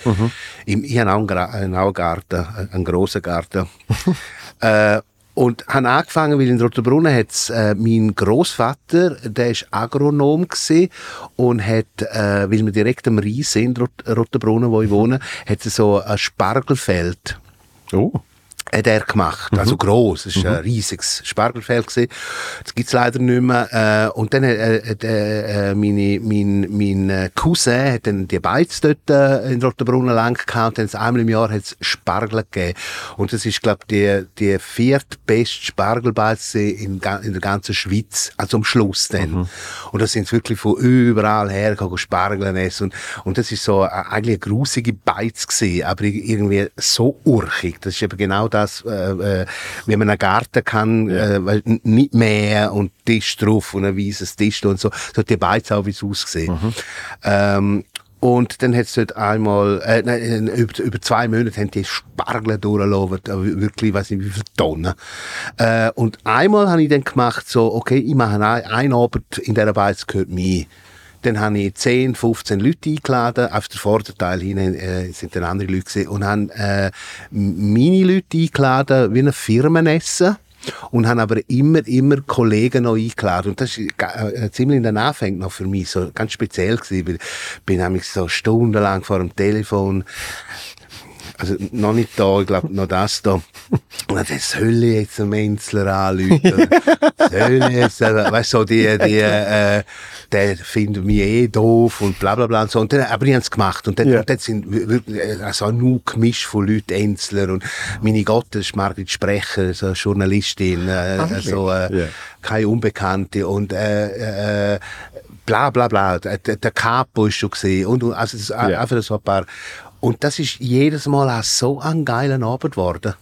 Im, ich habe auch einen, einen Garten, einen grossen Garten. *laughs* äh, und habe angefangen, weil in Rotenbrunnen hat's, äh, mein Großvater, der ist Agronom gsi und hat, äh, weil wir direkt am Rhein sind, Rot Rotenbrunnen, wo ich wohne, hat so ein Spargelfeld Oh. Hat er gemacht. Also groß, es war ein riesiges Spargelfeld. gewesen. Das gibt's leider nicht mehr. Äh, und dann äh, hat äh, äh, meine, mein, mein äh, Cousin hat dann die Beiz dort in Rotenbrunnen lang gehabt. Und dann einmal im Jahr hat's Spargel gegeben. Und das ist, glaube die, die viertbeste Spargelbeiz in, in der ganzen Schweiz. Also am Schluss dann. Und da sind wirklich von überall her gegangen, Spargel essen. Und, und das ist so eigentlich eine grusige Beiz gewesen, aber irgendwie so urchig. Das ist eben genau das, äh, äh, wie man einen Garten kann, äh, weil n- nicht mehr und Tisch drauf und ein weißes Tisch und so. So hat die Beiz auch wie es ausgesehen. Ähm, und dann hat es dort einmal, äh, nein, über, über zwei Monate haben die Spargel durchlaufen, wirklich, weiß nicht wie viele Tonnen. Äh, und einmal habe ich dann gemacht, so, okay, ich mache ein, ein Abend in dieser Beiz gehört mir. Dann habe ich 10, 15 Leute eingeladen. Auf der Vorderteil hinten äh, sind dann andere Leute gewesen. Und habe äh, meine Leute eingeladen, wie ein Firmenessen. Und haben aber immer, immer Kollegen noch eingeladen. Und das ist äh, ziemlich in den Anfängen noch für mich so ganz speziell gewesen. Weil ich bin nämlich so stundenlang vor dem Telefon also noch nicht da, ich glaube noch das da. Und dann soll ich jetzt einen Menzler anrufen? *laughs* soll ich jetzt, äh, weißt du, so die, die, äh, der findet mich eh doof und bla bla bla und so. Und dann, aber ich habe es gemacht. Und dann, Ja. und dann sind wirklich äh, also nur Gemisch von Leuten, Enzler und meine Gott, das ist Margrit Sprecher, so Journalistin, äh, also, äh, Ja. keine Unbekannte und äh, äh, bla bla bla. Der, der Capo ist schon gesehen und also Ja. einfach so ein paar. Und das ist jedes Mal auch so ein geiler Abend geworden.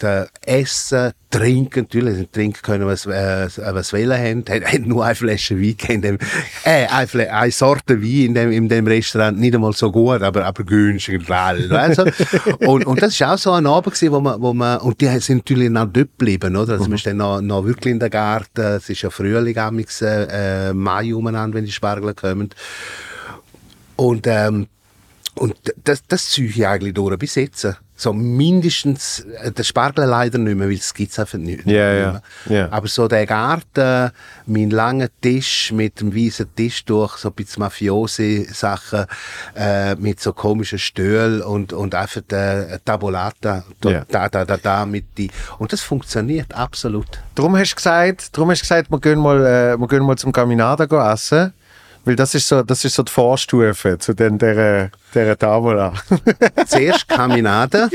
Der Essen, Trinken, natürlich, sie trinken können, was, äh, was wollen haben. Hat, nur eine Flasche Wein in dem, äh, eine, eine Sorte Wein in dem, in dem Restaurant, nicht einmal so gut, aber, aber günstig du? und, und das ist auch so ein Abend gewesen, wo man, wo man, und die sind natürlich noch dort geblieben, oder? Also man ist dann noch, noch wirklich in der Garten, es ist ja Frühling, amigs, äh, Mai umeinander, wenn die Spargel kommen. Und, ähm, Und das, das ziehe ich eigentlich durch bis jetzt. So mindestens, äh, der Spargel leider nicht mehr, weil es gibt es einfach nicht, Ja, nicht mehr. ja. Aber so der Garten, mein langer Tisch mit dem weißen Tisch durch, so ein bisschen Mafiosi-Sachen, äh, mit so komischen Stühlen und, und einfach der Tavolata, da, Ja. da, da, da, da, mit die. Und das funktioniert absolut. Darum hast du gesagt, darum hast du gesagt wir, gehen mal, äh, wir gehen mal zum Caminada essen. Weil das ist so, das ist so die Vorstufe zu den, der, der Tavola. *laughs* Zuerst Kaminade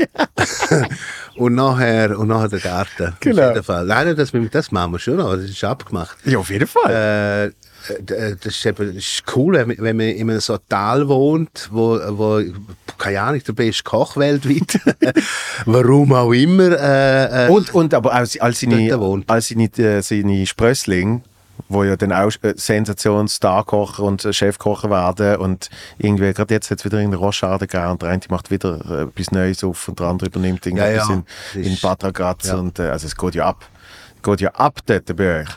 *laughs* und nachher, und nachher der Garten. Genau. Auf jeden Fall. Nein, das, das machen wir schon noch, das ist abgemacht. ja, auf jeden Fall. Äh, äh, das ist, eben, das ist cool, wenn man, in einem so Tal wohnt, wo, wo keine Ahnung, der beste Koch weltweit, *laughs* warum auch immer. Äh, äh, Und, und aber als, als seine, als seine, äh, seine Sprössling, wo ja dann auch äh, Sensations-Starkocher und äh, Chefkocher werden und irgendwie, gerade jetzt hat es wieder in der Rochade gegeben und der eine macht wieder äh, etwas Neues auf und der andere übernimmt irgendetwas ja. in, Das in ist- Bad Ragaz ja. und also es geht ja ab. Geht ja ab dort bei euch.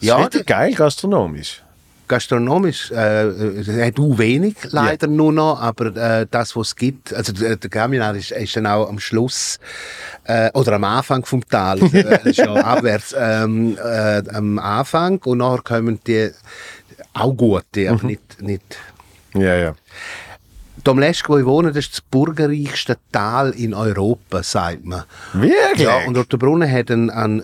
Ja, Ja, ist geil gastronomisch. Gastronomisch äh, äh, hat auch wenig leider nur noch, aber äh, das, was es gibt, also der, der Caminat ist, ist dann auch am Schluss äh, oder am Anfang vom Tal, äh, *laughs* ist ja abwärts, ähm, äh, am Anfang und nachher kommen die auch gute, aber nicht, nicht Ja, ja. Dom Lesch, wo ich wohne, das ist das bürgerreichste Tal in Europa, sagt man. Wirklich? Ja, und Rotenbrunnen hat einen, einen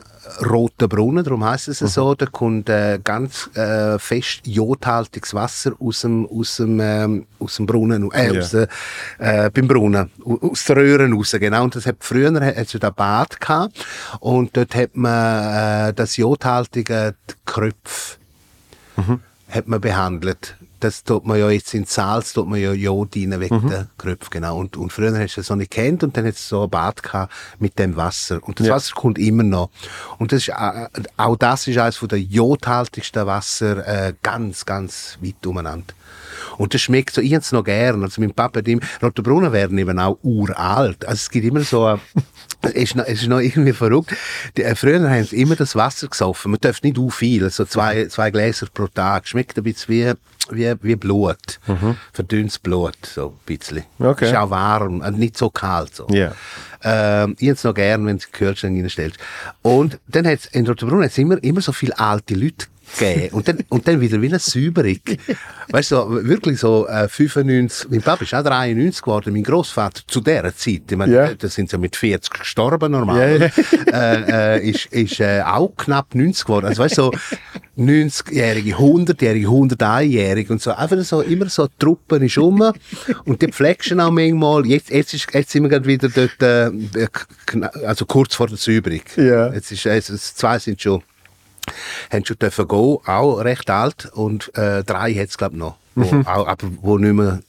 roten Brunnen, darum heißt es so. Da kommt äh, ganz äh, fest jodhaltiges Wasser aus dem, aus dem, ähm, aus dem Brunnen, äh, Ja. aus der, äh, beim Brunnen, au- aus den Röhren raus, genau. Und das hat früher hat es da Bad gehabt und dort hat man äh, das jodhaltige Kröpf hat man behandelt. Das tut man ja jetzt in Salz, tut man ja Jod rein wegen der Kröpfe, genau. Und, und früher hast du das so nicht kennt und dann hat es so ein Bad gehabt mit dem Wasser. Und das Ja. Wasser kommt immer noch. Und das ist, äh, auch das ist eines der jodhaltigsten Wasser äh, ganz, ganz weit umeinander. Und das schmeckt so, ich hab's noch gern. Also mein Papa hat immer, Rotenbrunnen werden eben auch uralt. Also es gibt immer so, ein- *laughs* es ist noch, es ist noch irgendwie verrückt. Die, äh, früher haben sie immer das Wasser gesoffen. Man darf nicht u viel, so zwei, zwei Gläser pro Tag. Schmeckt ein bisschen wie, wie, wie Blut. Verdünntes Blut, so ein bisschen. Okay. Ist auch warm, und nicht so kalt. So. Ja. Ähm, ich hätte es noch gern, wenn du Kühlschrank reinstellst. Und dann hat in Rotenbrunn hat's immer, immer so viele alte Leute gegeben. Und dann, und dann wieder wie eine Säuberung. Weißt du, so, wirklich so äh, 95, mein Papa ist auch 93 geworden, mein Großvater zu dieser Zeit, ich meine, Ja. das sind sie mit 40 gestorben normal, ja. äh, äh, ist, ist äh, auch knapp 90 geworden. Also weißt du, so 90-Jährige, 100-Jährige, 101-Jährige und so. Einfach so, immer so, die Truppen ist um und die pflegst auch manchmal. Jetzt, jetzt, ist, jetzt sind wir gerade wieder dort, äh, also kurz vor der Säuberung. Ja. Jetzt ist, also, zwei sind schon, haben schon dürfen gehen, auch recht alt und äh, drei hat es glaube ich noch, wo, auch, aber wo nicht mehr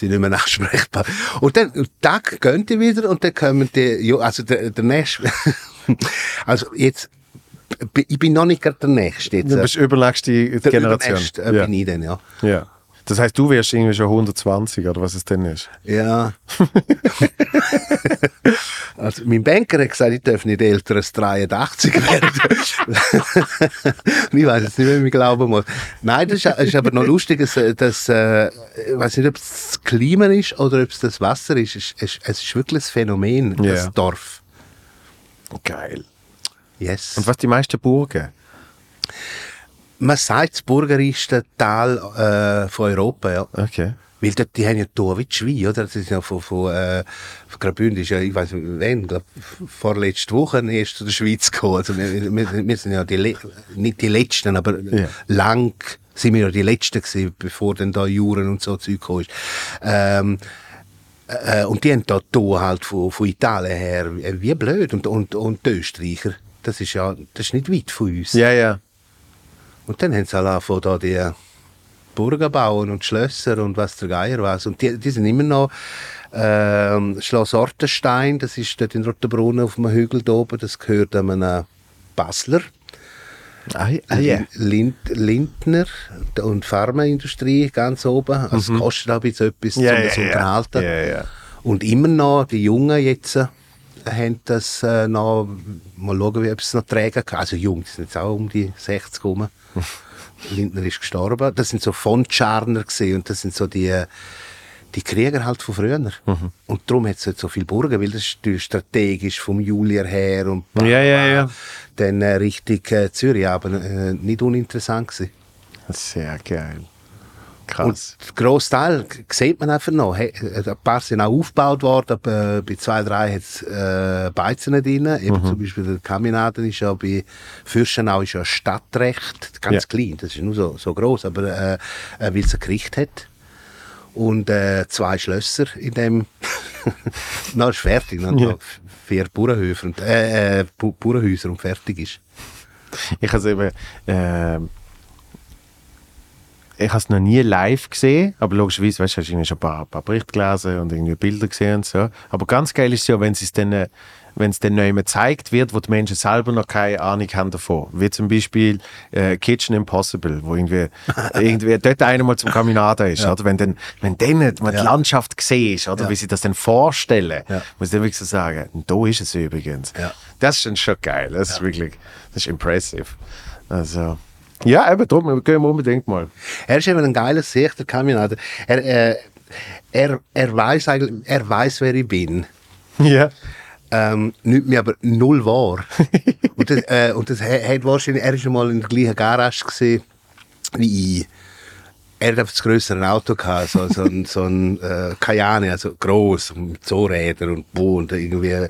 sind nicht mehr *laughs* ansprechbar. Und dann, Tag gehen die wieder und dann kommen die, also der, der nächste, *laughs* also jetzt, ich bin noch nicht gerade der Nächste jetzt. Du bist übernächste der Generation. Übernächste, äh, ja. bin ich dann, ja. ja. Das heißt, du wärst irgendwie schon 120 oder was es denn ist. Ja. *laughs* also, mein Banker hat gesagt, ich darf nicht älter als 83 werden. *laughs* ich weiß jetzt nicht, wer mir glauben muss. Nein, das ist, ist aber noch lustig, dass, dass äh, ich weiß nicht, ob es das Klima ist oder ob es das Wasser ist. Es ist, es ist wirklich ein Phänomen, Ja. das Dorf. Geil. Yes. Und was die meisten Burgen? Man sagt das burgerreichste Tal äh, von Europa, ja. Okay. Weil dort, die haben ja Tor wie oder? Das ist ja von, von, äh, von Graubünden ist ja, ich weiß nicht, wann, glaub, vorletzte Woche erst zu der Schweiz gekommen. Also wir, wir, wir sind ja die, Le nicht die Letzten, aber Ja. lang sind wir ja die Letzten gewesen, bevor dann da Juren und so Zeug gekommen ist. Ähm, äh, und die haben da Tor halt von, von Italien her, äh, wie blöd. Und, und, und die Österreicher, das ist ja, das ist nicht weit von uns. Ja, ja. Und dann haben sie halt angefangen, da die Burgen bauen und Schlösser und was der Geier was. Und die, die sind immer noch ähm, Schloss Ortenstein, das ist dort in Rotenbrunnen auf dem Hügel da oben, das gehört einem Basler. Ah, ah, ja. Lind, Lindner und Pharmaindustrie ganz oben. Also es kostet auch bisschen etwas, Mhm. Ja, um das ja. unterhalten. Ja. Und immer noch, die Jungen jetzt äh, haben das äh, noch, mal schauen, wie ob es noch trägen kann. Also jung, die sind jetzt auch um die 60 rum. *laughs* Lindner ist gestorben. Das sind so Fontscharner gesehen und das sind so die, die Krieger halt von früher. Mhm. Und darum hat es halt so viele Burgen, weil das ist strategisch vom Julier her und Ja, ja, ja. dann äh, Richtung äh, Zürich, aber äh, nicht uninteressant gewesen. Sehr geil. Und Krass. den grossen Teil sieht man einfach noch. Äh, Ein paar sind auch aufgebaut worden, aber äh, bei zwei, drei hat es äh, Beizen drin. Eben zum Beispiel der Kaminaden ist ja bei Fürstenau ist ja Stadtrecht, ganz Ja. klein, das ist nur so, so groß, aber äh, äh, weil es ein Gericht hat. Und äh, zwei Schlösser in dem. *laughs* Dann ist fertig. Dann Ja. vier Bauernhöfe und, äh, Bauernhäuser und fertig ist. Ich habe es eben. Äh, ich habe es noch nie live gesehen, aber logischerweise, weißt du, hast du schon ein paar, paar Berichte gelesen und irgendwie Bilder gesehen und so. Aber ganz geil ist es ja, wenn es dann, äh, wenn es dann neu gezeigt wird, wo die Menschen selber noch keine Ahnung haben davon. Wie zum Beispiel äh, Kitchen Impossible, wo irgendwie, *laughs* irgendwie dort einer mal zum Kaminada ist, oder? Wenn dann, wenn dann die Ja. Landschaft siehst, oder? Wie sie das dann vorstellen, Ja. muss ich dann wirklich so sagen, und da ist es übrigens. Ja. Das ist dann schon geil. Das ist wirklich, das ist impressive. Also, ja, eben darum, gehen wir unbedingt mal. Er ist eben ein geiler Sicht, der Kaminader. Er, äh, er, er weiß eigentlich, er weiß, wer ich bin. Ja. Ähm, nimmt mir aber null wahr. und das, äh, und das hat hat wahrscheinlich, er ist schon mal in der gleichen Garage gesehen wie ich. Er hat das größere Auto gehabt, so, so ein, so ein äh, Cayenne, also gross, mit so Rädern und wo und irgendwie äh,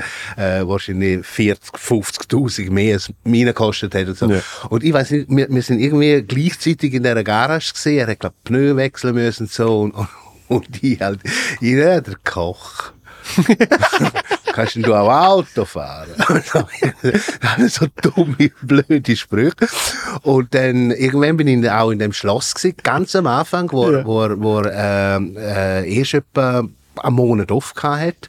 wahrscheinlich 40, 50.000 mehr als meine gekostet hat und so. Ja. Und ich weiß nicht, wir, wir sind irgendwie gleichzeitig in dieser Garage gesehen, er hat glaub Pneu wechseln müssen und so und, und, und ich halt, ich, ja, der Koch. *laughs* Kannst denn du auch Auto fahren? *laughs* so dumme, blöde Sprüche. Und dann, irgendwann bin ich auch in dem Schloss gewesen, ganz am Anfang, wo, Ja. wo, wo ähm, äh, erst etwa einen Monat off hatte.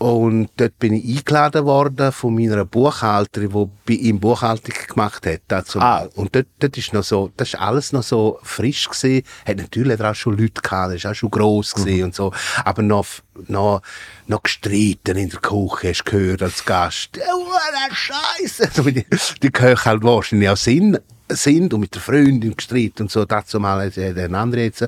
Und dort bin ich eingeladen worden von meiner Buchhalterin, die bei ihm Buchhaltung gemacht hat. Dazu. Ah. Und dort, dort ist noch so, das ist alles noch so frisch gewesen. Hat natürlich auch schon Leute gehabt, das ist auch schon gross gewesen und so. Aber noch, noch, noch gestritten in der Küche, hast du gehört als Gast. Der Scheiße! *laughs* Also, die, die Köche halt wahrscheinlich auch Sinn sind und mit der Freundin gestritten und so, dazu mal hat anderer jetzt.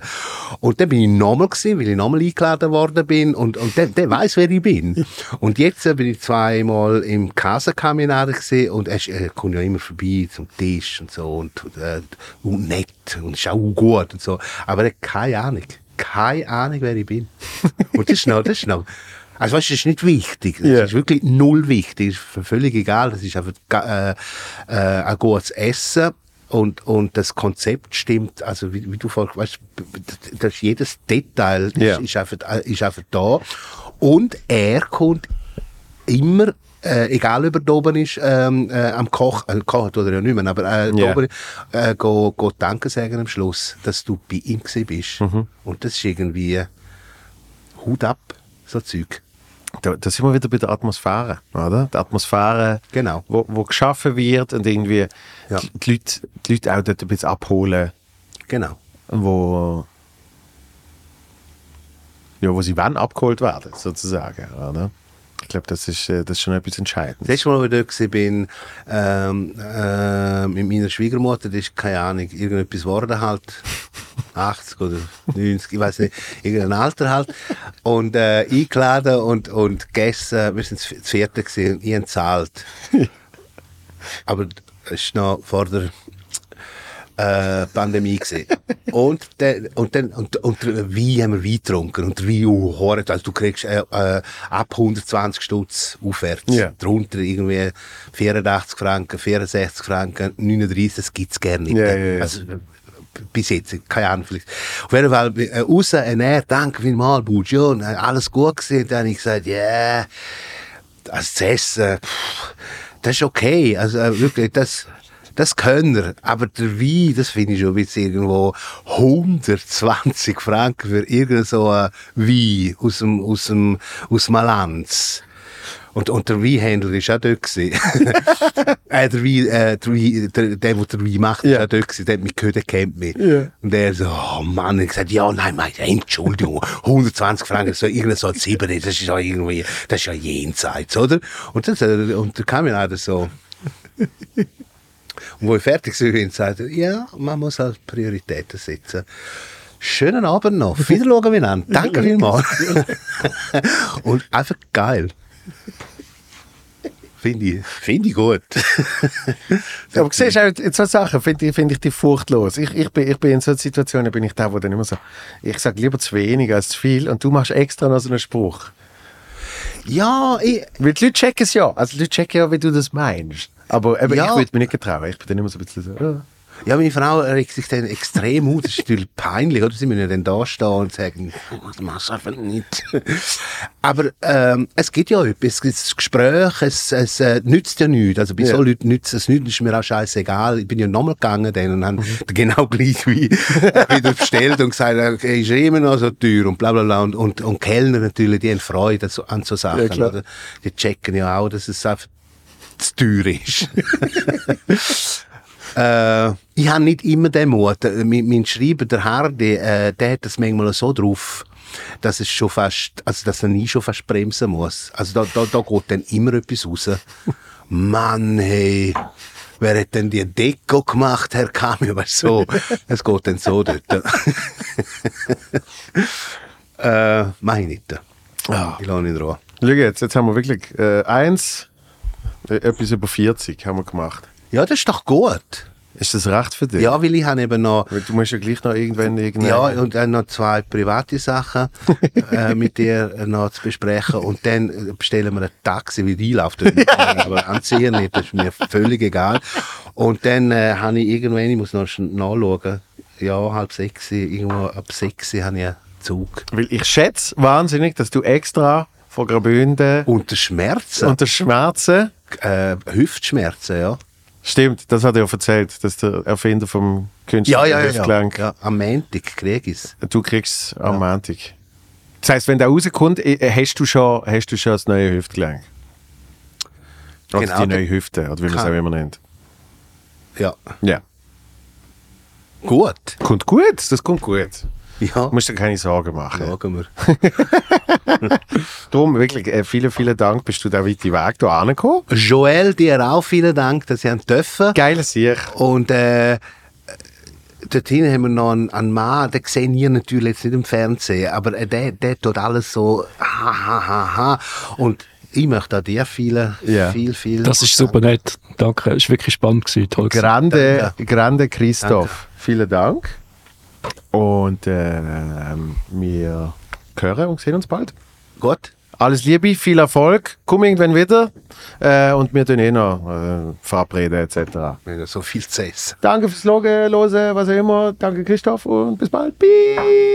Und dann bin ich nochmal gewesen, weil ich nochmal eingeladen worden bin und, und der, der weiß, wer ich bin. *laughs* Und jetzt äh, bin ich zweimal im Casa-Kaminade gesehen und er, er kommt ja immer vorbei zum Tisch und so und, äh, und nett und ist auch gut und so. Aber er hat keine Ahnung. Keine Ahnung, wer ich bin. *laughs* Und das ist noch, das ist noch, also weißt, das ist nicht wichtig. Das Ja. ist wirklich null wichtig. Das ist völlig egal. Das ist einfach äh, äh, ein gutes Essen. Und, und das Konzept stimmt, also wie, wie du vorhin weißt, das jedes Detail Ja. ist, ist, einfach, äh, ist einfach da. Und er kommt immer, äh, egal ob er da oben ist, ähm, äh, am Koch, äh, kochen tut er ja nicht mehr, aber äh, da oben, äh, go, go Danke sagen am Schluss, dass du bei ihm gewesen bist. Mhm. Und das ist irgendwie Hut ab, so Zeug. Da, da sind wir wieder bei der Atmosphäre, oder? Die Atmosphäre, Genau. wo, wo geschaffen wird und irgendwie Ja. die, Leute, die Leute auch dort ein bisschen abholen, Genau. wo, ja, wo sie wann abgeholt werden, sozusagen, oder? Ich glaube, das ist, äh, das ist schon etwas Entscheidendes. Das letzte Mal, als ich dort war, bin, ähm, äh, mit meiner Schwiegermutter, das ist keine Ahnung, irgendetwas geworden halt. *laughs* 80 oder 90, ich weiß nicht, irgendein Alter halt. Und äh, eingeladen und, und gegessen. Wir sind zu vierte gewesen und ich habe gezahlt. *laughs* Aber es ist noch vor der äh, Pandemie gewesen. *laughs* und, dann, und, dann, und, und der Wein haben wir Wein getrunken. Und der Wein, oh, horret, also du kriegst äh, äh, ab 120 Stutz aufwärts. Ja. Drunter irgendwie 84 Franken, 64 Franken, 39, das gibt's gerne nicht. Ja, ja. Also, äh, bis jetzt, keine Ahnung, vielleicht. Auf jeden Fall, äh, raus, äh, näher, danke vielmals, Bujon, alles gut gewesen. Dann habe ich gesagt, ja, yeah, das zu essen, pff, das ist okay. Also äh, wirklich, das, das können wir. Aber der Wein, das finde ich schon bisschen irgendwo 120 Franken für irgendein so ein Wein aus dem, aus dem, aus Malanz. Und, und der Weinhändler war auch dort. gewesen. *laughs* äh, der, Wein, äh, der, Wein, der, der, der den Wein macht, Ja. war auch dort. gewesen. Der hat mich gehört, der kennt mich. Ja. Und er so, oh Mann, ich gesagt, ja, nein, nein, Entschuldigung, 120 Franken, so irgendein so ein Sieben, das ist ja irgendwie, das ist ja jenseits, oder? Und dann, äh, und dann kam mir einer so, und wo ich fertig war, sagte er, ja, man muss halt Prioritäten setzen. Schönen Abend noch. Auf Wiedersehen miteinander. Danke *laughs* vielmals. und einfach geil. Finde ich, find ich gut. *laughs* Aber siehst du, auch, in so Sachen finde ich, find ich die furchtlos. Ich, ich, bin, ich bin in solchen Situationen, bin ich der, der dann immer so, ich sage lieber zu wenig als zu viel und du machst extra noch so einen Spruch. ja, ich, Weil die Leute checken es ja. Also die Leute checken ja, wie du das meinst. Aber eben, Ja. ich würde mich nicht getrauen. Ich bin dann immer so ein bisschen so, ja. Ja, meine Frau regt sich dann extrem auf. Das ist natürlich *laughs* peinlich, oder? Sie müssen ja dann da stehen und sagen, oh, das machst du einfach nicht. *laughs* Aber ähm, es gibt ja etwas. Es gibt das Gespräch, es, es äh, nützt ja nichts. Also bei Ja. so Leuten nützt es nichts, ist mir auch scheißegal. Ich bin ja nochmal gegangen dann und habe *laughs* genau gleich wie wieder bestellt und gesagt, okay, ist immer noch so teuer und bla bla bla. Und, und, und Kellner natürlich, die haben Freude an so- Sachen. Ja? Die checken ja auch, dass es einfach zu teuer ist. *laughs* Äh, ich habe nicht immer den Mut. Äh, Mein, mein Schreiber, der Hardy, äh, der hat das manchmal so drauf, dass es schon fast, also dass er nie schon fast bremsen muss. Also da, da, da geht dann immer etwas raus. Mann, hey, wer hat denn die Deko gemacht, Herr? Weißt du, so, es geht dann so dort. *laughs* äh, mach ich nicht. Ah. Ich lasse ihn in Ruhe. Schau jetzt, jetzt haben wir wirklich äh, eins, etwas über 40 haben wir gemacht. Ja, das ist doch gut. Ist das recht für dich? Ja, weil ich habe eben noch Weil du musst ja gleich noch irgendwann irgendeine... Ja, und dann noch zwei private Sachen *laughs* äh, mit dir äh, noch zu besprechen. Und dann äh, bestellen wir ein Taxi, wie die läuft. *laughs* Aber anziehen nicht, das ist mir völlig egal. Und dann äh, habe ich irgendwann, ich muss noch nachschauen, ja, halb sechs, irgendwo ab sechs habe ich einen Zug. Weil ich schätze wahnsinnig, dass du extra von Graubünden Unter Schmerzen, unter Schmerzen... äh, Hüftschmerzen, ja. Stimmt, das hat er ja erzählt, dass der Erfinder vom Ja, ja, ja. künstlichen ja. Hüftgelenk... ja am Montag kriege ich es. Du kriegst es am Montag. Das heisst, wenn der rauskommt, äh, hast du schon, hast du schon das neue Hüftgelenk. Oder Genau, die neue Hüfte, oder wie man es auch immer nennt. Ja. Ja. Gut. Kommt gut, das kommt gut. Ja, Du musst dir keine Sorgen machen. schauen wir. *laughs* Darum wirklich äh, vielen, vielen Dank, bist du da weite Weg hier angekommen. Joel, dir auch vielen Dank, dass Sie haben dürfen. Geiles Sieg. Und äh, dort hinten haben wir noch einen, einen Mann, den sehen ihr natürlich jetzt nicht im Fernsehen, aber äh, der, der tut alles so ha, ha, ha, ha. Und ich möchte auch dir viel, Ja. viel, viel... Das ist super nett. Danke. Es war wirklich spannend. Gewesen. Toll gewesen. Grande, Danke. grande Christoph. Vielen Dank. Und ähm, wir hören und sehen uns bald. Gut. Alles Liebe, viel Erfolg. Komm irgendwann wieder. Äh, und wir tun eh noch äh, verabreden etc. Haben so viel essen. Danke fürs Logen, Lose, was auch immer. Danke Christoph und bis bald. Peace.